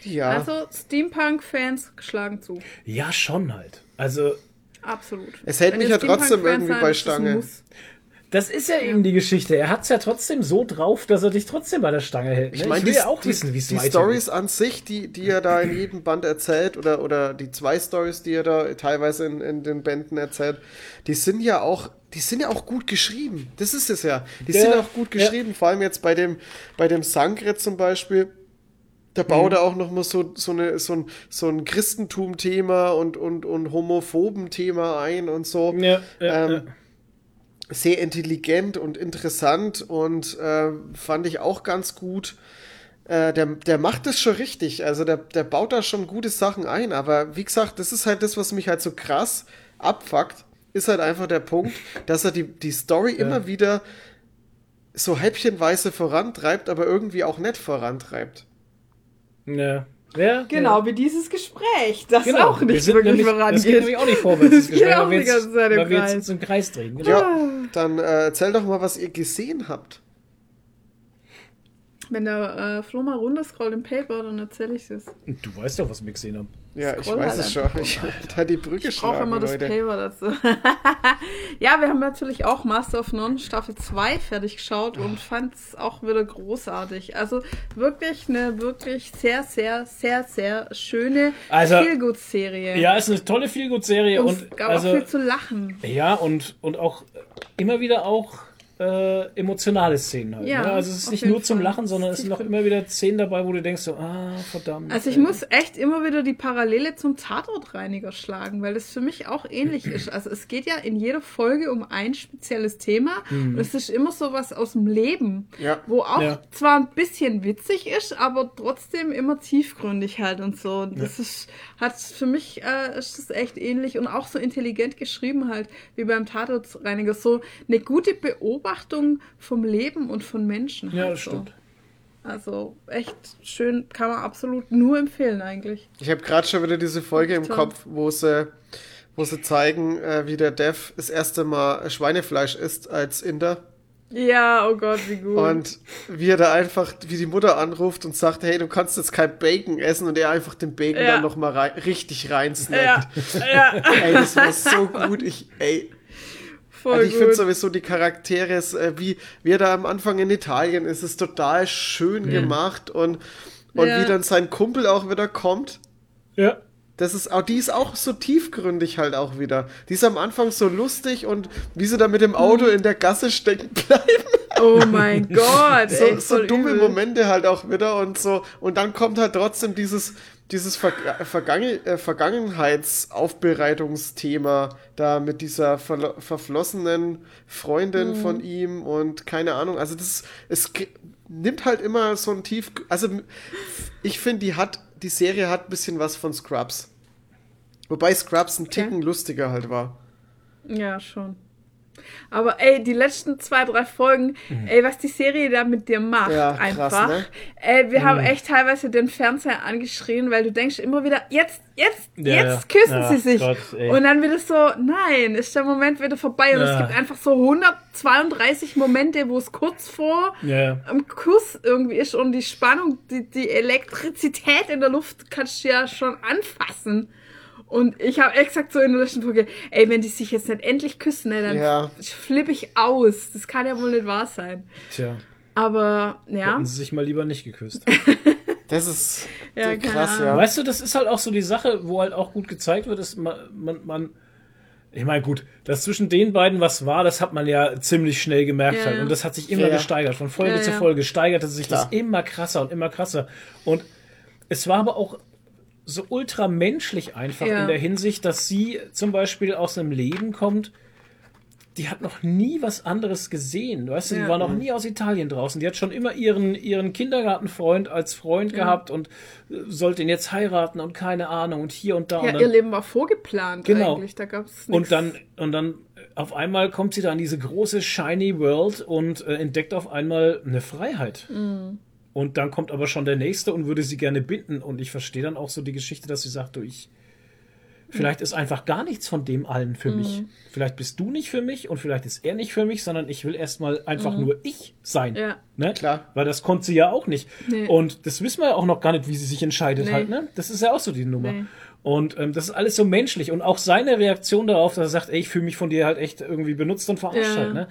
Ja. Also Steampunk-Fans schlagen zu. Ja, schon halt. Also, Absolut. Es hält Wenn mich ja trotzdem irgendwie bei Stange. Das ist ja eben die Geschichte. Er hat es ja trotzdem so drauf, dass er dich trotzdem bei der Stange hält. Ne? Ich meine, will die, ja auch die, wissen, wie es die weitergeht. Stories an sich, die, die er da in jedem Band erzählt, oder, oder die zwei Stories, die er da teilweise in, in den Bänden erzählt, die sind ja auch, die sind ja auch gut geschrieben. Das ist es ja. Die Ja, sind auch gut ja. geschrieben. Vor allem jetzt bei dem, bei dem Sangret zum Beispiel. Da Mhm. baut er auch noch mal so, so, eine, so ein, so ein Christentum-Thema und, und, und Homophoben-Thema ein und so. Ja, ja, Ähm, ja. sehr intelligent und interessant und äh, fand ich auch ganz gut. Äh, der, der macht es schon richtig. Also der, der baut da schon gute Sachen ein. Aber wie gesagt, das ist halt das, was mich halt so krass abfuckt, ist halt einfach der Punkt, dass er die, die Story immer wieder so häppchenweise vorantreibt, aber irgendwie auch nicht vorantreibt. Ja. Ja, Genau, ja. wie dieses Gespräch, das Genau, auch wir nicht sind wirklich nämlich, Das geht vorangeht. nämlich auch nicht vorwärts. Das Gespräch, auch weil wir jetzt, weil wir jetzt Kreis. uns im Kreis drehen. Genau. Ja, dann äh, erzähl doch mal, was ihr gesehen habt. Wenn der äh, Flo mal runterscrollt im Paper, dann erzähle ich es. Du weißt doch, was wir gesehen haben. Ja, ich Scroll weiß halt es schon. Ich da die Brücke Ich brauche immer das Leute. Paper dazu. [laughs] ja, wir haben natürlich auch Master of None Staffel 2 fertig geschaut und fand es auch wieder großartig. Also wirklich eine wirklich sehr, sehr, sehr, sehr schöne Also, Feelgood-Serie. Ja, ist eine tolle Feelgood-Serie und, und, es gab also auch viel zu lachen. ja und und auch immer wieder auch äh, emotionale Szenen halt. Ja, ne? Also es ist nicht nur zum Fall. Lachen, sondern es sind auch immer wieder Szenen dabei, wo du denkst so, ah, verdammt. Also ich muss echt immer wieder die Parallele zum Tatortreiniger schlagen, weil das für mich auch ähnlich ist. [clears throat] Also es geht ja in jeder Folge um ein spezielles Thema und es ist immer so was aus dem Leben, Ja. wo auch Ja. zwar ein bisschen witzig ist, aber trotzdem immer tiefgründig halt und so. Und das ist, hat für mich äh, ist das echt ähnlich und auch so intelligent geschrieben halt, wie beim Tatortreiniger. So eine gute Beobachtung vom Leben und von Menschen. ja, halt das so. stimmt. Also echt schön, kann man absolut nur empfehlen eigentlich. Ich habe gerade schon wieder diese Folge im Toll. Kopf, wo sie, wo sie zeigen, äh, wie der Dev das erste Mal Schweinefleisch isst als Inder. Ja, oh Gott, wie gut. Und wie er da einfach, wie die Mutter anruft und sagt, hey, du kannst jetzt kein Bacon essen und er einfach den Bacon Ja. dann nochmal rein, richtig reinsnackt. ja, ja, [laughs] Ey, das war so gut. Ich, ey, voll also ich finde sowieso die Charaktere, äh, wie, wie er da am Anfang in Italien ist, ist total schön gemacht und, und Ja. wie dann sein Kumpel auch wieder kommt. Ja. Das ist auch, die ist auch so tiefgründig halt auch wieder. Die ist am Anfang so lustig und wie sie da mit dem Auto Mhm. in der Gasse stecken bleiben. Oh mein Gott, So, ey, so dumme übel. Momente halt auch wieder und so. Und dann kommt halt trotzdem dieses, dieses Ver Vergangen äh, Vergangenheitsaufbereitungsthema da mit dieser verlo- verflossenen Freundin Mhm. von ihm und keine Ahnung. Also das es nimmt halt immer so ein tief, also ich finde, die hat, die Serie hat ein bisschen was von Scrubs. Wobei Scrubs ein Ticken lustiger halt war. Ja, schon. Aber ey, die letzten zwei, drei Folgen, ey, was die Serie da mit dir macht, Mhm. Ja, krass, einfach. ne? Ey, wir haben echt teilweise den Fernseher angeschrien, weil du denkst immer wieder, jetzt, jetzt, Ja, jetzt küssen Ja, sie sich. Gott, und dann wieder so, nein, ist der Moment wieder vorbei. Und es gibt einfach so 132 Momente, wo es kurz vor am Kuss irgendwie ist und die Spannung, die, die Elektrizität in der Luft kannst du ja schon anfassen. Und ich habe echt gesagt so in der letzten Folge, ey, wenn die sich jetzt nicht endlich küssen, ne, dann Ja. flippe ich aus. Das kann ja wohl nicht wahr sein. Tja, Aber, ja. hätten sie sich mal lieber nicht geküsst. [laughs] Das ist Ja, krass, ja. Weißt du, das ist halt auch so die Sache, wo halt auch gut gezeigt wird, dass man, man, man ich meine, gut, dass zwischen den beiden was war, das hat man ja ziemlich schnell gemerkt Ja, halt. Und das hat sich immer Ja, gesteigert. Von Folge Ja, zu. Folge steigerte sich Klar. das immer krasser und immer krasser. Und es war aber auch so ultra menschlich einfach Ja. in der Hinsicht, dass sie zum Beispiel aus einem Leben kommt, die hat noch nie was anderes gesehen. Weißt du, die Ja. war noch nie aus Italien draußen. Die hat schon immer ihren, ihren Kindergartenfreund als Freund gehabt und äh, sollte ihn jetzt heiraten und keine Ahnung und hier und da. Ja, und dann, ihr Leben war vorgeplant Genau. eigentlich. Da gab's nichts. und dann, und dann äh, auf einmal kommt sie da in diese große shiny World und äh, entdeckt auf einmal eine Freiheit. Mhm. Und dann kommt aber schon der nächste und würde sie gerne binden. Und ich verstehe dann auch so die Geschichte, dass sie sagt, du, ich, vielleicht ist einfach gar nichts von dem allen für mich. Mhm. Vielleicht bist du nicht für mich und vielleicht ist er nicht für mich, sondern ich will erstmal einfach nur ich sein. Mhm. Ja. Ne? Klar. Weil das konnte sie ja auch nicht. Nee. Und das wissen wir ja auch noch gar nicht, wie sie sich entscheidet Nee. halt. Ne? Das ist ja auch so die Nummer. Nee. Und ähm, das ist alles so menschlich. Und auch seine Reaktion darauf, dass er sagt, ey, ich fühle mich von dir halt echt irgendwie benutzt und verarscht Ja. halt. Ne?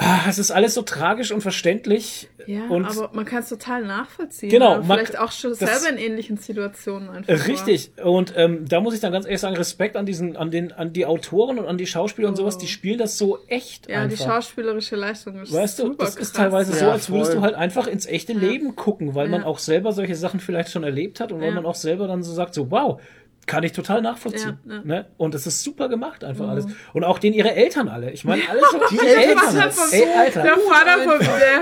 Ah, Es ist alles so tragisch und verständlich. Ja, und aber man kann es total nachvollziehen. Genau, weil man- Vielleicht auch schon selber in ähnlichen Situationen einfach. Äh, war. Richtig. Und ähm, da muss ich dann ganz ehrlich sagen, Respekt an diesen, an den, an die Autoren und an die Schauspieler und sowas, die spielen das so echt Oh. Ja, einfach. die schauspielerische Leistung ist Weißt du, das ist krass. teilweise so, Ja, als würdest voll. du halt einfach ins echte Leben gucken, weil man Ja. auch selber solche Sachen vielleicht schon erlebt hat und weil Ja. man auch selber dann so sagt, so wow, kann ich total nachvollziehen. Ja, ja. Ne? Und es ist super gemacht einfach alles. Und auch den ihre Eltern alle. Ich meine, alle so [laughs] die, Eltern Ey, Alter. Der Vater vom der,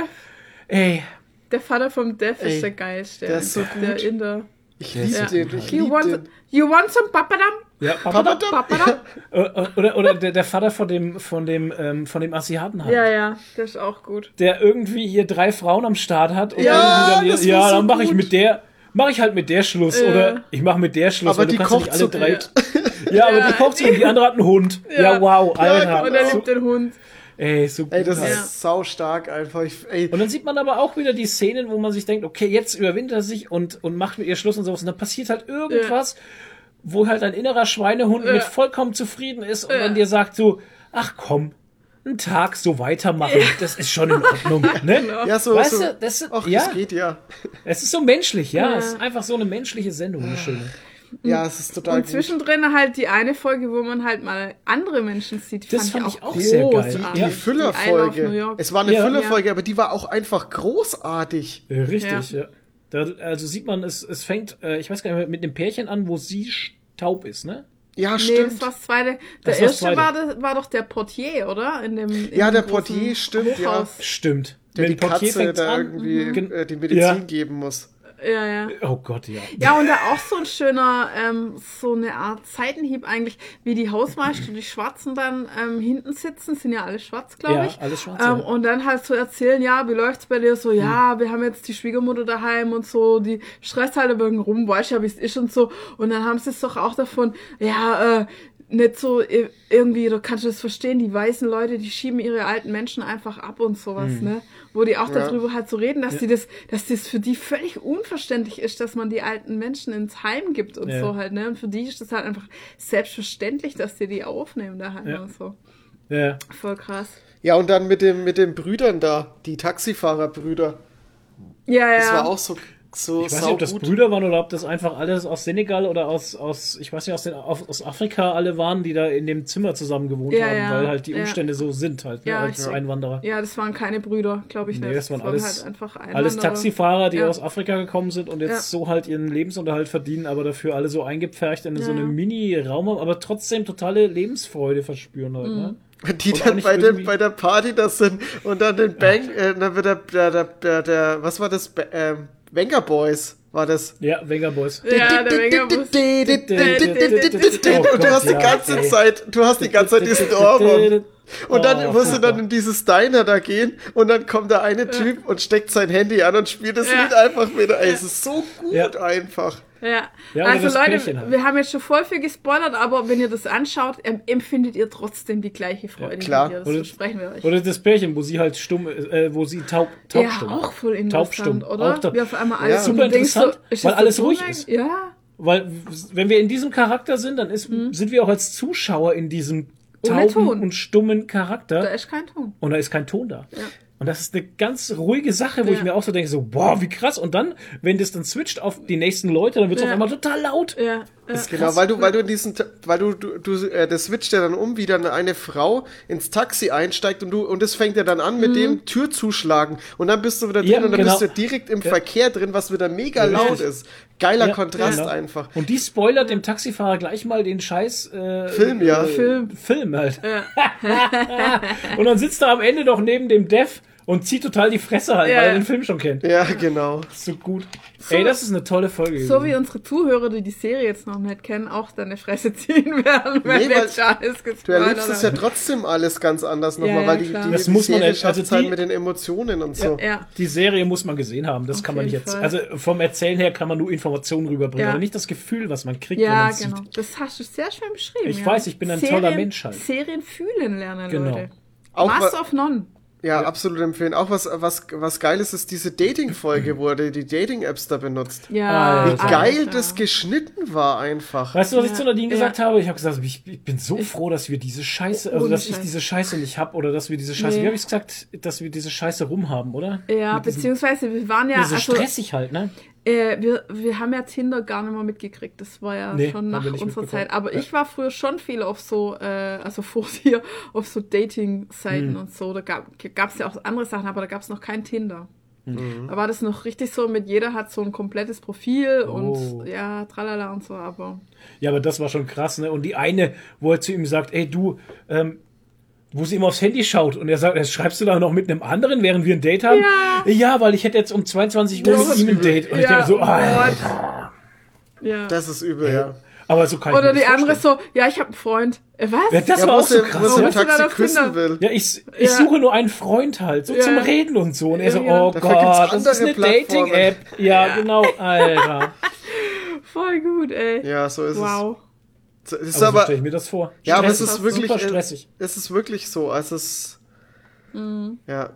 Ey, der Vater vom Death Ey, ist der geilste. der ist so Der gut. Inder. Ich liebe Ja. den, ich You want, den. you want some papadam? ja, Papa, Papadam? Äh, oder, oder der, der Vater von dem, von dem, ähm, von dem Asiaten hat. Ja, ja, der ist auch gut. der irgendwie hier drei Frauen am Start hat und Ja, irgendwie das dann, war ja, so dann mache ich mit der, mache ich halt mit der Schluss Ja. oder ich mache mit der Schluss, Aber weil du die kannst ja nicht kocht alle so drei. Ja, aber Ja. die kocht so und die andere hat einen Hund. Ja, Ja. wow, Alter. Und er liebt den Hund. Ey, so gut. Ey, das halt. Ja. ist sau stark einfach. Ich, ey, Und dann sieht man aber auch wieder die Szenen, wo man sich denkt, okay, jetzt überwindet er sich und, und macht mit ihr Schluss und sowas. Und dann passiert halt irgendwas, wo halt ein innerer Schweinehund mit vollkommen zufrieden ist und dann dir sagt so, ach komm, einen Tag so weitermachen, das ist schon in Ordnung. [laughs] Ne? ja, so, Weißt so. du, das, Ach, ja, das geht ja. es ist so menschlich, ja. Ja. Es ist einfach so eine menschliche Sendung, eine schöne. Ja, es ist total Und gut. zwischendrin halt die eine Folge, wo man halt mal andere Menschen sieht. Das fand, fand ich auch auch sehr geil. Die Ja. Die Füllerfolge. York. Es war eine Ja. Füllerfolge, aber die war auch einfach großartig. Äh, Richtig, ja. Da, also sieht man, es, es fängt, äh, ich weiß gar nicht mehr, mit dem Pärchen an, wo sie taub ist, ne? Ja, Nee, stimmt. das war das zweite. Der Das erste zweite. war, das, war doch der Portier, oder? In dem, in Ja, der Portier, stimmt, ja. Hochhaus. Stimmt. der die Portier Katze da an. irgendwie Gen- äh, die Medizin Ja. geben muss. Ja, ja. Oh Gott, ja. Ja, und da auch so ein schöner, ähm, so eine Art Seitenhieb eigentlich, wie die Hausmeister, die Schwarzen dann ähm, hinten sitzen, sind ja alle schwarz, glaube Ja, ich. alles schwarz, Ähm, ja. und dann halt so erzählen, ja, wie läuft's bei dir? So, ja, wir haben jetzt die Schwiegermutter daheim und so, die stresst halt aber rum, weißt ja, wie es ist und so. Und dann haben sie es doch auch davon, ja, äh, nicht so irgendwie, du kannst das verstehen, die weißen Leute, die schieben ihre alten Menschen einfach ab und sowas, ne? Wo die auch Ja. darüber halt so reden, dass die das, dass das für die völlig unverständlich ist, dass man die alten Menschen ins Heim gibt und Ja. so halt, ne? Und für die ist das halt einfach selbstverständlich, dass die die aufnehmen daheim Ja. und so. Ja. Voll krass. Ja, und dann mit, dem, mit den Brüdern da, die Taxifahrerbrüder. Ja, ja. Das war auch so, so Ich weiß nicht, ob das. Brüder waren oder ob das einfach alles aus Senegal oder aus, aus ich weiß nicht, aus, den, aus aus Afrika alle waren, die da in dem Zimmer zusammen gewohnt Ja, haben, ja, weil halt die ja. Umstände so sind halt, ne, Ja, als. Einwanderer. Ja, das waren keine Brüder, glaube ich Nee, nicht. das waren alles, halt einfach alles Einwanderer. Taxifahrer, die Ja. aus Afrika gekommen sind und jetzt Ja. so halt ihren Lebensunterhalt verdienen, aber dafür alle so eingepfercht in so einem Mini-Raum haben, aber trotzdem totale Lebensfreude verspüren halt, Mhm. ne? Die Und dann bei, irgendwie- bei der Party das sind und dann den Bang, äh, dann wird der, der, der, der, der, was war das? Ähm, Wenger Boys war das. Ja, Wenger Boys. Ja, der Wenger-Bus. Und du hast die ganze. Zeit, du hast die ganze Zeit diesen Ohrwurm. Und dann Oh, musst du super. dann in dieses Diner da gehen und dann kommt der eine Typ und steckt sein Handy an und spielt das Ja. Lied einfach wieder. Ey, es ist so gut Ja. einfach. Ja, Ja, also Leute, halt. wir haben jetzt schon voll viel gespoilert, aber wenn ihr das anschaut, empfindet ihr trotzdem die gleiche Freude klar. wie wir. Das Oder- versprechen wir euch. Oder das Pärchen, wo sie halt stumm, äh, wo sie taub, taubstumm. ja, auch voll interessant, Taubstumm, oder? auch da- Wie auf einmal Ja. alles Super und du denkst interessant, ist weil alles der ruhig ist. Ja, Weil, wenn wir in diesem Charakter sind, dann ist, sind wir auch als Zuschauer in diesem tauben Ton. und stummen Charakter. da ist kein Ton. und da ist kein Ton da. Ja. Und das ist eine ganz ruhige Sache, wo Ja. ich mir auch so denke, so, boah, wie krass. Und dann, wenn das dann switcht auf die nächsten Leute, dann wird es Ja. auf einmal total laut. Ja, ja. Genau, weil du, weil du in diesen, weil du, du, du äh, das switcht ja dann um, wie dann eine Frau ins Taxi einsteigt und du, und das fängt ja dann an Mhm. mit dem Tür zuschlagen und dann bist du wieder drin Ja, und dann genau. bist du direkt im Verkehr drin, was wieder mega Ja, laut ist. Geiler Ja, Kontrast genau. einfach. Und die spoilert dem Taxifahrer gleich mal den scheiß äh, Film, ja. äh, Film. Film halt. [laughs] und dann sitzt er am Ende noch neben dem Dev und zieht total die Fresse halt, Ja. weil er den Film schon kennt. Ja, genau. So gut. Ey, das ist eine tolle Folge. So wie gewesen. unsere Zuhörer, die die Serie jetzt noch nicht kennen, auch deine Fresse ziehen werden, wenn Nee, wir weil jetzt schon alles Du erlebst es ja trotzdem alles ganz anders nochmal, Ja, ja, weil die, die, Das die muss man Serie schafft Also halt die- mit den Emotionen und so. Ja, Die Serie muss man gesehen haben, das Auf kann man nicht jetzt. Fall. Also vom Erzählen her kann man nur Informationen rüberbringen, Ja. aber nicht das Gefühl, was man kriegt, wenn ja man es genau. sieht. Das hast du sehr schön beschrieben. Ich ja. weiß, ich bin ein toller Mensch halt. Serien fühlen lernen, Genau. Leute. Auch wa- of None. Ja, absolut empfehlen. Auch was, was, was geil ist, ist diese Dating-Folge, wo er die Dating-Apps da benutzt. Ja. Alter. Wie geil Alter. das geschnitten war einfach. Weißt du, was ich Ja, zu Nadine ja. gesagt habe? Ich habe gesagt, ich, ich bin so froh, dass wir diese Scheiße, also Ohne dass ich diese Scheiße nicht hab oder dass wir diese Scheiße, Nee. wie habe ich gesagt, dass wir diese Scheiße rumhaben, oder? Ja, Mit diesem- beziehungsweise wir waren ja, so also, stressig halt, ne? äh, wir, wir haben ja Tinder gar nicht mehr mitgekriegt. Das war ja Nee, schon nach unserer. Zeit. Aber Ja. ich war früher schon viel auf so, äh, also vor dir, auf so Dating-Seiten Hm. und so. Da gab es ja auch andere Sachen, aber da gab es noch kein Tinder. Mhm. Da war das noch richtig so, mit jeder hat so ein komplettes Profil Oh. und ja, tralala und so, aber Ja, aber das war schon krass, ne? Und die eine, wo er zu ihm sagt, ey, du, ähm, wo sie immer aufs Handy schaut und er sagt, jetzt schreibst du da noch mit einem anderen, während wir ein Date haben? Ja. Ja, weil ich hätte jetzt um 22 Uhr Das mit ihm ein. Date. Und ich Ja, denke so, oh Alter. ja. Das ist übel, ja. Aber so kann Oder die das andere vorstellen. so, ja, ich habe einen Freund. Äh, was? Ja, das Ja, war auch so krass. ne? im ist Taxi küssen will. Ja, ich, ich Ja. suche nur einen Freund halt, so Ja. zum Reden und so. Und er so, Ja, oh Dafür Gott, das ist eine. Dating-App. Ja, Ja. genau, Alter. [laughs] Voll gut, ey. Ja, so ist wow. es. Es ist Also so aber, stelle ich mir das vor. ja, aber es ist wirklich, super äh, stressig. es ist wirklich so. Also es, Mhm. ja,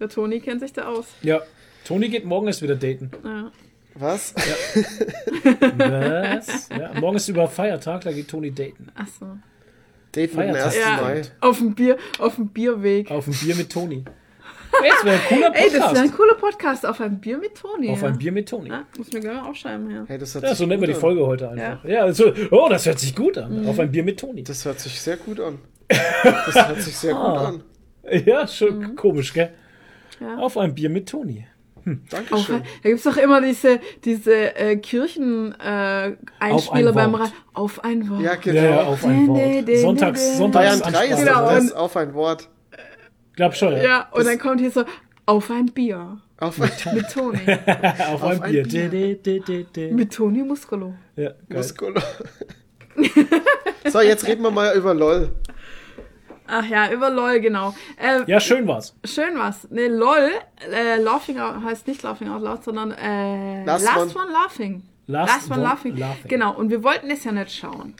Der Toni kennt sich da aus. Ja, Toni geht morgen erst wieder daten. Ja. Was? Was? Ja, morgen ist über Feiertag, da geht Toni daten. Ach so. Date mit dem Feiertag. 1. Ja, Mai. auf dem Bier, auf dem Bierweg. Auf ein Bier mit Toni. Ey, das wäre ein cooler Ey, das wäre ein Podcast. cooler Podcast auf ein Bier mit Toni. Auf ja. ein Bier mit Toni. Ja, muss mir gerne aufschreiben, ja. Hey, das hört Ja, sich so nennen wir gut die an. Folge heute einfach. Ja, also, oh, das hört sich gut an. Mhm. Auf ein Bier mit Toni. Das hört sich sehr gut an. [laughs] Das hört sich sehr gut Ah. an. Ja, schon Mhm. komisch, gell? Auf ein Bier mit Toni. Auf, Dankeschön. da gibt's doch immer diese, diese äh, Kirchen-Einspieler äh, Auf beim. Ra Auf ein Wort. Ja, Ja, genau. ja, auf ein Wort. nee, Sonntags, nee, nee. Sonntags Bayern 3 ist Genau, das und- auf ein Wort. Glaub schon, ja. Ja, und dann kommt hier so, auf ein Bier. Auf ein Mit Toni. [laughs] Auf, ein ein Bier. Bier. De, de, de, de. mit Toni Muscolo. Ja, geil. Muskulo. [laughs] so, jetzt reden wir mal über LOL. Ach ja, über LOL, genau. Äh, Ja, schön war's. Schön was. Ne, LOL, äh, Laughing out, heißt nicht Laughing out loud, sondern äh, Last Last, One- one, Laughing. Last one, One laughing. Laughing. Genau, und wir wollten es ja nicht schauen.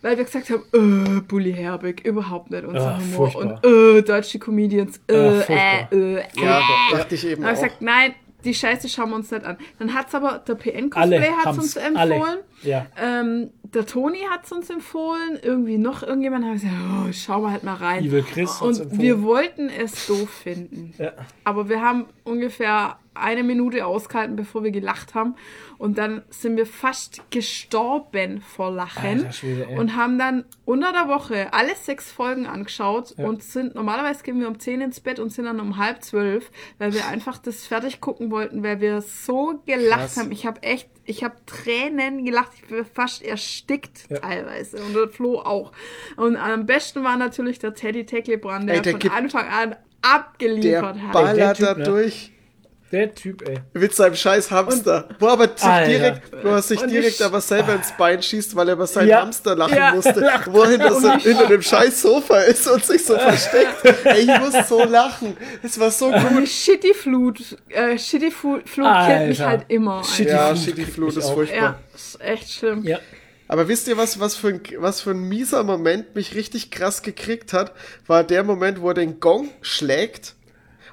Weil wir gesagt haben, äh, Bully Herbig, überhaupt nicht unser Ah, Humor. furchtbar. Und äh, deutsche Comedians, äh, Ah, äh, furchtbar. äh, äh. Ja, dachte ich eben Dann habe auch. ich gesagt, nein, die Scheiße schauen wir uns nicht an. Dann hat's aber, der PN-Cosplay hat's uns empfohlen. Alle. Ja. Ähm, der Toni hat's uns empfohlen. Irgendwie noch irgendjemand hat gesagt, oh, schauen wir halt mal rein. Evil Chris Und wir wollten es doof finden. Ja. Aber wir haben ungefähr eine Minute ausgehalten, bevor wir gelacht haben. Und dann sind wir fast gestorben vor Lachen. Alter Schwede, und haben dann unter der Woche alle sechs Folgen angeschaut und sind, normalerweise gehen wir um 10 ins Bett und sind dann um halb zwölf, weil wir einfach das fertig gucken wollten, weil wir so gelacht Krass. haben. Ich habe echt, ich habe Tränen gelacht. Ich bin fast erstickt teilweise. Und der Flo auch. Und am besten war natürlich der Teddy Tecklebrand, der, Ey, der von Anfang an Der abgeliefert hat. ballert Typ, da ne? durch Der Typ, ey. mit seinem scheiß Hamster. wo er aber sich Alter. direkt, wo er sich Und direkt ich- aber selber ins Bein schießt, weil er über seinen Ja. Hamster lachen Ja. musste. Wo er hinter, so, hinter dem scheiß Sofa ist und sich so versteckt. Ey, ich muss so lachen. Es war so Die gut. Shitty Flut, äh, Shitty Flut, killt mich halt immer. Shitty Ja, Flut Shitty Flut ist auch. furchtbar. Ja, ist echt schlimm. Ja. Aber wisst ihr, was, was, für ein, was für ein mieser Moment mich richtig krass gekriegt hat? War der Moment, wo er den Gong schlägt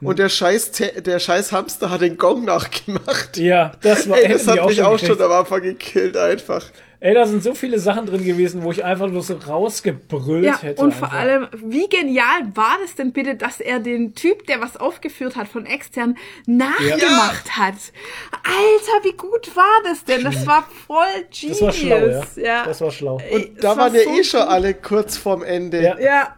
und der scheiß, der scheiß Hamster hat den Gong nachgemacht. Ja, das war Ey, das hat mich auch gekriegt. schon am Anfang gekillt einfach. Ey, da sind so viele Sachen drin gewesen, wo ich einfach nur so rausgebrüllt Ja, hätte. und vor einfach. allem, wie genial war das denn bitte, dass er den Typ, der was aufgeführt hat von extern, nachgemacht hat? Alter, wie gut war das denn? Das war voll genius. Das war schlau, ja. ja. Das war schlau. Ey, Und da waren ja so eh schon gut. alle kurz vorm Ende. Ja. Ja,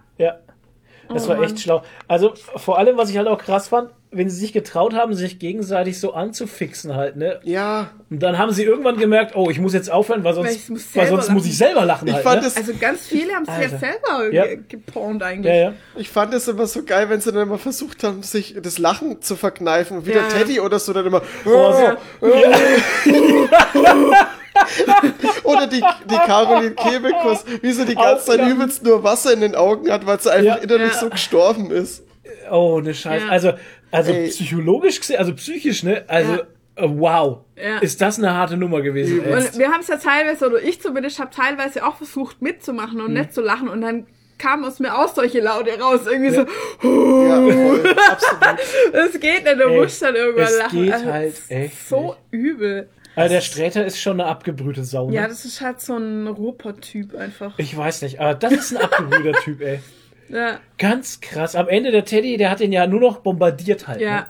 Das war Oh Mann. echt schlau. Also vor allem, was ich halt auch krass fand, wenn sie sich getraut haben, sich gegenseitig so anzufixen halt, ne? Ja, Und dann haben sie irgendwann gemerkt, oh, ich muss jetzt aufhören, weil sonst, muss weil sonst muss ich selber lachen ich halt, fand ne? es also ganz viele haben sich ja selber Ja. ge gepornt eigentlich. ja, ja. Ich fand es immer so geil, wenn sie dann immer versucht haben, sich das Lachen zu verkneifen. Und wie der. Teddy oder so dann immer. Oh, so. [laughs] [laughs] [laughs] Oder die, die Caroline Kebekus, wie sie die ganze Zeit übelst nur Wasser in den Augen hat, weil sie einfach Ja. innerlich Ja. so gestorben ist. Oh, ne Scheiße. Ja. Also, also Ey. psychologisch gesehen, also psychisch, ne? Also, Ja. äh, wow. Ja. Ist das eine harte Nummer gewesen. Und wir haben es ja teilweise, oder ich zumindest, habe teilweise auch versucht mitzumachen Hm. und nicht zu lachen und dann kamen aus mir auch solche Laute raus, irgendwie Ja, voll, [laughs] absolut. so, es geht nicht, du Ey, musst dann irgendwann es lachen. geht Also, halt echt So nicht. übel. Also der Sträter ist schon eine abgebrühte Sau, ne? Ja, das ist halt so ein Ruhrpott-Typ einfach. Ich weiß nicht, aber das ist ein abgebrühter Typ, ey. [laughs] Ja, Ganz krass. Am Ende der Teddy, der hat ihn ja nur noch bombardiert halt. ja. Ne?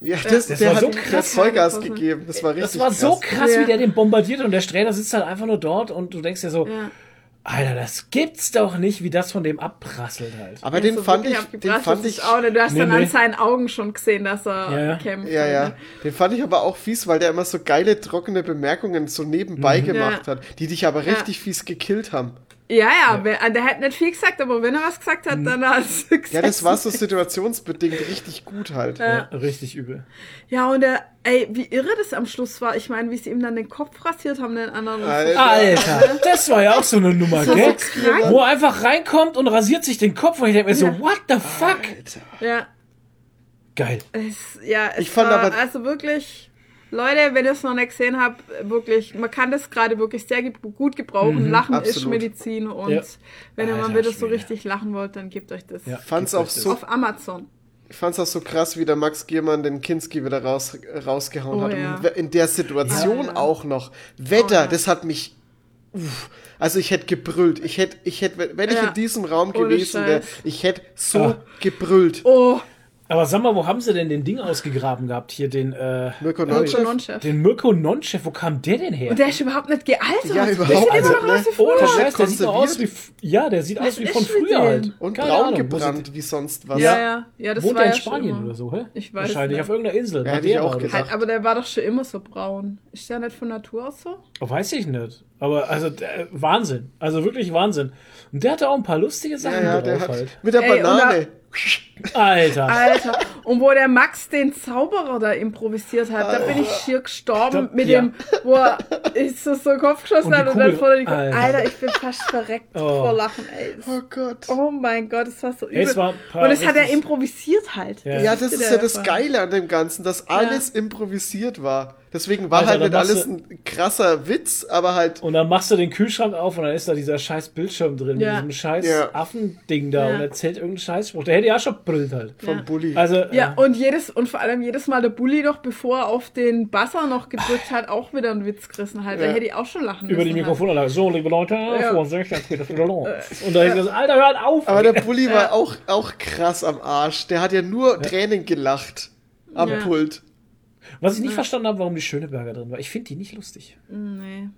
Ja, das, Das der war hat so der krass. Vollgas gegeben. Das war richtig Das war so krass, Ja. wie der den bombardiert und der Sträter sitzt halt einfach nur dort und du denkst dir so, ja. Alter, das gibt's doch nicht, wie das von dem abprasselt halt. Aber Ja, den so fand ich, den fand ich, es auch nicht. Du hast Nee, dann nee. an seinen Augen schon gesehen, dass er Ja, ja. kämpft. ja, ja, ne? den fand ich aber auch fies, weil der immer so geile, trockene Bemerkungen so nebenbei Mhm. gemacht Ja. hat, die dich aber richtig fies gekillt haben. Ja, ja, wer- der hat nicht viel gesagt, aber wenn er was gesagt hat, dann hat er gesagt. Ja, das war so situationsbedingt richtig gut halt. Ja, richtig übel. Ja, und der, ey, wie irre das am Schluss war. Ich meine, wie sie ihm dann den Kopf rasiert haben, den anderen. Alter. Alter, das war ja auch so eine Nummer, gell? so. Wo er einfach reinkommt und rasiert sich den Kopf und ich denke mir so, Ja. what the fuck? Ja, Geil. es, ja, es Ich fand war, aber- also wirklich, Leute, wenn ihr es noch nicht gesehen habt, wirklich, man kann das gerade wirklich sehr ge gut gebrauchen. Lachen ist Absolut. Medizin und Ja. wenn ihr mal wieder so richtig lachen wollt, dann gebt euch das. Ja. Fand's Gibt auch euch das. so, Auf Amazon. ich fand's auch so krass, wie der Max Giermann den Kinski wieder raus, rausgehauen Oh, hat. ja. Und in der Situation Ja, ja. auch noch. Wetter, Oh, ja. das hat mich. Uff, also ich hätte gebrüllt. Ich hätte, ich hätte, wenn ich in diesem Raum Ohne gewesen wäre, ich hätte so Ah. gebrüllt. Oh, Aber sag mal, wo haben sie denn den Ding ausgegraben gehabt? Hier den, äh, Mirko Nonchef? Den Mirko Nonchef. Wo kam der denn her? Und der ist überhaupt nicht gealtert. Ja, Der überhaupt sieht immer nicht, noch aus ne? wie früher. Ohne Scheiß, der sieht doch aus wie, ja, der sieht Was aus wie von früher halt. Und Keine braun Ahnung, gebrannt, wie sonst was. Ja, ja. ja das Wohnt war er in ja Spanien immer. oder so, hä? Ich weiß Wahrscheinlich nicht. auf irgendeiner Insel. Ja, hätte ich auch gedacht. Halt, aber der war doch schon immer so braun. Ist der nicht von Natur aus so? Oh, weiß ich nicht. Aber also der, Wahnsinn. Also wirklich Wahnsinn. Und der hatte auch ein paar lustige Sachen Ja, ja, der drauf hat halt. mit der Ey, Banane. Alter. Alter. Und wo der Max den Zauberer da improvisiert hat, da bin ich schier gestorben Da- mit ja. dem, wo er ist so, so den Kopf geschossen Und hat und dann vor der. Alter. Alter. ich bin fast verreckt Oh. vor Lachen, ey. Oh Gott. Oh mein Gott, das war so übel. Es war und das hat er improvisiert halt. Ja. Ja, das ist der ja das. Geile an dem Ganzen, dass alles improvisiert war. Deswegen war Alter, halt nicht alles ein krasser Witz, aber halt. Und dann machst du den Kühlschrank auf und dann ist da dieser scheiß Bildschirm drin, Ja. mit diesem scheiß Ja. Affending da Ja. und erzählt irgendeinen Scheißspruch. Der hätte ja schon brüllt halt. Vom Bulli. Also, Ja, und jedes, und vor allem jedes Mal der Bulli noch, bevor er auf den Buzzer noch gedrückt hat, auch wieder einen Witz gerissen halt. Da Ja. hätte ich auch schon lachen über die müssen. halt. Mikrofonanlage. So, liebe Leute, Ja. Vorsicht, jetzt geht das wieder los. Und da hätte ich gesagt, Alter, hört auf! aber der Bulli war auch, auch krass am Arsch. Der hat ja nur Tränen gelacht am Ja. Pult. Was ich nicht verstanden habe, warum die Schöneberger drin war. Ich finde die nicht lustig. Nee.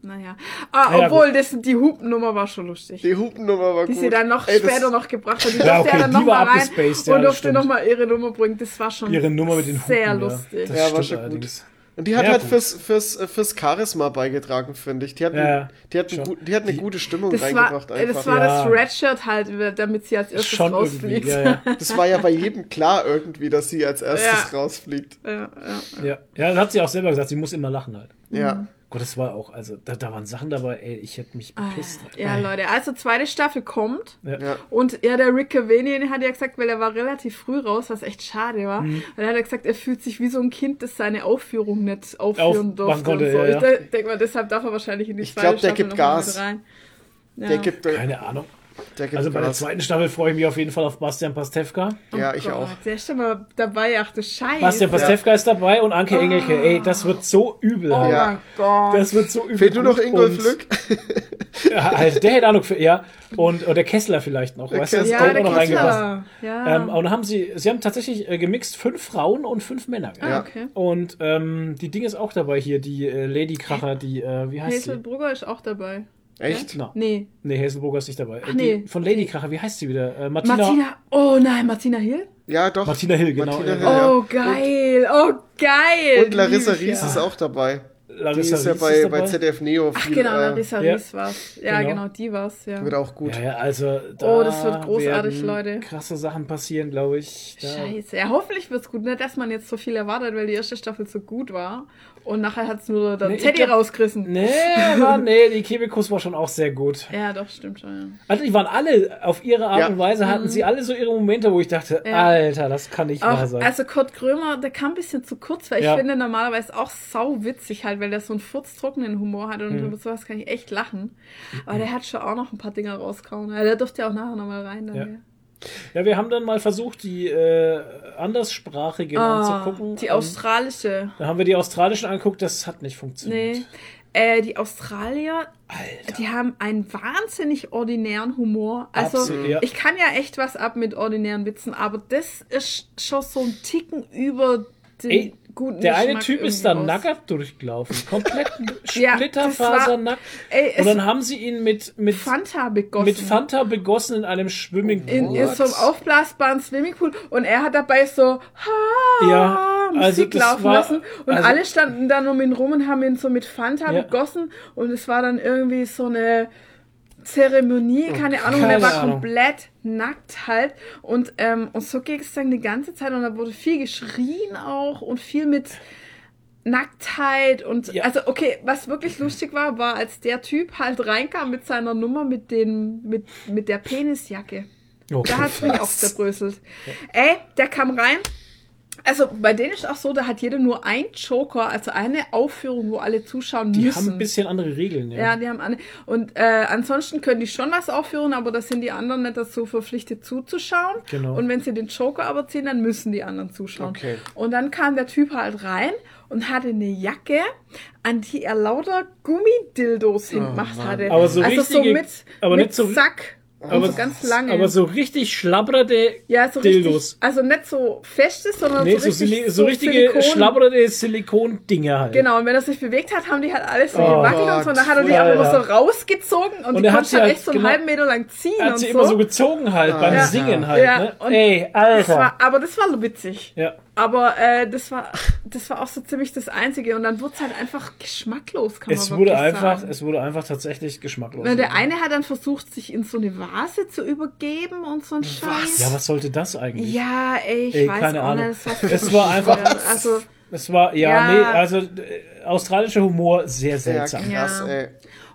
Naja. Ah, Naja, obwohl, das, die Hupennummer war schon lustig. Die Hupennummer war Die gut. sie dann noch Ey, später noch gebracht hat. Die Ja, durfte okay, ja dann die noch war mal rein abgespaced, ja, und das durfte stimmt. noch mal ihre Nummer bringen. Das war schon Ihre Nummer mit den Hupen. sehr ja. lustig. Das Ja, war schon gut. Und die hat Ja, halt gut. fürs, fürs, äh, fürs Charisma beigetragen, finde ich. Die hat, Ja, ja, die hat, ein die hat eine gute Stimmung Das war, reingebracht äh, einfach. das, war Ja. das Redshirt halt, damit sie als erstes Schon rausfliegt. ja, ja. [laughs] Das war ja bei jedem klar irgendwie, dass sie als erstes Ja. rausfliegt. ja, ja. Ja, ja, das hat sie auch selber gesagt, sie muss immer lachen halt. Ja. Gott, das war auch, also da, da waren Sachen dabei, ey, ich hätte mich bepisst. halt. Ah, Ja, Leute, also zweite Staffel kommt. Ja. Ja. Und ja, der Rick Cavanian hat ja gesagt, weil er war relativ früh raus, was echt schade war. Mhm. Und er hat ja gesagt, er fühlt sich wie so ein Kind, das seine Aufführung nicht aufführen Aufmachen durfte. konnte, und so. ja, ja. Ich de- denke mal, deshalb darf er wahrscheinlich in die Ich zweite glaub, der Staffel gibt noch mal Gas. mit rein. Ja. Der gibt, der Keine Ahnung. Also bei der zweiten Staffel freue ich mich auf jeden Fall auf Bastian Pastewka. Ja, ich Gott, auch. Der ist schon mal dabei, ach du Scheiße. Bastian Pastewka ist dabei und Anke Engelke. Ey, das wird so übel Oh. Ja. mein Gott. Das wird so übel. Fehlt nur noch Ingolf Lück. [laughs] Ja, also der hätte Ahnung für, ja. Und, und der Kessler vielleicht noch, weißt du? Das ja, der auch noch reingepasst. Kessler. Ja. Ähm, und dann haben sie, sie haben tatsächlich äh, gemixt fünf Frauen und fünf Männer. ah, ja. okay. Und ähm, die Ding ist auch dabei hier, die äh, Lady Kracher, die, äh, wie heißt Hazel sie? Brugger ist auch dabei. Echt? No. Nee. Nee, Hazelburger ist nicht dabei. Ach, Äh, nee. Die, von Lady Kracher, wie heißt sie wieder? Äh, Martina, Martina. Oh nein, Martina Hill? Ja, doch. Martina Hill, genau. Martina. Hill, ja. Oh, geil. Oh, geil. Und Larissa Ries ja. ist auch dabei. Die Larissa ist ja Ries bei, ist bei. ZDF Neo Ach viel. genau, äh, Larissa ja. Ries war's. Ja, Genau. genau, die war's, ja. Wird auch gut. Ja, ja, also da Oh, das wird großartig, werden Leute. Krasse Sachen passieren, glaube ich. Da, Scheiße. Ja, hoffentlich wird's gut. Nicht, dass man jetzt so viel erwartet, weil die erste Staffel so gut war. Und nachher hat's nur der Nee, Teddy glaub- rausgerissen. Nee, aber nee, die Kebekus war schon auch sehr gut. Ja, doch, stimmt schon, ja. Also die waren alle, auf ihre Art Ja. und Weise hatten sie alle so ihre Momente, wo ich dachte, Mhm. Ja. Alter, das kann nicht wahr Auch, sein. also Kurt Krömer, der kam ein bisschen zu kurz, weil Ja. ich finde normalerweise auch sau witzig halt, weil der so einen furztrockenen Humor hat und Mhm. über sowas kann ich echt lachen. Aber der hat schon auch noch ein paar Dinger rausgehauen. Ja, der durfte ja auch nachher nochmal rein. Dann, Ja. wir haben dann mal versucht, die äh, anderssprachigen Ah, anzugucken. die Ähm, australische. Da haben wir die australischen angeguckt, das hat nicht funktioniert. Nee. Äh, die Australier, die haben einen wahnsinnig ordinären Humor. Also Absolut, ich kann ja echt was ab mit ordinären Witzen, aber das ist schon so ein Ticken über den Ey, guten Der eine Typ ist da nackert durchgelaufen. Komplett [laughs] Ja, splitterfasernackt. Es Und dann haben sie ihn mit, mit, Fanta begossen. mit Fanta begossen in einem Swimmingpool. in, in so einem aufblasbaren Swimmingpool und er hat dabei so ha, Ja, also Musik laufen war- lassen und also- alle standen dann um ihn rum und haben ihn so mit Fanta Ja. begossen und es war dann irgendwie so eine Zeremonie, keine Ahnung, und er keine war Ahnung. komplett nackt halt und, ähm, und so ging es dann die ganze Zeit und da wurde viel geschrien auch und viel mit Nacktheit und Ja. also okay, was wirklich lustig war, war als der Typ halt reinkam mit seiner Nummer mit den mit mit der Penisjacke. Oh, Da hat's mich auch zerbröselt. Ey, der kam rein. Also bei denen ist auch so, da hat jeder nur ein Joker, also eine Aufführung, wo alle zuschauen die müssen. haben ein bisschen andere Regeln, ja. ja, die haben eine. Und äh, ansonsten können die schon was aufführen, aber da sind die anderen nicht dazu verpflichtet zuzuschauen. Genau. Und wenn sie den Joker aber ziehen, dann müssen die anderen zuschauen. Okay. Und dann kam der Typ halt rein und hatte eine Jacke, an die er lauter Gummidildos hingemacht hatte. Aber so also so richtige- mit, aber mit nicht so- Sack. Aber, so ganz lange. aber so richtig schlabberte ja, so Dildos. richtig, also nicht so feste, sondern Nee, so, so, richtig, Sili- so richtige Silikon- schlabberte Silikon-Dinger halt. Genau, und wenn er sich bewegt hat, haben die halt alles so Oh gewackelt und so. Und dann hat er die Gott, aber so rausgezogen und, Und die konnte halt echt so einen genau- halben Meter lang ziehen hat und sie so. immer so gezogen halt beim Ja. Singen halt. Ja, ne? Ey, das Alter. war, aber das war witzig. ja. Aber äh, das war das war auch so ziemlich das Einzige. Und dann wurde es halt einfach geschmacklos, kann Es man wurde wirklich einfach, sagen. es wurde einfach tatsächlich geschmacklos. Na, der eine hat dann versucht, sich in so eine Vase zu übergeben und so ein Scheiß. ja, was sollte das eigentlich? Ja, ey, ich Ey, weiß keine Ahnung. nicht. Das war Es war einfach- Also, Es war, ja, Ja. nee, also äh, australischer Humor sehr Ja, seltsam. krass, Ja. ey.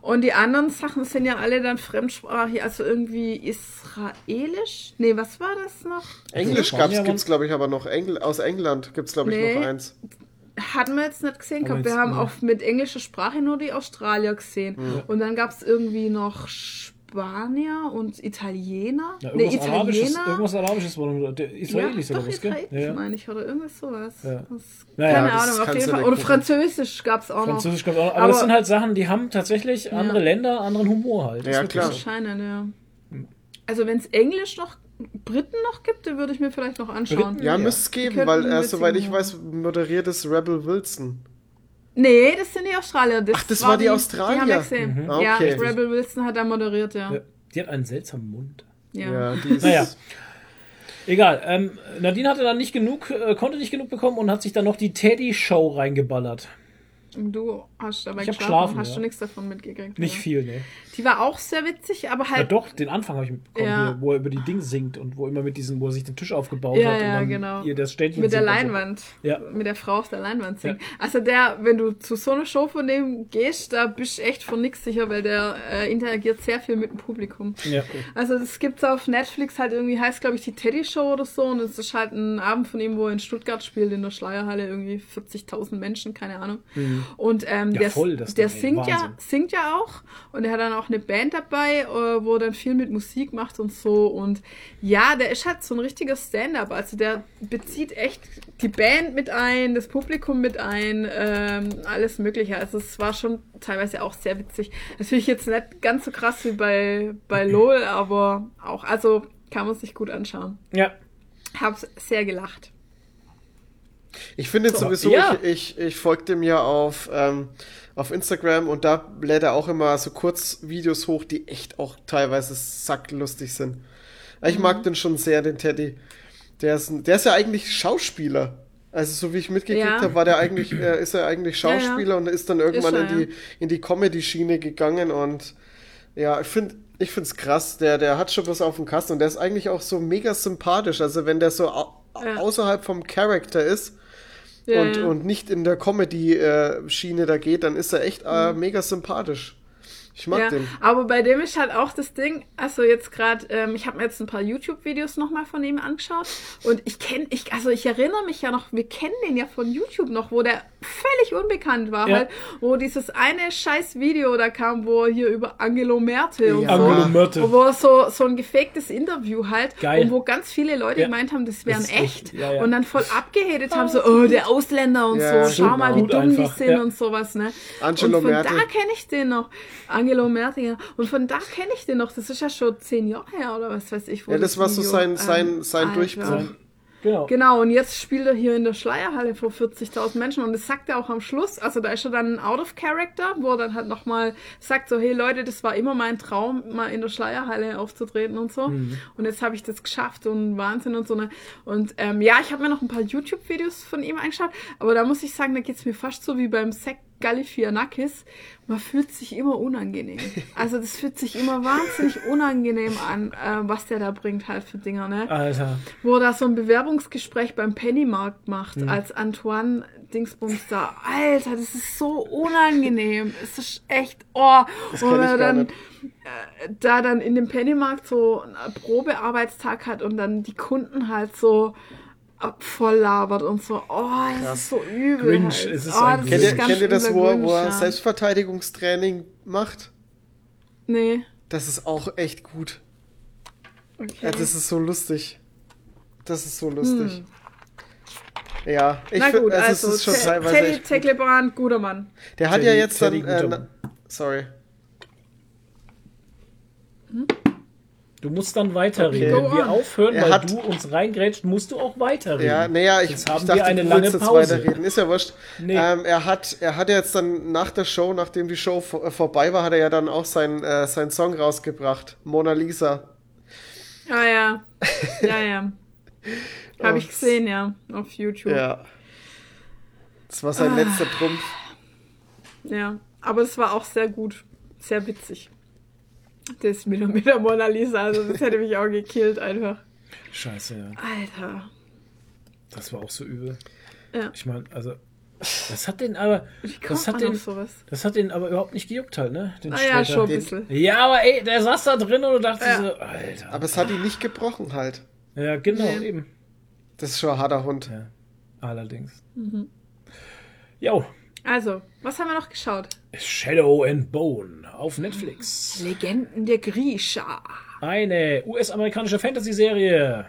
Und die anderen Sachen sind ja alle dann fremdsprachig, also irgendwie israelisch. Nee, was war das noch? Englisch Spanier gab's, waren- gibt's, glaube ich, aber noch. Engl aus England gibt's, glaube ich, Nee. noch eins. Hatten wir jetzt nicht gesehen gehabt. Wir haben auch mit englischer Sprache nur die Australier gesehen. Und dann gab es irgendwie noch Spanier und Italiener. Ja, nee, irgendwas, Arabisches, Italiener. irgendwas Arabisches war noch, der Israelis ja, oder was, gell? Israelisch, Ja. meine ich, oder irgendwas sowas. Ja. Das, Naja, keine das Ahnung, auf jeden Fall. Oder. Französisch gab es auch Französisch noch. kommt auch noch. Aber, das sind halt Sachen, die haben tatsächlich andere Länder, anderen Humor halt. Das Ja, klar. Anscheinend, ja. Also wenn es Englisch noch, Briten noch gibt, dann würde ich mir vielleicht noch anschauen. Briten? Ja, Ja. müsste es geben, weil, äh, soweit ich weiß, moderiert es Rebel Wilson. Nee, das sind die Australier. Das Ach, das war die Australier? Die haben wir gesehen. Mhm. Ja, Okay. Rebel Wilson hat da moderiert, ja. Ja. Die hat einen seltsamen Mund. Ja. Ja, die [laughs] ist. Naja. Egal. Ähm, Nadine hatte dann nicht genug, äh, konnte nicht genug bekommen und hat sich dann noch die Teddy-Show reingeballert. Du hast dabei Ich hab geschlafen, geschlafen, hast ja. du nichts davon mitgekriegt. Nicht oder? viel, ne? Die war auch sehr witzig, aber Ja, halt. doch, den Anfang habe ich mitbekommen, Ja. hier, wo er über die Dinge singt und wo immer mit diesen, wo er sich den Tisch aufgebaut Ja, hat und ja, dann genau. ihr das Ständchen mit der und so. Leinwand. Ja. Mit der Frau auf der Leinwand singt. Also der, wenn du zu so einer Show von dem gehst, da bist du echt von nichts sicher, weil der äh, interagiert sehr viel mit dem Publikum. Ja. Also das gibt's auf Netflix halt irgendwie, heißt glaube ich die Teddy Show oder so und es ist halt ein Abend von ihm, wo er in Stuttgart spielt, in der Schleierhalle, irgendwie 40.000 Menschen, keine Ahnung. Und ähm, Ja, der, voll, der singt ja, Wahnsinn. singt ja auch und er hat dann auch eine Band dabei, äh, wo er dann viel mit Musik macht und so und ja, der ist halt so ein richtiger Stand-up, also der bezieht echt die Band mit ein, das Publikum mit ein, ähm, alles mögliche, also es war schon teilweise auch sehr witzig. Natürlich jetzt nicht ganz so krass wie bei, bei LOL, aber auch, also kann man sich gut anschauen. ja. Hab's sehr gelacht. Ich finde So, sowieso, ja. ich, ich, ich folge dem ja auf, ähm, auf Instagram und da lädt er auch immer so Kurzvideos hoch, die echt auch teilweise sacklustig sind. Ich Mhm. mag den schon sehr, den Teddy. Der ist, der ist ja eigentlich Schauspieler. Also so wie ich mitgekriegt Ja. habe, war der eigentlich, äh, ist er eigentlich Ja, ja. Schauspieler und ist dann irgendwann Ist er, in die, in die Comedy-Schiene gegangen und ja, ich finde ich find's krass, der, der hat schon was auf dem Kasten und der ist eigentlich auch so mega sympathisch. Also wenn der so au Ja. außerhalb vom Charakter ist, Ja, und, ja. und nicht in der Comedy-Schiene da geht, dann ist er echt äh, mega sympathisch. Ich mag ja, den. aber bei dem ist halt auch das Ding, also jetzt gerade, ähm, ich habe mir jetzt ein paar YouTube-Videos nochmal von ihm angeschaut und ich kenne, ich, also ich erinnere mich ja noch, wir kennen den ja von YouTube noch, wo der völlig unbekannt war, Ja. halt, wo dieses eine scheiß Video da kam, wo er hier über Angelo Merte und Ja. so, Angelo Merte. wo er so, so ein gefaktes Interview halt, Geil. und wo ganz viele Leute Ja. gemeint haben, das wären echt, echt, ja, ja. und dann voll abgehatet haben, so, oh, der Ausländer und Ja, so, schau mal, wie dumm einfach, die sind ja. und sowas, ne? Angelo und von Merte. da kenne ich den noch. Angelo Merte, ja. Und von da kenne ich den noch. Das ist ja schon zehn Jahre her oder was weiß ich. wo Ja, das war so Video, sein, sein, sein Alter. Durchbruch. Genau. Genau, und jetzt spielt er hier in der Schleierhalle vor 40.000 Menschen und das sagt er auch am Schluss, also da ist er dann out of character, wo er dann halt nochmal sagt so, hey Leute, das war immer mein Traum, mal in der Schleierhalle aufzutreten und so Mhm. und jetzt habe ich das geschafft und Wahnsinn und so ne und ähm, ja, ich habe mir noch ein paar YouTube-Videos von ihm angeschaut, aber da muss ich sagen, da geht's mir fast so wie beim Sek Galifianakis, man fühlt sich immer unangenehm. Also das fühlt sich immer wahnsinnig unangenehm an, äh, was der da bringt halt für Dinger, ne? Alter. wo er da so ein Bewerbungsgespräch beim Pennymarkt macht, Mhm. als Antoine Dingsbums da. Alter, das ist so unangenehm. Es ist echt, oh, kenn ich er dann nicht. äh, da dann in dem Pennymarkt so einen Probearbeitstag hat und dann die Kunden halt so voll labert und so. Oh, das ist so übel. Grinch, halt. es ist oh, ein das Kennt ganz kennt ihr das, wo er, Grinch, wo er ja. Selbstverteidigungstraining macht? Nee. Das ist auch echt gut. Okay. Ja, das ist so lustig. Das ist so lustig. Ja, ich Hm. Na gut, finde, also, also, es ist schon Te- teilweise Teddy. Tecklebrand, guter Mann. Der hat ja Teddy- jetzt dann, Teddy äh, guter na, Mann. sorry. Du musst dann weiterreden. Okay. Wenn wir aufhören, Er weil hat- du uns reingrätschst, musst du auch weiterreden. Ja, naja, ich, ich haben dachte, wir eine du lange Pause. weiterreden. Ist ja wurscht. Nee. Ähm, er hat, er hat jetzt dann nach der Show, nachdem die Show äh, vorbei war, hat er ja dann auch seinen äh, seinen Song rausgebracht, Mona Lisa. Ah ja. [laughs] Ja, ja. Habe ich gesehen, ja. Auf YouTube. Ja. Das war sein letzter Trumpf. Ja, aber es war auch sehr gut, sehr witzig. Das mit, der- mit der Mona Lisa, also das hätte mich auch gekillt einfach. Scheiße, ja. Alter. Das war auch so übel. Ja. Ich meine, also, das hat den aber, das hat den, das hat den aber überhaupt nicht gejuckt halt, ne? Den Naja, Sträter. schon ein bisschen. Ja, aber ey, der saß da drin und du dachtest Ja. so, Alter. Aber es hat ihn nicht gebrochen halt. Ja, genau, Nee. eben. Das ist schon ein harter Hund. Ja, allerdings. Mhm. Jo, Also, was haben wir noch geschaut? Shadow and Bone auf Netflix. Legenden der Grisha. Eine US-amerikanische Fantasy-Serie.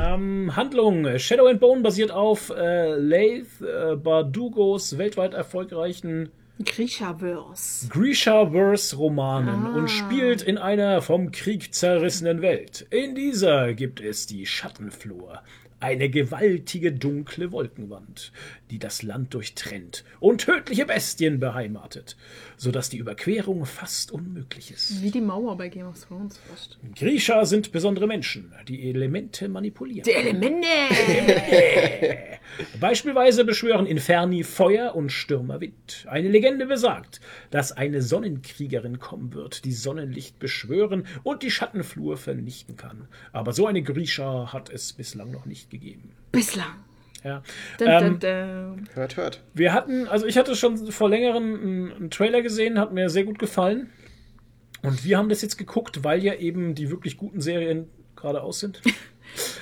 Ähm, Handlung. Shadow and Bone basiert auf äh, Laith äh, Bardugos weltweit erfolgreichen Grisha-Verse. Grisha-Verse-Romanen und spielt in einer vom Krieg zerrissenen Welt. In dieser gibt es die Schattenflur, eine gewaltige dunkle Wolkenwand, die das Land durchtrennt und tödliche Bestien beheimatet, sodass die Überquerung fast unmöglich ist. Wie die Mauer bei Game of Thrones fast. Grisha sind besondere Menschen, die Elemente manipulieren. Die Elemente! [laughs] Beispielsweise beschwören Inferni Feuer und Stürmer Wind. Eine Legende besagt, dass eine Sonnenkriegerin kommen wird, die Sonnenlicht beschwören und die Schattenflur vernichten kann. Aber so eine Grisha hat es bislang noch nicht gegeben. Bislang. Ja. Dun, Ähm, dun, dun. Hört, hört. wir hatten, also ich hatte schon vor längerem einen, einen Trailer gesehen, hat mir sehr gut gefallen. Und wir haben das jetzt geguckt, weil ja eben die wirklich guten Serien gerade aus sind. [laughs]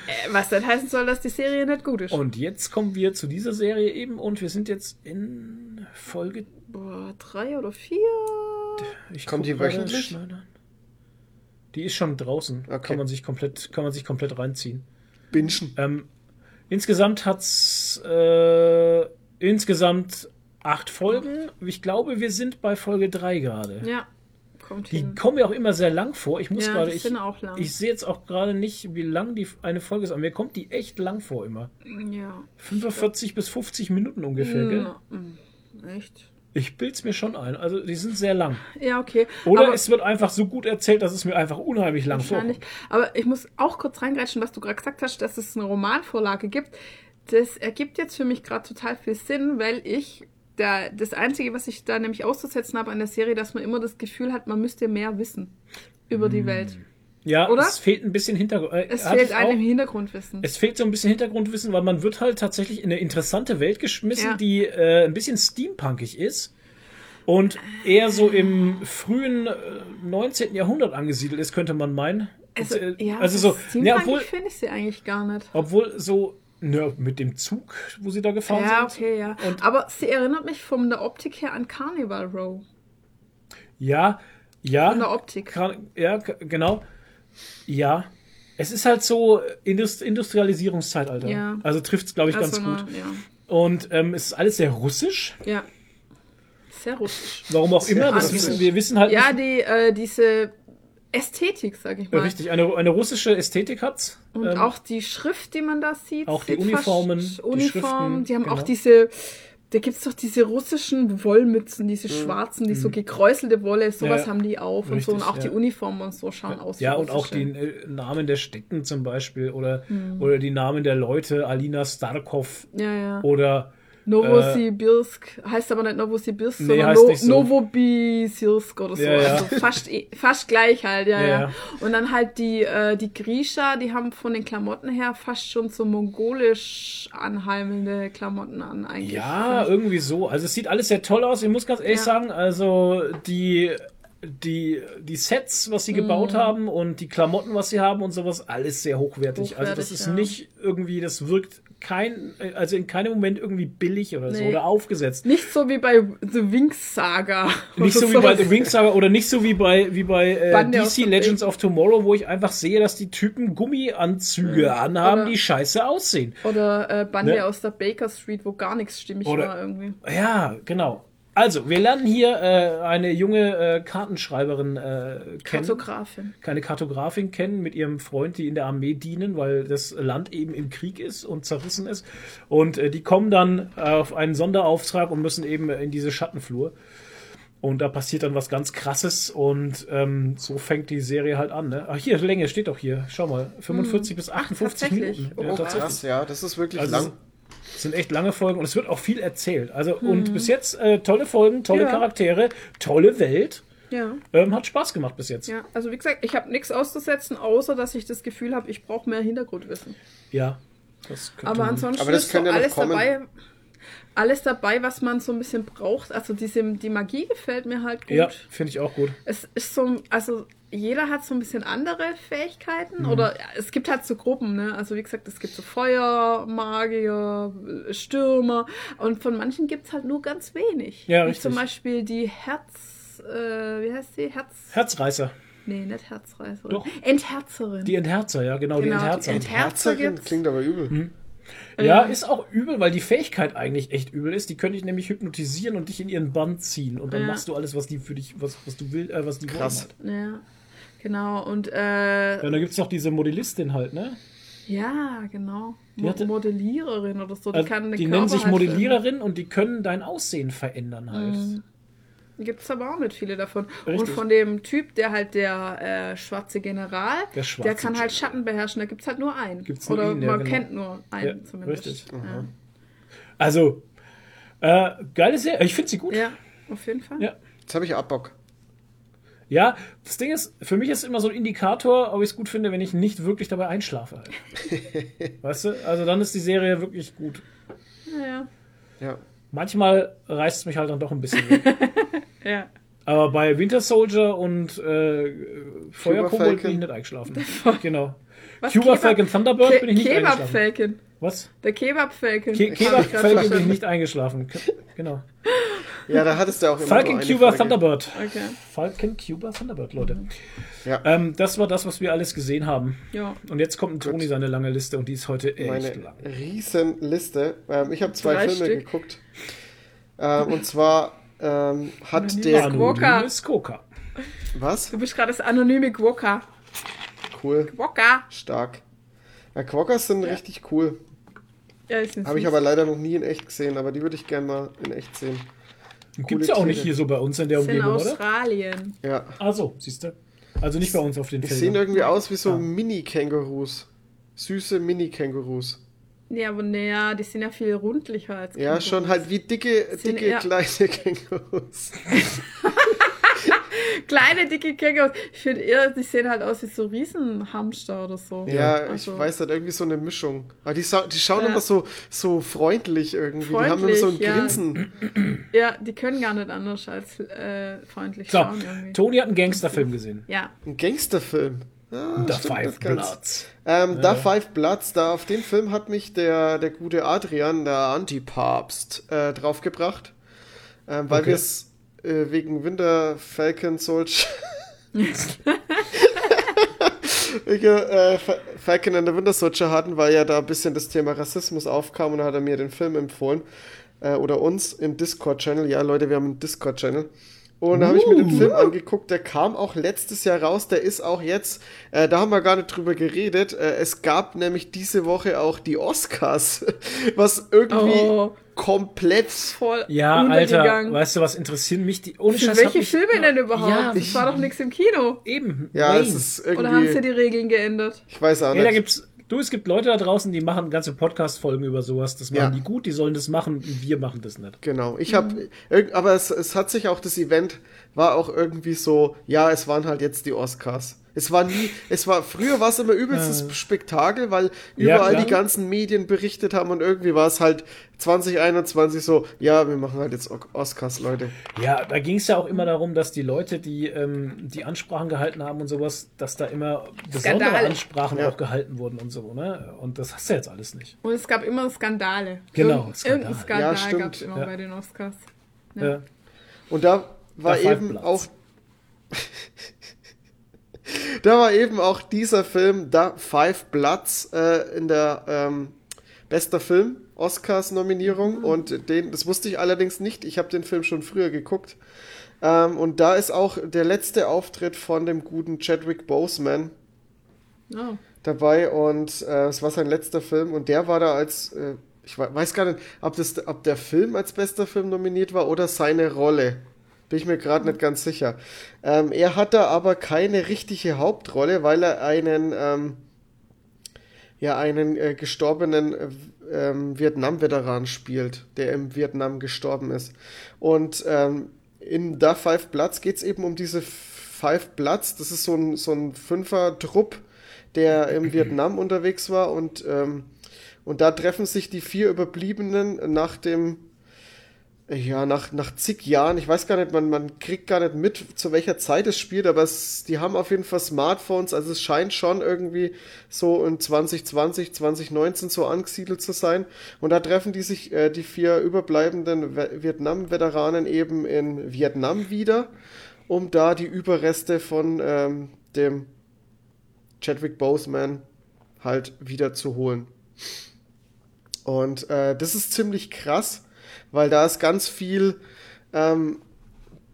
Äh, Was das heißen soll, dass die Serie nicht gut ist. Und jetzt kommen wir zu dieser Serie eben und wir sind jetzt in Folge Boah, drei oder vier? Ich Kommt die wöchentlich? Die ist schon draußen. Okay. Kann man sich komplett, kann man sich komplett reinziehen. Bingen. Ähm, insgesamt hat's äh, insgesamt acht Folgen. Ich glaube, wir sind bei Folge drei gerade. Ja, kommt Die hin. kommen mir auch immer sehr lang vor. Ich muss Ja, gerade, ich, ich sehe jetzt auch gerade nicht, wie lang die eine Folge ist, aber mir kommt die echt lang vor immer. Ja. 45 bis 50 Minuten ungefähr, gell? Ja, mm, Echt? Ich bild's mir schon ein. Also die sind sehr lang. Ja, okay. Oder Aber- es wird einfach so gut erzählt, dass es mir einfach unheimlich lang Wahrscheinlich. vorkommt. Aber ich muss auch kurz reingreifen, was du gerade gesagt hast, dass es eine Romanvorlage gibt. Das ergibt jetzt für mich gerade total viel Sinn, weil ich da, das Einzige, was ich da nämlich auszusetzen habe an der Serie, dass man immer das Gefühl hat, man müsste mehr wissen über die Welt. Ja, Oder? es fehlt ein bisschen Hintergrund. Äh, Es fehlt einem auch. Hintergrundwissen. Es fehlt so ein bisschen Hintergrundwissen, weil man wird halt tatsächlich in eine interessante Welt geschmissen, Ja. die äh, ein bisschen steampunkig ist und eher so im frühen äh, 19. Jahrhundert angesiedelt ist, könnte man meinen. also, Und, äh, ja, also so, ja, obwohl, finde ich sie eigentlich gar nicht. obwohl so ne, mit dem Zug, wo sie da gefahren Ja, sind. okay, ja. Und Aber sie erinnert mich von der Optik her an Carnival Row. ja, ja. Von der Optik. Ja, genau. Ja. Es ist halt so Indust Industrialisierungszeitalter. Ja. Also trifft es, glaube ich, ganz Also, gut. Ja. Und ähm, es ist alles sehr russisch. ja. Sehr russisch. Warum auch immer. Das wissen, wir wissen halt Ja, nicht. die, äh, diese Ästhetik, sag ich Äh, mal. Richtig, eine, eine russische Ästhetik hat's. Und Ähm, auch die Schrift, die man da sieht. auch die Uniformen, fast- die Uniform, die haben genau. auch diese, da gibt's doch diese russischen Wollmützen, diese Mhm. schwarzen, die so gekräuselte Wolle, sowas Ja, haben die auf und so. Und richtig, auch die ja. Uniformen und so schauen aus. wie ja, und auch die äh, Namen der Städten zum Beispiel oder, Mhm. oder die Namen der Leute, Alina Starkov ja. oder Novosibirsk, heißt aber nicht Novosibirsk, Nee, sondern no so. Novobisirsk oder so. Ja, ja. Also fast, eh- fast gleich halt, ja, Ja, ja. Und dann halt die, äh, die Grisha, die haben von den Klamotten her fast schon so mongolisch anheimelnde Klamotten an eigentlich. Ja, irgendwie so. Also es sieht alles sehr toll aus. Ich muss ganz ehrlich Ja. sagen, also die, die, die Sets, was sie gebaut haben und die Klamotten, was sie haben und sowas, alles sehr hochwertig. also das Hochwertig, ist ja. nicht irgendwie, das wirkt kein, also in keinem Moment irgendwie billig oder so Nee. oder aufgesetzt. Nicht so wie bei The Wings Saga. [laughs] Nicht so wie bei. The Wings Saga oder nicht so wie bei, wie bei äh, DC Legends of Tomorrow, wo ich einfach sehe, dass die Typen Gummianzüge anhaben, Oder- die scheiße aussehen. Oder äh, Bande Ne? aus der Baker Street, wo gar nichts stimmig Oder- war irgendwie. Ja, genau. Also, wir lernen hier äh, eine junge äh, Kartenschreiberin äh, kennen. Kartografin. keine Kartografin kennen mit ihrem Freund, die in der Armee dienen, weil das Land eben im Krieg ist und zerrissen ist. Und äh, die kommen dann äh, auf einen Sonderauftrag und müssen eben in diese Schattenflur. Und da passiert dann was ganz Krasses und ähm, so fängt die Serie halt an. Ne? Ach, hier, Länge steht doch hier. Schau mal, 45 bis 58 tatsächlich? Minuten. Oh, tatsächlich. Krass, ja, das ist wirklich Also, lang. Es sind echt lange Folgen und es wird auch viel erzählt. Also, und bis jetzt äh, tolle Folgen, tolle Ja. Charaktere, tolle Welt. Ja. Ähm, hat Spaß gemacht bis jetzt. Ja, also wie gesagt, ich habe nichts auszusetzen, außer dass ich das Gefühl habe, ich brauche mehr Hintergrundwissen. Ja. Das könnte Aber man- ansonsten Aber das ist so ja alles kommen. dabei, alles dabei, was man so ein bisschen braucht. Also diese, die Magie gefällt mir halt gut. Ja, finde ich auch gut. Es ist so, also jeder hat so ein bisschen andere Fähigkeiten Mhm. oder ja, es gibt halt so Gruppen, ne? Also wie gesagt, es gibt so Feuer, Magier, äh, Stürmer und von manchen gibt es halt nur ganz wenig. Ja, Wie richtig. Zum Beispiel die Herz, äh, wie heißt die? Herz, Herzreißer. nee, nicht Herzreißerin. Doch. Entherzerin. Die Entherzer, ja, genau, die Genau, die Entherzer. Ent- Herzer Herzerin gibt's. klingt aber übel. ja, ist auch übel, weil die Fähigkeit eigentlich echt übel ist. Die können dich nämlich hypnotisieren und dich in ihren Bann ziehen. Und dann Ja. machst du alles, was die für dich, was, was du willst, äh, was die Krass. wollen. Halt. ja, genau. Und äh, Ja, und da gibt es noch diese Modellistin halt, ne? ja, genau. Die hatte- Modelliererin oder so. Die, Also, kann die nennen sich halt Modelliererin und die können dein Aussehen verändern halt. Gibt es aber auch nicht viele davon. Und Richtig. von dem Typ, der halt der äh, schwarze General, Der schwarze kann halt. Schatten beherrschen. Da gibt es halt nur einen. Gibt's nur Oder ihn, ja, man genau. kennt nur einen Ja, zumindest. richtig. Ja. Also, äh, geile Serie. Ich finde sie gut. ja, auf jeden Fall. Ja. Jetzt habe ich Abbock. Ja, das Ding ist, für mich ist immer so ein Indikator, ob ich es gut finde, wenn ich nicht wirklich dabei einschlafe. Halt. [laughs] weißt du? Also dann ist die Serie wirklich gut. Ja, ja. Ja. Manchmal reißt es mich halt dann doch ein bisschen weg. [laughs] ja. Aber bei Winter Soldier und äh, Feuerkobold bin ich nicht eingeschlafen. [laughs] genau. Was, Cuba Kebab- Falcon Thunderbird Ke bin ich nicht Kebab eingeschlafen. Falcon. Was? Der Kebab Falcon. Ke Kebab Falcon bin ich nicht eingeschlafen. Genau. Ja, da hattest du auch immer Falcon Cuba Folge. Thunderbird. Okay. Falcon Cuba Thunderbird, Leute. Ja. Ähm, das war das, was wir alles gesehen haben. Ja. Und jetzt kommt ein Toni seine lange Liste und die ist heute echt Meine lang. riesen Liste. Ähm, ich habe zwei Drei Filme Stück. geguckt. Ähm, und zwar ähm, hat der... Anonyme Quokka. Anonymes Coca. Was? Du bist gerade das anonyme Quokka. Cool. Quokka. Stark. Ja, Quokkas sind richtig cool. Ja, ist Habe ich aber leider noch nie in echt gesehen, aber die würde ich gerne mal in echt sehen. Gibt's ja auch nicht hier so bei uns in der in Umgebung, oder? Australien. Ja. Ah so, siehst du. Also nicht bei uns auf den Die sehen Feldern. irgendwie aus wie so Ah. Mini-Kängurus. Süße Mini-Kängurus. Nee, aber naja, die sind ja viel rundlicher als Ja, Kängurus. schon halt wie dicke, Sind dicke kleine [laughs] Kängurus. [laughs] Kleine, dicke Kängurus. Ich finde eher, die sehen halt aus wie so Riesenhamster oder so. Ja, Also- ich weiß halt irgendwie so eine Mischung. Aber die, die schauen Ja. immer so, so freundlich irgendwie. die haben immer so ein Freundlich, ja. Grinsen. Ja, die können gar nicht anders als äh, freundlich So, schauen irgendwie. Toni hat einen Gangsterfilm gesehen. Ja. Ein Gangsterfilm. Ja, The stimmt Five. Bloods. Ähm, Da Five Bloods, da auf den Film hat mich der, der gute Adrian, der Antipapst, äh, draufgebracht. Ähm, weil Okay. wir es äh, wegen Winter Falcon Soldier. [laughs] äh, Fa- Falcon and the Winter Soldier hatten, weil ja da ein bisschen das Thema Rassismus aufkam und da hat er mir den Film empfohlen. Äh, oder uns im Discord-Channel. Ja, Leute, wir haben einen Discord-Channel. Und da habe ich mir den Uh. Film angeguckt, der kam auch letztes Jahr raus, der ist auch jetzt, äh, da haben wir gar nicht drüber geredet, äh, es gab nämlich diese Woche auch die Oscars, [laughs] was irgendwie Oh. komplett, Voll Ja. Alter, weißt du, was interessieren mich die? Ohne Für Scheiß, welche hab ich- Filme denn überhaupt? Ja, das war doch nichts im Kino. eben. ja, es ist Oder haben sie irgendwie, die Regeln geändert? ich weiß auch Ja, da nicht. gibt's, du, es gibt Leute da draußen, die machen ganze Podcast-Folgen über sowas. Das machen Ja. die gut, die sollen das machen, und wir machen das nicht. Genau, ich Mhm. habe, aber es, es hat sich auch das Event war auch irgendwie so, ja, es waren halt jetzt die Oscars. Es war nie, es war, früher war es immer übelstes Spektakel, weil Ja, überall klar. die ganzen Medien berichtet haben und irgendwie war es halt 2021 so, ja, wir machen halt jetzt Oscars, Leute. Ja, da ging es ja auch immer darum, dass die Leute, die ähm, die Ansprachen gehalten haben und sowas, dass da immer besondere Skandale. Ansprachen Ja. auch gehalten wurden und so, ne? Und das hast du jetzt alles nicht. Und es gab immer Skandale. Genau, Irgend, Skandal. Irgendein Ja, Skandal gab es immer Ja. bei den Oscars. Ja. Und da war eben auch. [laughs] da war eben auch dieser Film, da Five Bloods, äh, in der ähm, bester Film Oscars-Nominierung und den, das wusste ich allerdings nicht. Ich habe den Film schon früher geguckt. Ähm, und da ist auch der letzte Auftritt von dem guten Chadwick Boseman Oh. dabei und äh, es war sein letzter Film und der war da als, äh, ich we- weiß gar nicht, ob, das, ob der Film als bester Film nominiert war oder seine Rolle. Bin ich mir gerade nicht ganz sicher. Ähm, er hat da aber keine richtige Hauptrolle, weil er einen, ähm, ja, einen äh, gestorbenen äh, ähm, Vietnam-Veteran spielt, der im Vietnam gestorben ist. Und ähm, in Da Five Bloods geht es eben um diese Five Bloods. Das ist so ein, so ein Fünfer-Trupp, der im [clears throat] Vietnam unterwegs war. Und, ähm, und da treffen sich die vier Überbliebenen nach dem ja, nach, nach zig Jahren, ich weiß gar nicht, man, man kriegt gar nicht mit, zu welcher Zeit es spielt, aber es, die haben auf jeden Fall Smartphones, also es scheint schon irgendwie so in 2020, 2019 so angesiedelt zu sein. Und da treffen die sich, äh, die vier überbleibenden Vietnam-Veteranen eben in Vietnam wieder, um da die Überreste von ähm, dem Chadwick Boseman halt wieder zu holen. Und äh, das ist ziemlich krass, weil da ist ganz viel ähm,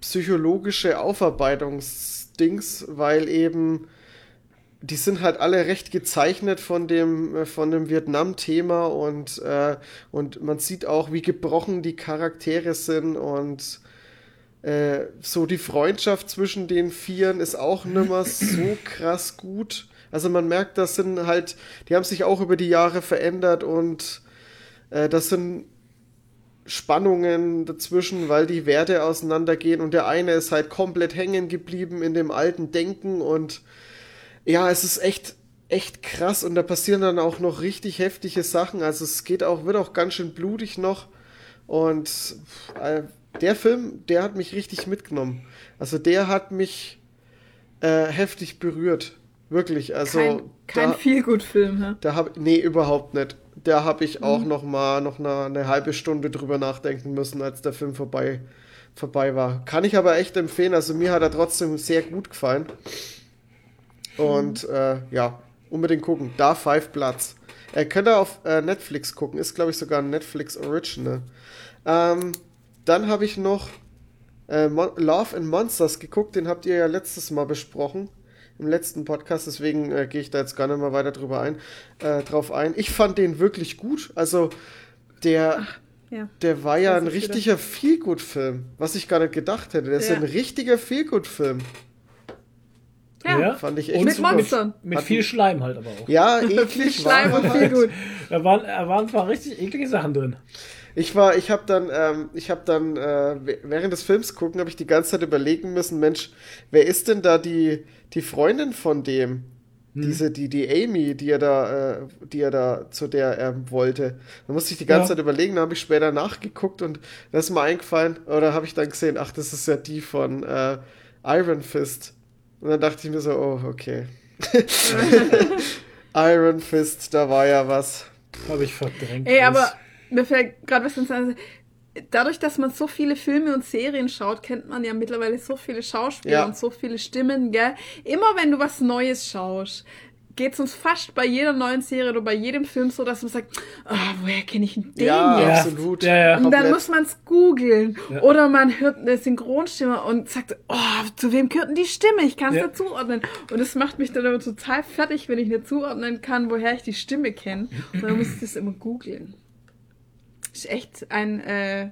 psychologische Aufarbeitungsdings, weil eben die sind halt alle recht gezeichnet von dem, äh, von dem Vietnam-Thema und, äh, und man sieht auch, wie gebrochen die Charaktere sind und äh, so die Freundschaft zwischen den Vieren ist auch nimmer so krass gut. Also man merkt, das sind halt, die haben sich auch über die Jahre verändert und äh, das sind Spannungen dazwischen, weil die Werte auseinandergehen und der eine ist halt komplett hängen geblieben in dem alten Denken und ja, es ist echt echt krass und da passieren dann auch noch richtig heftige Sachen. Also es geht auch wird auch ganz schön blutig noch und äh, der Film, der hat mich richtig mitgenommen. Also der hat mich äh, heftig berührt, wirklich. Also Kein, kein Feelgood-Film, hä? da hab nee überhaupt nicht. Da habe ich auch noch mal noch eine, eine halbe Stunde drüber nachdenken müssen, als der Film vorbei vorbei war. Kann ich aber echt empfehlen. Also mir hat er trotzdem sehr gut gefallen. Und äh, ja, unbedingt gucken. Da Five Bloods. Er könnte auf äh, Netflix gucken. Ist, glaube ich, sogar ein Netflix Original. Ähm, dann habe ich noch äh, Love and Monsters geguckt. Den habt ihr ja letztes Mal besprochen. Im letzten Podcast. Deswegen äh, gehe ich da jetzt gar nicht mehr weiter drüber ein, äh, drauf ein. Ich fand den wirklich gut. Also der... Ja. Der war ja ein ist richtiger Feelgood-Film, was ich gar nicht gedacht hätte. Der ist Ja. ein richtiger Feelgood-Film. Ja. Fand ich echt Und Mit super. Monstern. Mit Hat viel Schleim halt aber auch. Ja, [laughs] Viel eklig Schleim war und viel halt. gut. Da waren, da waren paar richtig eklige Sachen drin. Ich war, ich habe dann, ähm, ich habe dann äh, während des Films gucken, habe ich die ganze Zeit überlegen müssen, Mensch, wer ist denn da die die Freundin von dem? Diese, die, die Amy, die er da, äh, die er da, zu der er wollte. Da musste ich die ganze Ja. Zeit überlegen, da habe ich später nachgeguckt und da ist mir eingefallen, oder habe ich dann gesehen, ach, das ist ja die von äh, Iron Fist. Und dann dachte ich mir so, oh, okay. [laughs] Iron Fist, da war ja was. Habe ich verdrängt. Ey, aber mir fällt gerade was ins An- Dadurch, dass man so viele Filme und Serien schaut, kennt man ja mittlerweile so viele Schauspieler Ja. und so viele Stimmen, gell? Immer wenn du was Neues schaust, geht es uns fast bei jeder neuen Serie oder bei jedem Film so, dass man sagt, ah, woher kenne ich denn den Ja, jetzt? Ja, absolut. ja, ja. Und dann Komplett. muss man es googeln. Ja. Oder man hört eine Synchronstimme und sagt, oh, zu wem gehört denn die Stimme? Ich kann es Ja. nicht zuordnen. Und das macht mich dann aber total fertig, wenn ich nicht zuordnen kann, woher ich die Stimme kenne. Und dann muss ich das immer googeln. Ist echt ein äh,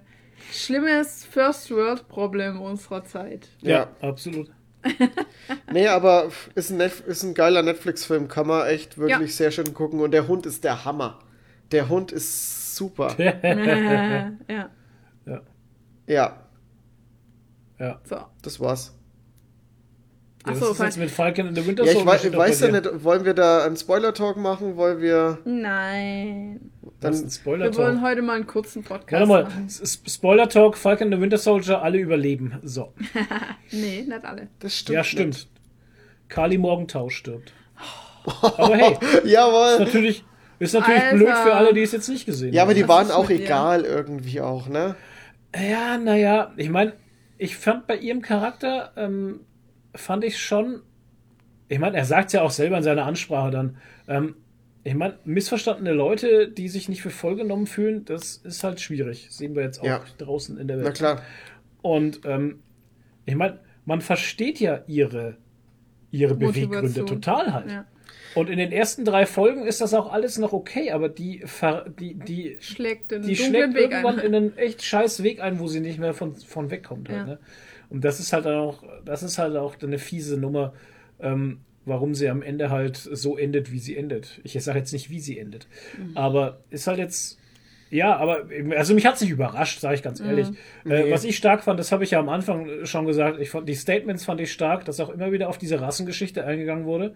schlimmes First-World-Problem unserer Zeit. Ja, absolut. [laughs] Nee, aber ist ein, Netf ist ein geiler Netflix-Film, kann man echt wirklich Ja. sehr schön gucken. Und der Hund ist der Hammer. Der Hund ist super. [laughs] ja, Ja, Ja. so. das war's. Ja, Achso, was ist jetzt mit Falcon and the Winter Ja, ich Soldier weiß, ja nicht, wollen wir da einen Spoiler-Talk machen? Wollen wir Nein. Das ist ein dann. Spoiler Wir wollen Talk. heute mal einen kurzen Podcast Warte mal, machen. Spoiler Talk, Falcon and the Winter Soldier, alle überleben. So. [laughs] Nee, nicht alle. Das stimmt. Ja, nicht. stimmt. Kali Morgentau stirbt. [laughs] Aber hey, ist Jawohl. natürlich, ist natürlich Alter. blöd für alle, die es jetzt nicht gesehen Ja, aber haben. die Was waren ist auch mit dir? egal irgendwie auch, ne? Ja, naja, ich meine, ich fand bei ihrem Charakter, ähm, fand ich schon, ich meine, er sagt ja auch selber in seiner Ansprache dann, ähm, ich meine, missverstandene Leute, die sich nicht für voll genommen fühlen, das ist halt schwierig. Das sehen wir jetzt auch Ja. draußen in der Welt. Na klar. Und ähm, ich meine, man versteht ja ihre, ihre Beweggründe total halt. Ja. Und in den ersten drei Folgen ist das auch alles noch okay, aber die, ver, die, die, Schlägt den die schlägt Weg irgendwann ein. in einen echt scheiß Weg ein, wo sie nicht mehr von, von wegkommt. Halt, Ja. ne? Und das ist halt dann auch, das ist halt auch eine fiese Nummer, ähm, warum sie am Ende halt so endet, wie sie endet. Ich sage jetzt nicht, wie sie endet. Mhm. Aber ist halt jetzt. Ja, aber also mich hat es nicht überrascht, sage ich ganz Mhm. ehrlich. Äh, was ich stark fand, das habe ich ja am Anfang schon gesagt, ich fand die Statements fand ich stark, dass auch immer wieder auf diese Rassengeschichte eingegangen wurde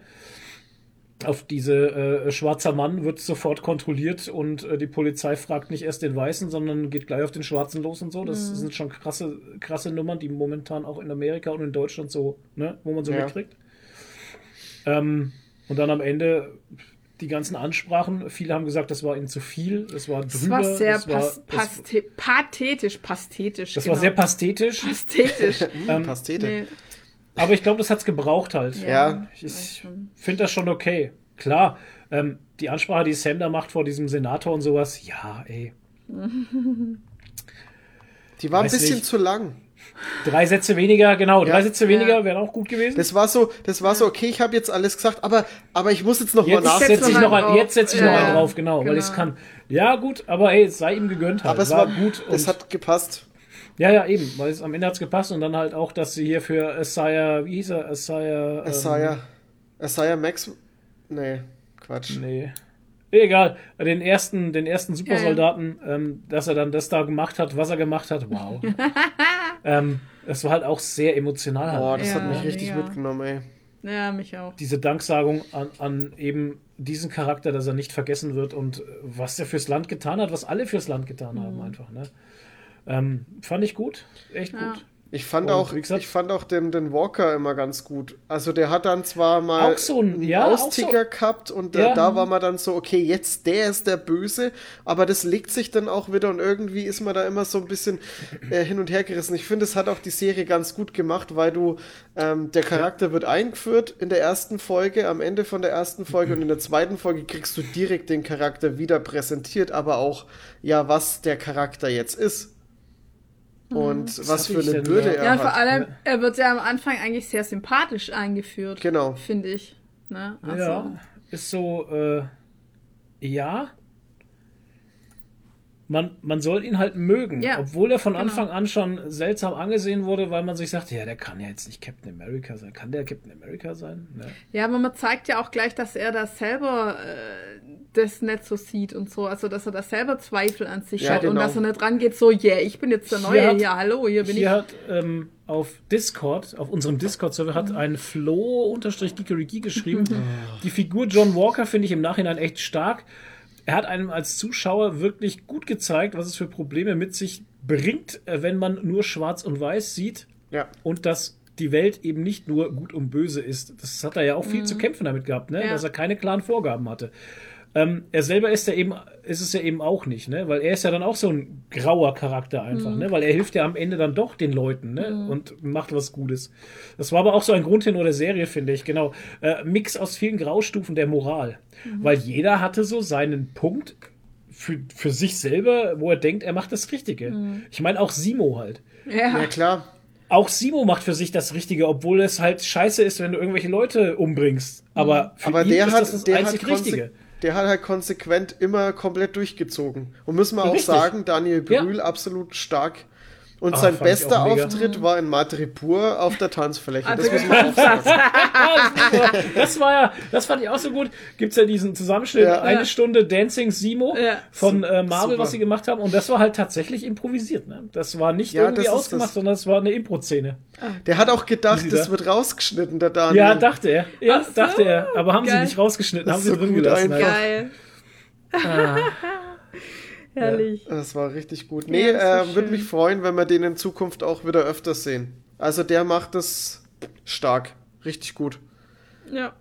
auf diese äh, schwarzer Mann wird sofort kontrolliert und äh, die Polizei fragt nicht erst den Weißen, sondern geht gleich auf den Schwarzen los und so. Das Mhm. sind schon krasse, krasse Nummern, die momentan auch in Amerika und in Deutschland so, ne, wo man so Ja. mitkriegt. Ähm, und dann am Ende die ganzen Ansprachen. Viele haben gesagt, das war ihnen zu viel, das war drüber. Das war sehr das war, pas das, pathetisch, pathetisch. das genau. war sehr pastetisch. pathetisch. [laughs] Ähm, Pastete. nee. Aber ich glaube, das hat's gebraucht halt. Ja. Ich finde das schon okay. Klar, ähm, die Ansprache, die Sam da macht vor diesem Senator und sowas, ja, ey. [laughs] Die war ein Weiß bisschen nicht. zu lang. Drei Sätze weniger, genau, drei Ja. Sätze weniger Ja. wären auch gut gewesen. Das war so, das war so, okay, ich habe jetzt alles gesagt, aber, aber ich muss jetzt noch mal jetzt nachsetzen. setze ich noch ein, jetzt setze ich Ja, noch einen drauf, genau, weil Genau. ich es kann. Ja, gut, aber ey, es sei ihm gegönnt halt. Aber es war, war gut. Es hat gepasst. Ja, ja, eben, weil es am Ende hat's gepasst und dann halt auch, dass sie hier für Asaya, wie hieß er, Asaya, ähm, Asaya. Asaya Max. Nee, Quatsch. Nee. Egal, den ersten, den ersten Supersoldaten, ähm, dass er dann das da gemacht hat, was er gemacht hat, wow. [laughs] ähm, das war halt auch sehr emotional. Halt. Boah, das hat Ja, mich richtig mitgenommen, ey. Ja, mich auch. Diese Danksagung an, an eben diesen Charakter, dass er nicht vergessen wird und was er fürs Land getan hat, was alle fürs Land getan haben, Mhm. einfach. Ne? Ähm, fand ich gut, echt Ja. gut. Ich fand Und auch, gesagt- ich fand auch den, den Walker immer ganz gut. Also der hat dann zwar mal Auch so ein- einen ja, Austicker so- gehabt und Ja. da war man dann so, okay, jetzt der ist der Böse, aber das legt sich dann auch wieder und irgendwie ist man da immer so ein bisschen äh, hin und her gerissen. Ich finde, es hat auch die Serie ganz gut gemacht, weil du, ähm, der Charakter wird eingeführt in der ersten Folge, am Ende von der ersten Folge und in der zweiten Folge kriegst du direkt den Charakter wieder präsentiert, aber auch, ja, was der Charakter jetzt ist. Und was hatte für eine da? er Ja, hat. vor allem, er wird ja am Anfang eigentlich sehr sympathisch eingeführt. Genau. Finde ich. Ne? Also, Ja, ist so, äh, ja. Man, man soll ihn halt mögen, Ja, obwohl er von genau. Anfang an schon seltsam angesehen wurde, weil man sich sagt, ja, der kann ja jetzt nicht Captain America sein. Kann der Captain America sein? Ne. Ja, aber man zeigt ja auch gleich, dass er da selber äh, das nicht so sieht und so. Also, dass er da selber Zweifel an sich Ja, hat und genau. dass er nicht rangeht, so, yeah, ich bin jetzt der Hier Neue hat- hier, hallo, hier bin Hier ich. hat ähm, auf Discord, auf unserem Discord-Server, hat ein Flo-Gigerigi geschrieben. [laughs] Die Figur John Walker finde ich im Nachhinein echt stark. Er hat einem als Zuschauer wirklich gut gezeigt, was es für Probleme mit sich bringt, äh, wenn man nur schwarz und weiß sieht Ja. und dass die Welt eben nicht nur gut und böse ist. Das hat er ja auch viel zu kämpfen damit gehabt, ne? Mhm. Ja. dass er keine klaren Vorgaben hatte. Ähm, er selber ist ja eben, ist es ja eben auch nicht, ne? Weil er ist ja dann auch so ein grauer Charakter einfach, Mhm. ne? Weil er hilft ja am Ende dann doch den Leuten, ne? Und macht was Gutes. Das war aber auch so ein Grundtenor der Serie, finde ich, genau. Äh, Mix aus vielen Graustufen der Moral. Mhm. Weil jeder hatte so seinen Punkt für, für sich selber, wo er denkt, er macht das Richtige. Mhm. Ich meine auch Simo halt. Ja, Ja, klar. Auch Simo macht für sich das Richtige, obwohl es halt scheiße ist, wenn du irgendwelche Leute umbringst. Aber für Aber ihn der ist hat, das das der, hat einzig Richtige. Der hat halt konsequent immer komplett durchgezogen. Und müssen wir auch Richtig. sagen, Daniel Ja. Brühl absolut stark. Und Ah, sein bester. Auftritt war in Madripoor auf der Tanzfläche. Das muss man auch sagen. [laughs] Das war ja, das fand ich auch so gut. Gibt's ja diesen Zusammenschnitt, Ja. eine Stunde Dancing Simo Ja. von äh, Marvel, Super. was sie gemacht haben. Und das war halt tatsächlich improvisiert. Ne? Das war nicht Ja, irgendwie das ausgemacht, das. sondern es war eine Impro-Szene. Der hat auch gedacht, sie das da- wird rausgeschnitten, der Daniel. Ja, dachte er. Ja, so, dachte er. Aber haben sie geil. nicht rausgeschnitten, Das haben sie so drin gut gelassen. einfach. halt. geil. Herrlich. Das war richtig gut. Nee, Ja, äh, würde mich freuen, wenn wir den in Zukunft auch wieder öfters sehen. Also der macht das stark. Richtig gut. Ja.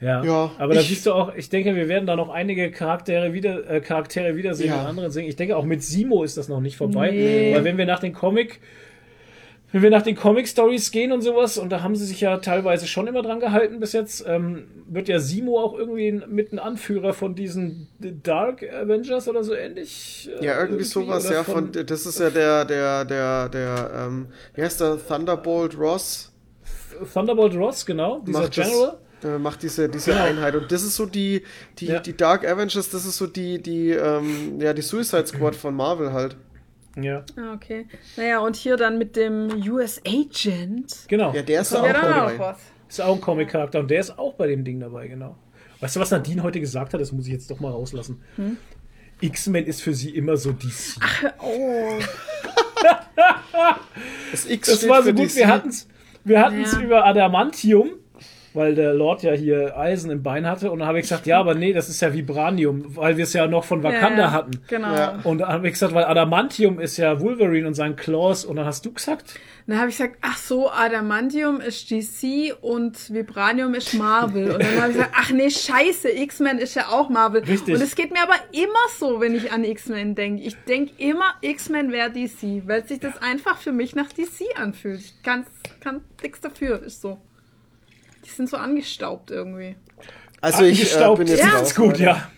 Ja, Ja, aber da ich- siehst du auch, ich denke, wir werden da noch einige Charaktere wieder äh, Charaktere wiedersehen Ja. in anderen Singen. Ich denke, auch mit Simo ist das noch nicht vorbei, Nee. weil wenn wir nach dem Comic wenn wir nach den Comic-Stories gehen und sowas, und da haben sie sich ja teilweise schon immer dran gehalten bis jetzt, ähm, wird ja Simo auch irgendwie mit ein Anführer von diesen Dark Avengers oder so ähnlich. äh, Ja, irgendwie sowas, oder ja, von, das ist ja der, der, der, der, ähm, wie heißt der, Thunderbolt Ross, Thunderbolt Ross, genau, dieser macht das, General. äh, macht diese, diese Genau. Einheit und das ist so die, die, Ja. die Dark Avengers, das ist so die, die, ähm, ja, die Suicide Squad von Marvel halt. Ja, Ah, okay. Naja, und hier dann mit dem US Agent. genau. Ja, der ist auch da auch dabei. auch was. Ist auch ein Comic-Charakter und der ist auch bei dem Ding dabei, genau. Weißt du, was Nadine heute gesagt hat? Das muss ich jetzt doch mal rauslassen. Hm? X-Men ist für sie immer so DC. Oh. [laughs] Das X das steht war so für gut. DC. Wir hatten's, wir hatten's Ja. über Adamantium, weil der Lord ja hier Eisen im Bein hatte. Und dann habe ich gesagt, ja, aber nee, das ist ja Vibranium, weil wir es ja noch von Wakanda Ja, ja. hatten. Genau. Ja. Und dann habe ich gesagt, weil Adamantium ist ja Wolverine und sein Claws. Und dann hast du gesagt, Dann habe ich gesagt, ach so, Adamantium ist DC und Vibranium ist Marvel. Und dann habe ich gesagt, ach nee, scheiße, X-Men ist ja auch Marvel. Richtig. Und es geht mir aber immer so, wenn ich an X-Men denke. Ich denke immer, X-Men wäre DC, weil sich das einfach für mich nach DC anfühlt. Ich kann, kann nichts dafür, ist so. Die sind so angestaubt irgendwie. Also ich äh, angestaubt bin jetzt trifft's raus, gut, ja.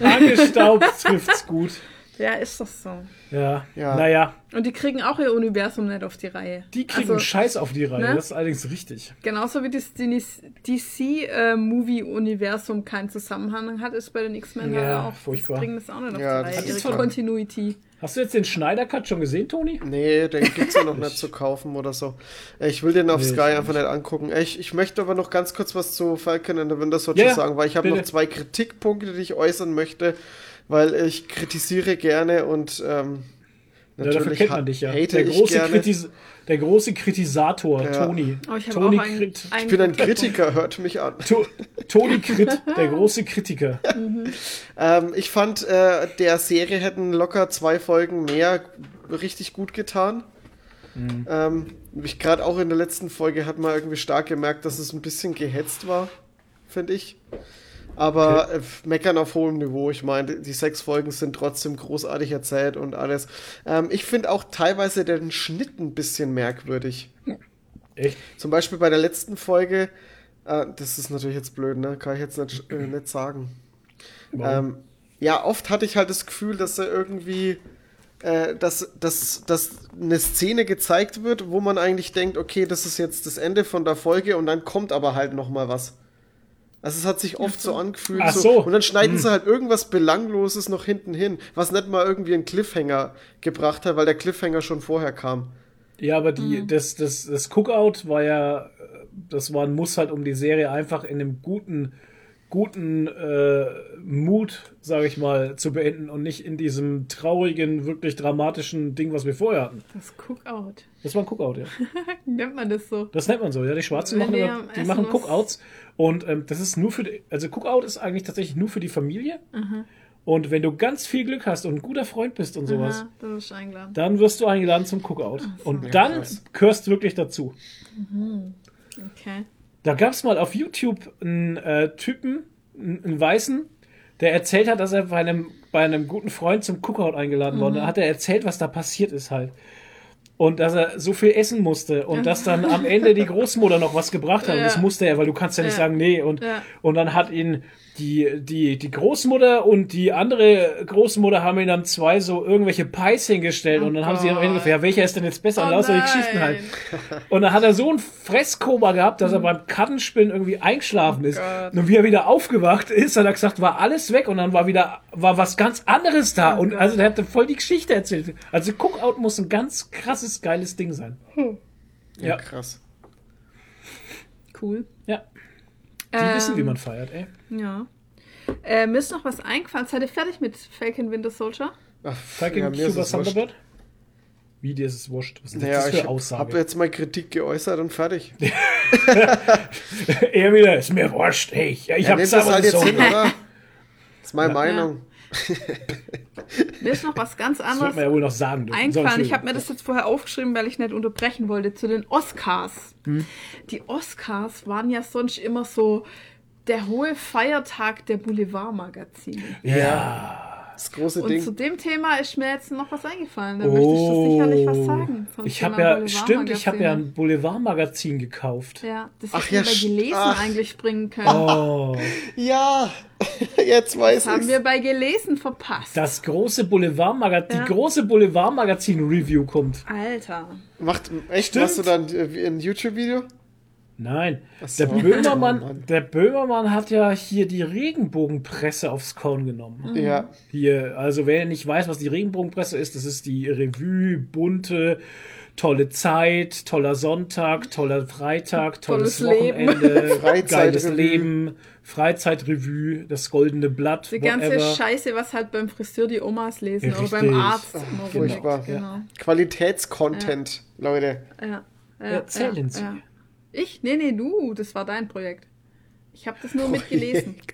Angestaubt [laughs] trifft's gut. Ja, ist das so. Ja. Ja. Naja, Und die kriegen auch ihr Universum nicht auf die Reihe. die kriegen Also, Scheiß auf die Reihe. ne? Das ist allerdings richtig. Genauso wie das DC-Movie-Universum keinen Zusammenhang hat, ist bei den X-Men Ja, halt auch. furchtbar. Die kriegen das auch nicht auf Ja, die das Reihe. ist Ihre voll. Hast du jetzt den Schneider Cut schon gesehen, Toni? Nee, den gibt's ja noch [laughs] nicht zu kaufen oder so. Ich will den auf Nee, Sky einfach nicht angucken. Ich, ich möchte aber noch ganz kurz was zu Falcon and the Winter Soldier Ja, sagen, weil ich habe noch zwei Kritikpunkte, die ich äußern möchte, weil ich kritisiere gerne und ähm, Ja, dafür natürlich kennt man dich ja. hate Der große, gerne. Der große Kritisator, Ja. Toni. Oh, ich Toni auch einen, einen Ich bin ein. Kritiker, hört mich an. To Toni Krit, [laughs] der große Kritiker. [laughs] Ähm, ich fand, äh, der Serie hätten locker zwei Folgen mehr richtig gut getan. Mhm. Ähm, ich gerade auch in der letzten Folge hat man irgendwie stark gemerkt, dass es ein bisschen gehetzt war, finde ich. Aber äh, meckern auf hohem Niveau. Ich meine, die sechs Folgen sind trotzdem großartig erzählt und alles. Ähm, ich finde auch teilweise den Schnitt ein bisschen merkwürdig. Echt? Zum Beispiel bei der letzten Folge, äh, das ist natürlich jetzt blöd, ne? Kann ich jetzt nicht, äh, nicht sagen. Ähm, ja, oft hatte ich halt das Gefühl, dass er irgendwie, äh, dass, dass, dass eine Szene gezeigt wird, wo man eigentlich denkt, okay, das ist jetzt das Ende von der Folge und dann kommt aber halt noch mal was. Also es hat sich oft so angefühlt. Ach so, so. Und dann schneiden sie halt irgendwas Belangloses noch hinten hin, was nicht mal irgendwie einen Cliffhanger gebracht hat, weil der Cliffhanger schon vorher kam. Ja, aber die, das, das, das Cookout war ja, das war ein Muss halt, um die Serie einfach in einem guten, guten äh, Mut, sage ich mal, zu beenden und nicht in diesem traurigen, wirklich dramatischen Ding, was wir vorher hatten. Das Cookout. Das war ein Cookout, ja. [laughs] Nennt man das so? Das nennt man so, ja. Die Schwarzen Wenn machen, die immer, die machen Cookouts und ähm, das ist nur für, die, also Cookout ist eigentlich tatsächlich nur für die Familie. Und wenn du ganz viel Glück hast und ein guter Freund bist und sowas, Aha, da bist du eingeladen. dann wirst du eingeladen zum Cookout. Und dann gehörst du wirklich dazu. Okay. Da gab es mal auf YouTube einen äh, Typen, einen, einen Weißen, der erzählt hat, dass er bei einem, bei einem guten Freund zum Cookout eingeladen war. Und da hat er erzählt, was da passiert ist halt. Und dass er so viel essen musste und dass dann am Ende die Großmutter noch was gebracht hat. Und das Ja. musste er, weil du kannst ja nicht Ja. sagen, nee. Und, Ja. und dann hat ihn die, die, die Großmutter und die andere Großmutter haben ihn dann zwei so irgendwelche Pies hingestellt. Oh und dann haben sie Ende Gott. gefragt, ja, welcher ist denn jetzt besser? Oh und lauter die. Geschichten halt. Und dann hat er so ein Fresskoma gehabt, dass er Mhm. beim Kartenspielen irgendwie eingeschlafen ist. Oh Gott. Und wie er wieder aufgewacht ist, hat er gesagt, war alles weg und dann war wieder, war was ganz anderes da. Oh und Gott. also der hatte voll die Geschichte erzählt. Also Cookout muss ein ganz krasses, geiles Ding sein. Ja, Ja. krass. Cool. Ja. Die Ähm, wissen, wie man feiert, ey. Ja. Äh, mir ist noch was eingefallen. Seid ihr fertig mit Falcon Winter Soldier? Ach, Falcon ja, Cuba. Thunderbird? Wie dir ist es wurscht? Was ist Naja, das ich für habe Aussage? jetzt mal Kritik geäußert und fertig. [laughs] er wieder, ist mir wurscht, ey. Ich, ich Ja, hab's aber halt jetzt so. hin, oder? Das ist meine Ja. Meinung. Mir ist noch was ganz Das anderes man ja wohl noch sagen dürfen. Eingefallen. Ich habe mir das jetzt vorher aufgeschrieben, weil ich nicht unterbrechen wollte, zu den Oscars. Hm. Die Oscars waren ja sonst immer so der hohe Feiertag der Boulevardmagazine. Ja. Das große Und Ding. zu dem Thema ist mir jetzt noch was eingefallen. Da möchtest du sicherlich was sagen. Oh. Ich habe ja, stimmt, ich habe ja ein Boulevardmagazin gekauft. Ja, das Ach hätten wir ja, bei st- Gelesen ach. eigentlich bringen können. Oh, [laughs] Ja, [laughs] jetzt weiß Das haben wir bei Gelesen verpasst. das große Boulevardmagazin, Ja. die große Boulevardmagazin-Review kommt. Alter. Macht, echt, Stimmt. machst du dann äh, ein YouTube-Video? Nein, so. der Böhmermann, [laughs] Oh der Böhmermann hat ja hier die Regenbogenpresse aufs Korn genommen. Ja. Hier, also wer nicht weiß, was die Regenbogenpresse ist, das ist die Revue, bunte, tolle Zeit, toller Sonntag, toller Freitag, tolles, Tolles Leben. Wochenende, [laughs] Freizeitrevue. geiles Leben, Freizeitrevue, das goldene Blatt, Die ganze whatever. Scheiße, was halt beim Friseur die Omas lesen Ja, oder beim. Arzt immer Furchtbar. Genau. Qualitätscontent, Leute. Ja. Ja, Erzählen Sie. Ich? Nee, nee, du. Das war dein Projekt. Ich habe das nur mitgelesen. [laughs]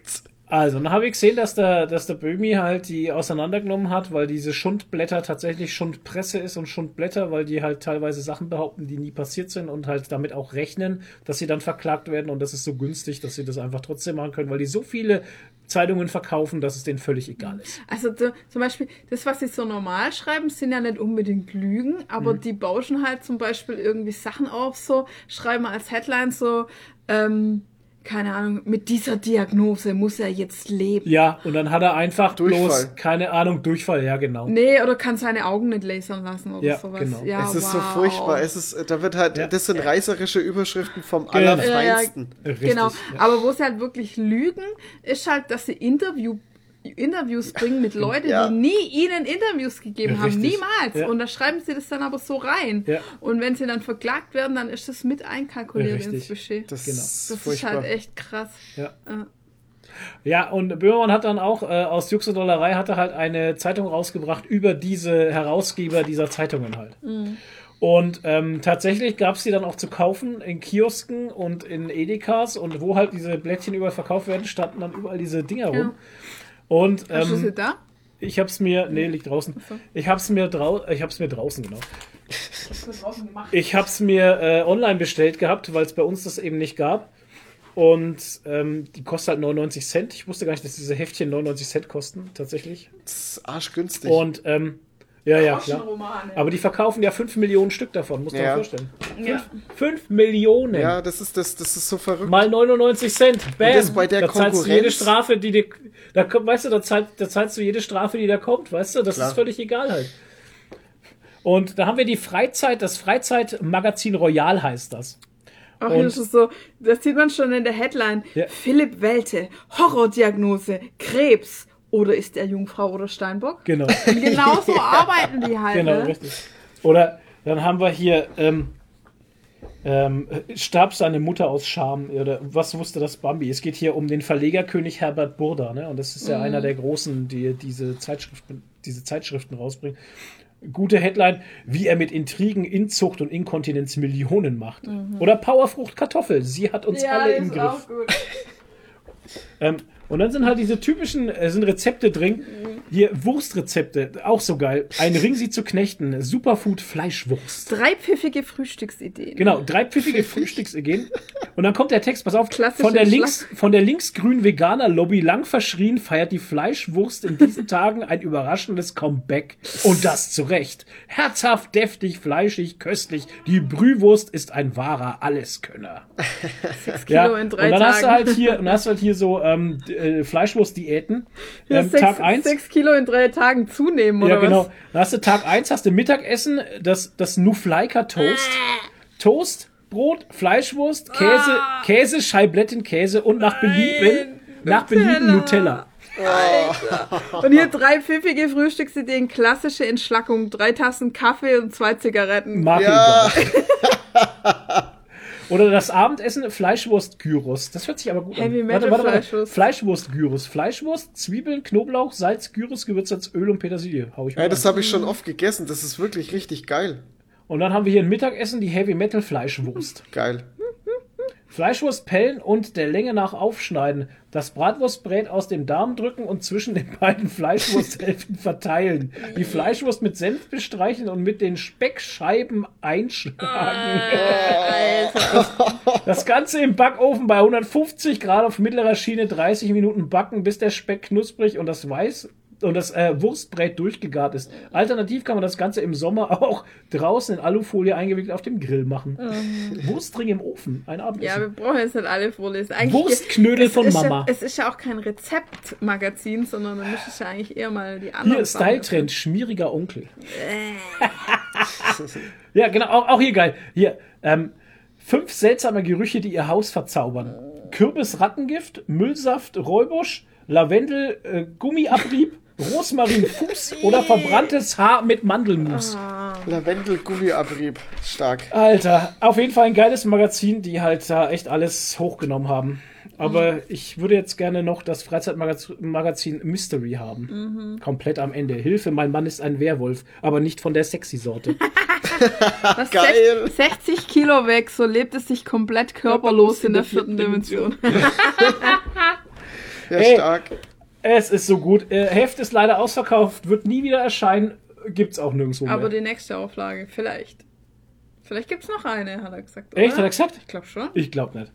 Also, dann habe ich gesehen, dass der, dass der Böhmi halt die auseinandergenommen hat, weil diese Schundblätter tatsächlich Schundpresse ist und Schundblätter, weil die halt teilweise Sachen behaupten, die nie passiert sind und halt damit auch rechnen, dass sie dann verklagt werden und das ist so günstig, dass sie das einfach trotzdem machen können, weil die so viele Zeitungen verkaufen, dass es denen völlig egal ist. Also zum Beispiel, das, was sie so normal schreiben, sind ja nicht unbedingt Lügen, aber Mhm. die bauschen halt zum Beispiel irgendwie Sachen auf so, schreiben als Headline so, ähm, keine Ahnung, mit dieser Diagnose muss er jetzt leben. Ja, und dann hat er einfach Durchfall. bloß, keine Ahnung, Durchfall, ja genau. Nee, oder kann seine Augen nicht lasern lassen oder Ja, sowas. genau. Ja, es ist wow. so furchtbar. Es ist, da wird halt, Ja. das sind reißerische Überschriften vom Genau. Allerfeinsten. Richtig, Genau, ja. aber wo sie halt wirklich lügen, ist halt, dass sie Interview, Interviews bringen mit [laughs] Leuten, Ja. die nie ihnen Interviews gegeben haben. Richtig, Niemals. ja. Und da schreiben sie das dann aber so rein. Ja. Und wenn sie dann verklagt werden, dann ist das mit einkalkuliert ins Budget. Das Genau. ist Das ist furchtbar. halt echt krass. Ja. Ja. Ja, und Böhmermann hat dann auch äh, aus Jux und Dollerei hat er halt eine Zeitung rausgebracht über diese Herausgeber dieser Zeitungen halt. Und ähm, tatsächlich gab es die dann auch zu kaufen in Kiosken und in Edekas und wo halt diese Blättchen überall verkauft werden, standen dann überall diese Dinger rum. Ja. Und ähm, da? ich hab's mir, nee, liegt draußen. Ich hab's mir drau ich hab's mir draußen, genau. Ich hab's mir äh, online bestellt gehabt, weil es bei uns das eben nicht gab. Und ähm, die kostet halt 99 Cent. Ich wusste gar nicht, dass diese Heftchen 99 Cent kosten, tatsächlich. Das ist arschgünstig. Und ähm, ja, ja, klar. Aber die verkaufen ja 5 Millionen Stück davon, musst du Ja. dir vorstellen. Ja. 5 Millionen. ja, das ist, das, das ist so verrückt. Mal 99 Cent. Bam. das bei der da zahlst du Konkurrenz- jede Strafe, die dir. Da, kommt- weißt du, da, zahlt, da zahlst du jede Strafe, die da kommt, weißt du? Das Klar. ist völlig egal halt. Und da haben wir die Freizeit, das Freizeitmagazin Royal heißt das. Ach, Und- das ist so, das sieht man schon in der Headline. Ja. Philipp Welte, Horrordiagnose, Krebs. Oder ist er Jungfrau oder Steinbock? Genau. Und [laughs] genau so arbeiten die halt. genau, ne? richtig. Oder dann haben wir hier, ähm, ähm, starb seine Mutter aus Scham? Oder was wusste das Bambi? Es geht hier um den Verlegerkönig Herbert Burda, ne? Und das ist ja Mhm. einer der großen, die diese Zeitschriften, diese Zeitschriften rausbringen. Gute Headline, wie er mit Intrigen, Inzucht und Inkontinenz Millionen macht. Oder Powerfrucht Kartoffel, sie hat uns Mhm. Ja, alle im Griff. [laughs] Ähm, und dann sind halt diese typischen äh, sind Rezepte drin. Hier Wurstrezepte, auch so geil. Ein [laughs] Ring sie zu knechten, Superfood Fleischwurst. Drei pfiffige Frühstücksideen. Genau, drei pfiffige [laughs] Frühstücksideen. Und dann kommt der Text, pass auf, Klassische von der Schlag- links von der linksgrünen Veganer Lobby lang verschrien feiert die Fleischwurst in diesen [laughs] Tagen ein überraschendes Comeback und das zu Recht. Herzhaft, deftig, fleischig, köstlich. Die Brühwurst ist ein wahrer Alleskönner. Kilo in drei und dann Tagen. hast du halt hier, und dann hast du halt hier so ähm, äh, Fleischwurst-Diäten. Ja, Ähm, sechs, Tag 1. sechs Kilo in drei Tagen zunehmen, oder Ja, genau. was? Dann hast du Tag 1, hast du Mittagessen, das, das Nufleika Toast. Toast, Brot, Fleischwurst, Käse, Käse, Scheiblettenkäse und nach Belieben, nach Belieben Nutella. Und hier drei pfiffige Frühstücksideen, klassische Entschlackung, drei Tassen Kaffee und zwei Zigaretten. Mag Ja. [laughs] Oder das Abendessen Fleischwurst-Gyros. Das hört sich aber gut Heavy an. Metal Fleischwurst. Fleischwurst-Gyros. Fleischwurst, Zwiebeln, Knoblauch, Salz, Gyros, Gewürzsalz, Öl und Petersilie. Hau ich mal Ja, das habe ich schon oft gegessen. Das ist wirklich richtig geil. Und dann haben wir hier ein Mittagessen, die Heavy Metal Fleischwurst. Geil. Fleischwurst pellen und der Länge nach aufschneiden. Das Bratwurstbrät aus dem Darm drücken und zwischen den beiden [laughs] Fleischwursthälften verteilen. Die Fleischwurst mit Senf bestreichen und mit den Speckscheiben einschlagen. Das Ganze im Backofen bei 150 Grad auf mittlerer Schiene 30 Minuten backen, bis der Speck knusprig und das Weiß und das äh, Wurstbrät durchgegart ist. Alternativ kann man das Ganze im Sommer [laughs] auch draußen in Alufolie eingewickelt auf dem Grill machen. Wurstring im Ofen, ein Ja, Abendessen. wir brauchen jetzt nicht. Eigentlich, Wurstknödel es von Mama. Ja, es ist ja auch kein Rezeptmagazin, sondern da müsstest du ja eigentlich eher mal die anderen Hier, Style-Trend, schmieriger Onkel. [laughs] ja, genau, auch, auch hier geil. Hier, ähm, fünf seltsame Gerüche, die ihr Haus verzaubern. Kürbis-Rattengift, Müllsaft, Räubusch, Lavendel, äh, Gummiabrieb, [laughs] Rosmarinfuß oder verbranntes Haar mit Mandelmus. Lavendel-Gummiabrieb. Stark. Alter, auf jeden Fall ein geiles Magazin, die halt da echt alles hochgenommen haben. Aber ich würde jetzt gerne noch das Freizeitmagazin Mystery haben. Komplett am Ende. Hilfe, mein Mann ist ein Werwolf, aber nicht von der sexy Sorte. [laughs] Was Geil. 60 Kilo weg, so lebt es sich komplett körperlos in der vierten Dimension. [laughs] Ja, Ey. stark. Es ist so gut. Äh, Heft ist leider ausverkauft, wird nie wieder erscheinen. Gibt's auch nirgendwo mehr. Aber die nächste Auflage, vielleicht. Vielleicht gibt's noch eine, hat er gesagt. Echt, oder? hat er gesagt? Ich glaube schon. Ich glaube nicht.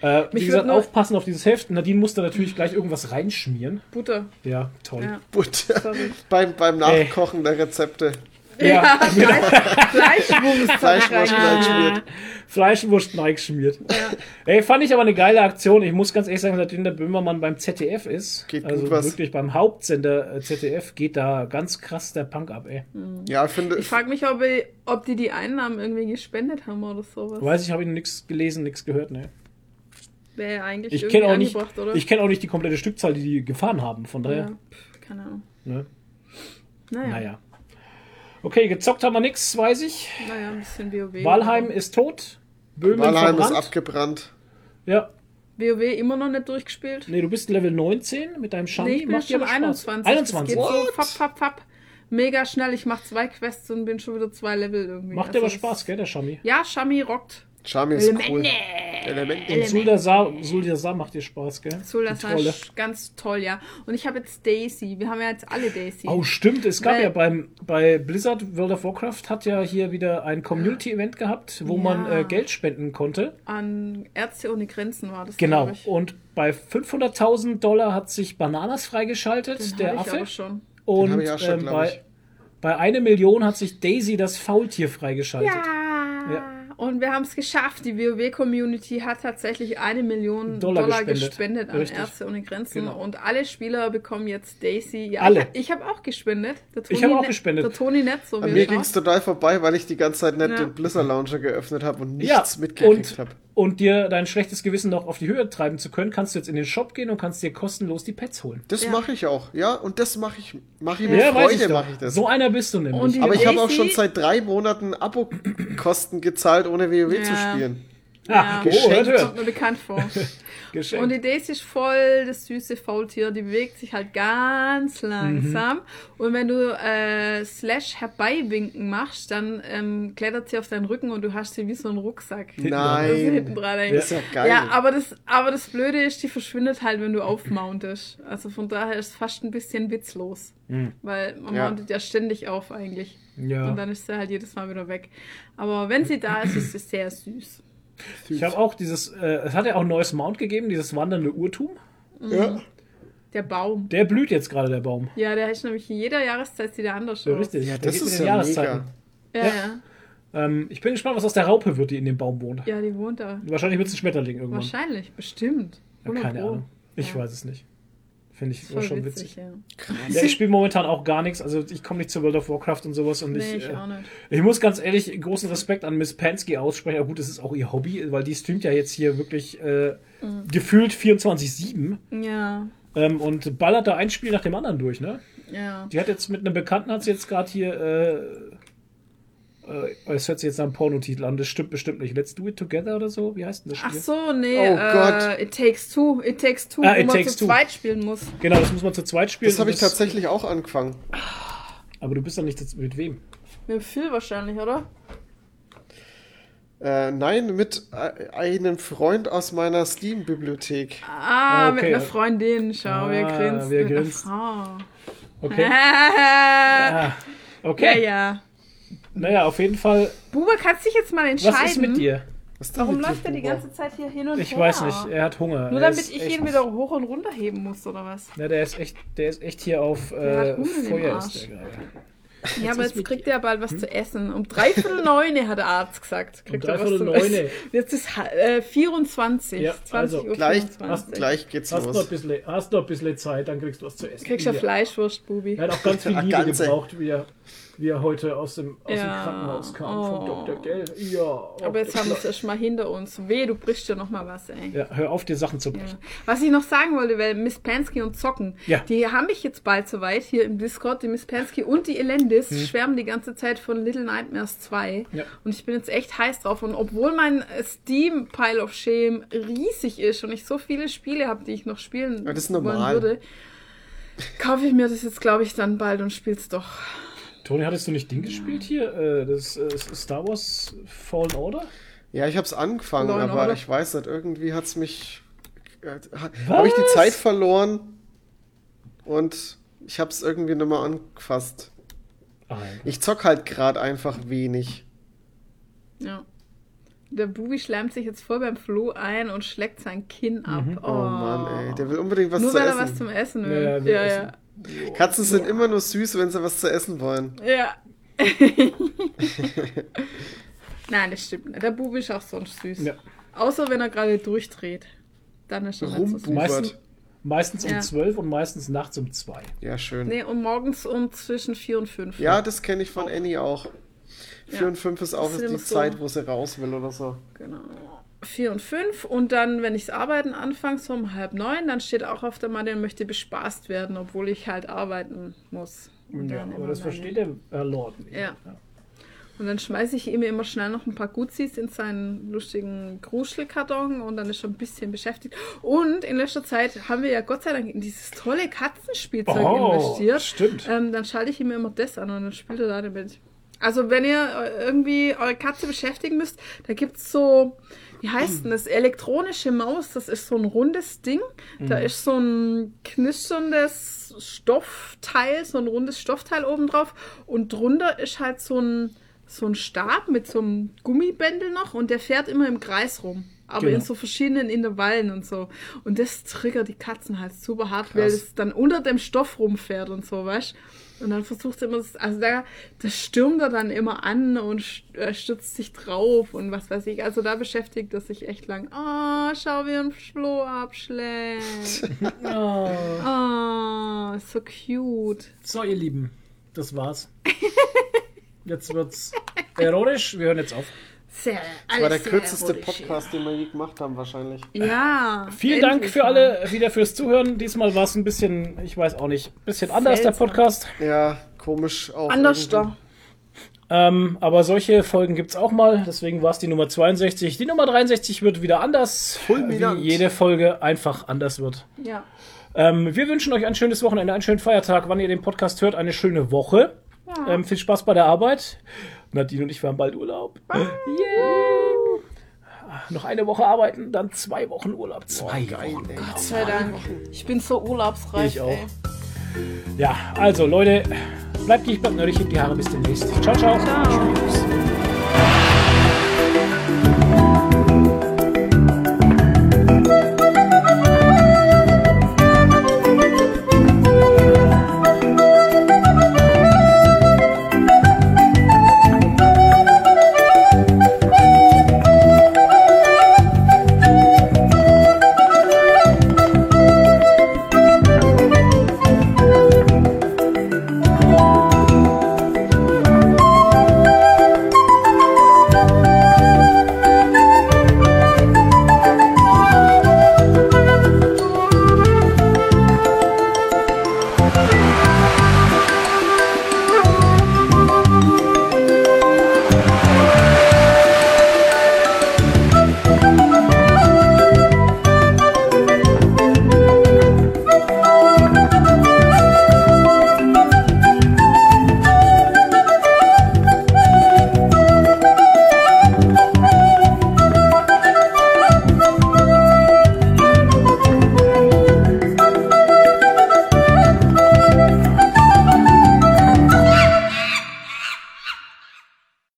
Äh, wie gesagt, aufpassen auf dieses Heft. Nadine musste natürlich gleich irgendwas reinschmieren. Butter. Ja, toll. Ja, Butter. sorry. beim, beim Nachkochen der Rezepte. Ja, [laughs] Fleischwurst. Fleischwurst reinschmiert. Fleischwurst geschmiert. Ey, fand ich aber eine geile Aktion. Ich muss ganz ehrlich sagen, seitdem der Böhmermann beim ZDF ist, Geht also was. wirklich beim Hauptsender äh, ZDF, geht da ganz krass der Punk ab, ey. Ja, ich finde. Ich frage mich, ob, ich, ob die die Einnahmen irgendwie gespendet haben oder sowas. Weiß ich, habe ich nichts gelesen, nichts gehört, ne. Wäre ja eigentlich Ich irgendwie kenne auch nicht, angebracht, oder? ich kenne auch nicht die komplette Stückzahl, die die gefahren haben, von daher, ja, pff, keine Ahnung. ne. Naja, Naja. Okay, gezockt haben wir nichts, weiß ich. naja ein bisschen WoW. Walheim ist tot. Böhmen Walheim ist verbrannt. abgebrannt. Ja. WoW immer noch nicht durchgespielt? Nee, du bist Level 19 mit deinem Shami. Nee, ich bin Macht dir schon aber Spaß. 21. 21. Das geht so fapp, fapp, fapp. Mega schnell. Ich mache zwei Quests und bin schon wieder zwei Level irgendwie. Macht dir Also aber das- Spaß, gell, der Shami. Ja, Shami rockt. Shami ist cool. Elemente. Und Suldasar, Suldasar macht dir Spaß, gell? Ist ganz toll, ja. Und ich habe jetzt Daisy. Wir haben ja jetzt alle Daisy. Oh, stimmt. Es gab Weil- ja beim, bei Blizzard World of Warcraft hat ja hier wieder ein Community-Event gehabt, wo Ja. man äh, Geld spenden konnte. An Ärzte ohne Grenzen war das, Genau. Und bei 500.000 Dollar hat sich Bananas freigeschaltet, Den der Affe. Und ich auch schon, ähm, bei, ich. bei eine Million hat sich Daisy das Faultier freigeschaltet. Ja. Ja. Und wir haben es geschafft. Die WoW-Community hat tatsächlich eine Million Dollar Dollar, gespendet. gespendet, an Richtig. Ärzte ohne Grenzen. Genau. Und alle Spieler bekommen jetzt Daisy. Ja, Alle. Ich, ich habe auch gespendet. Der Ich habe auch ne- gespendet. Der Toni nicht so An wie mir ging es total vorbei, weil ich die ganze Zeit nicht Ja. den Blizzard Launcher geöffnet habe und Ja, nichts mitgekriegt und, habe. Und dir dein schlechtes Gewissen noch auf die Höhe treiben zu können, kannst du jetzt in den Shop gehen und kannst dir kostenlos die Pets holen. Das Ja. mache ich auch, ja. Und das mache ich, mache ich mit Ja, Freude, mache ich das. So einer bist du nämlich. Aber ich habe auch schon seit drei Monaten Abo-Kosten gezahlt, ohne WoW zu Ja. spielen. ah, Ja. oh, hört, hört. Kommt mir bekannt vor. [laughs] Geschenkt. Und die Daisy ist voll das süße Faultier. Die bewegt sich halt ganz langsam. Und wenn du äh, Slash herbeiwinken machst, dann ähm, klettert sie auf deinen Rücken und du hast sie wie so einen Rucksack. [laughs] Also hinten Nein. dran Das ist ja geil. Ja, aber das, aber das Blöde ist, die verschwindet halt, wenn du aufmountest. Also von daher ist es fast ein bisschen witzlos. Weil man Ja. mountet ja ständig auf eigentlich. Ja. Und dann ist sie halt jedes Mal wieder weg. Aber wenn sie da ist, ist sie sehr süß. Ich habe auch dieses, äh, es hat ja auch ein neues Mount gegeben, dieses wandernde Urtum. Ja. Der Baum. Der blüht jetzt gerade, der Baum. Ja, der ist nämlich in jeder Jahreszeit sieht der anders Ja, aus. richtig. Ja, Der das ist den ja Jahreszeiten. Ja, Ja. ja. Ähm, ich bin gespannt, was aus der Raupe wird, die in dem Baum wohnt. Ja, die wohnt da. Wahrscheinlich wird es ein Schmetterling irgendwann. Wahrscheinlich, bestimmt. Ja, 100 keine Pro. Ahnung. Ich Ja. weiß es nicht. Finde ich Voll schon witzig, witzig. ja. Ja, ich spiele momentan auch gar nichts. Also ich komme nicht zu World of Warcraft und sowas. Und Nee, ich, ich äh, ich muss ganz ehrlich großen Respekt an Miss Pansky aussprechen. Aber gut, das ist auch ihr Hobby, weil die streamt ja jetzt hier wirklich äh, Mhm. gefühlt 24-7 Ja, ähm, und ballert da ein Spiel nach dem anderen durch, ne? ja. Die hat jetzt mit einem Bekannten, hat sie jetzt gerade hier, äh, es hört sich jetzt nach einem Pornotitel an, das stimmt bestimmt nicht. Let's do it together oder so? Wie heißt denn das Ach Spiel? so, nee. Oh äh, Gott. It Takes Two. It Takes Two, Ah, wo It man Takes zu Two. zweit spielen muss. Genau, das muss man zu zweit spielen. Das habe ich tatsächlich auch angefangen. Aber du bist doch nicht mit wem? Mit Phil wahrscheinlich, oder? Äh, nein, mit äh, einem Freund aus meiner Steam-Bibliothek. Ah, Okay. mit einer Freundin. Schau, Ah, grinst. wer mit einer grinst. Frau. Okay. ja, [laughs] Ah, okay. ja. Naja, auf jeden Fall. Buber, kannst dich jetzt mal entscheiden. Was ist mit dir? Was ist Warum mit dir, läuft er die ganze Zeit hier hin und Ich her? weiß nicht, er hat Hunger. Nur Er damit ich ihn wieder hoch und runter heben muss, oder was? Ja, der ist echt, der ist echt hier auf Der äh, hat Hunger im Feuer Arsch. ist der gerade. Ja, aber jetzt kriegt er bald was zu essen. Um dreiviertel neune hat der Arzt gesagt. Kriegt er was dreiviertel neune. Essen. Jetzt ist äh, 24. Ja, 20 also Uhr Gleich, 24. gleich geht's Hast noch, ein los. bisschen, hast noch ein bisschen Zeit, dann kriegst du was zu essen. Kriegst du Ja. Fleischwurst, Bubi. Er hat auch ganz [laughs] viel Liebe ganze. gebraucht, wie er, wie er heute aus dem, aus Ja. dem Krankenhaus kam, Oh. vom Dr. Gell. Ja. oh, Aber jetzt haben wir es erst mal hinter uns. Weh, du brichst ja noch mal was, ey. ja, hör auf, dir Sachen zu Ja. brechen. Was ich noch sagen wollte, weil Miss Pansky und Zocken, Ja. die haben mich jetzt bald soweit hier im Discord, die Miss Pansky und die Elendis Hm. schwärmen die ganze Zeit von Little Nightmares 2. Ja. Und ich bin jetzt echt heiß drauf. Und obwohl mein Steam Pile of Shame riesig ist und ich so viele Spiele habe, die ich noch spielen Ja, das ist wollen würde, kaufe ich mir das jetzt, glaube ich, dann bald und spiel's doch. Toni, hattest du nicht Ding gespielt hier? Äh, das äh, Star Wars Fallen Order? Ja, ich hab's angefangen, Law and aber Order. ich weiß nicht, irgendwie hat's mich. Äh, habe ich die Zeit verloren und ich hab's irgendwie nicht mehr angefasst. Alter. Ich zock halt gerade einfach wenig. Ja. Der Bubi schleimt sich jetzt voll beim Flo ein und schlägt sein Kinn ab. Mhm. Oh, Mann, ey, der will unbedingt was Nur zu weil er essen. was zum Essen Ja, will. Ja, will ja. essen. Katzen sind immer nur süß, wenn sie was zu essen wollen. Ja. [laughs] Nein, das stimmt nicht. Der Bubi ist auch sonst süß. Ja. Außer wenn er gerade durchdreht. Dann ist er nicht so süß. Rumbubert. Meistens, meistens um Ja. 12 und meistens nachts um 2. Ja, schön. Nee, und morgens um zwischen 4 und 5. Ja, das kenne ich von Annie auch. 4 Ja. und 5 ist auch Das ist die so. Zeit, wo sie raus will oder so. Genau. 4 und 5 und dann, wenn ichs Arbeiten anfange, so um halb neun, dann steht auch auf der Matte, möchte bespaßt werden, obwohl ich halt arbeiten muss. Und Ja, dann aber das versteht der Herr Lord nicht. Ja. Und dann schmeiße ich ihm immer schnell noch ein paar Gutsis in seinen lustigen Kruschelkarton und dann ist er ein bisschen beschäftigt. Und in letzter Zeit haben wir ja Gott sei Dank in dieses tolle Katzenspielzeug Oh, investiert. stimmt. Ähm, dann schalte ich ihm immer das an und dann spielt er da damit. Also wenn ihr äh, irgendwie eure Katze beschäftigen müsst, da gibt's so, wie heißt denn das, elektronische Maus, das ist so ein rundes Ding. Da ist so ein knisterndes Stoffteil, so ein rundes Stoffteil oben drauf und drunter ist halt so ein, so ein Stab mit so einem Gummibändel noch und der fährt immer im Kreis rum. Aber Genau. in so verschiedenen Intervallen und so. Und das triggert die Katzen halt super hart, weil Krass. es dann unter dem Stoff rumfährt und so, weißt Und dann versucht er immer, das, also da, das stürmt er dann immer an und äh, stürzt sich drauf und was weiß ich. Also da beschäftigt er sich echt lang. Oh, schau, wie ein Floh abschlägt. [laughs] Oh. Oh, so cute. So, ihr Lieben, das war's. [laughs] Jetzt wird's erotisch. Wir hören jetzt auf. Sehr, Das war der kürzeste Podcast, den wir je gemacht haben, wahrscheinlich. Ja. Vielen Dank für mal. alle wieder fürs Zuhören. Diesmal war es ein bisschen, ich weiß auch nicht, ein bisschen anders, der Seltsam. Podcast. Ja, komisch auch. Anders da. Ähm, aber solche Folgen gibt's auch mal. Deswegen war es die Nummer 62. Die Nummer 63 wird wieder anders. Fulminant. Wie jede Folge einfach anders wird. Ja. Ähm, wir wünschen euch ein schönes Wochenende, einen schönen Feiertag, wann ihr den Podcast hört, eine schöne Woche. Ähm, viel Spaß bei der Arbeit. Nadine und ich haben bald Urlaub. Yeah. Noch eine Woche arbeiten, dann zwei Wochen Urlaub. Zwei Geil, Wochen. ey. Gott sei Dank. Ich bin so urlaubsreif. Ich auch. Ey. Ja, also Leute, bleibt nicht, bleibt nerdig, hebt die Haare bis demnächst. Ciao, ciao. Ciao. Tschüss.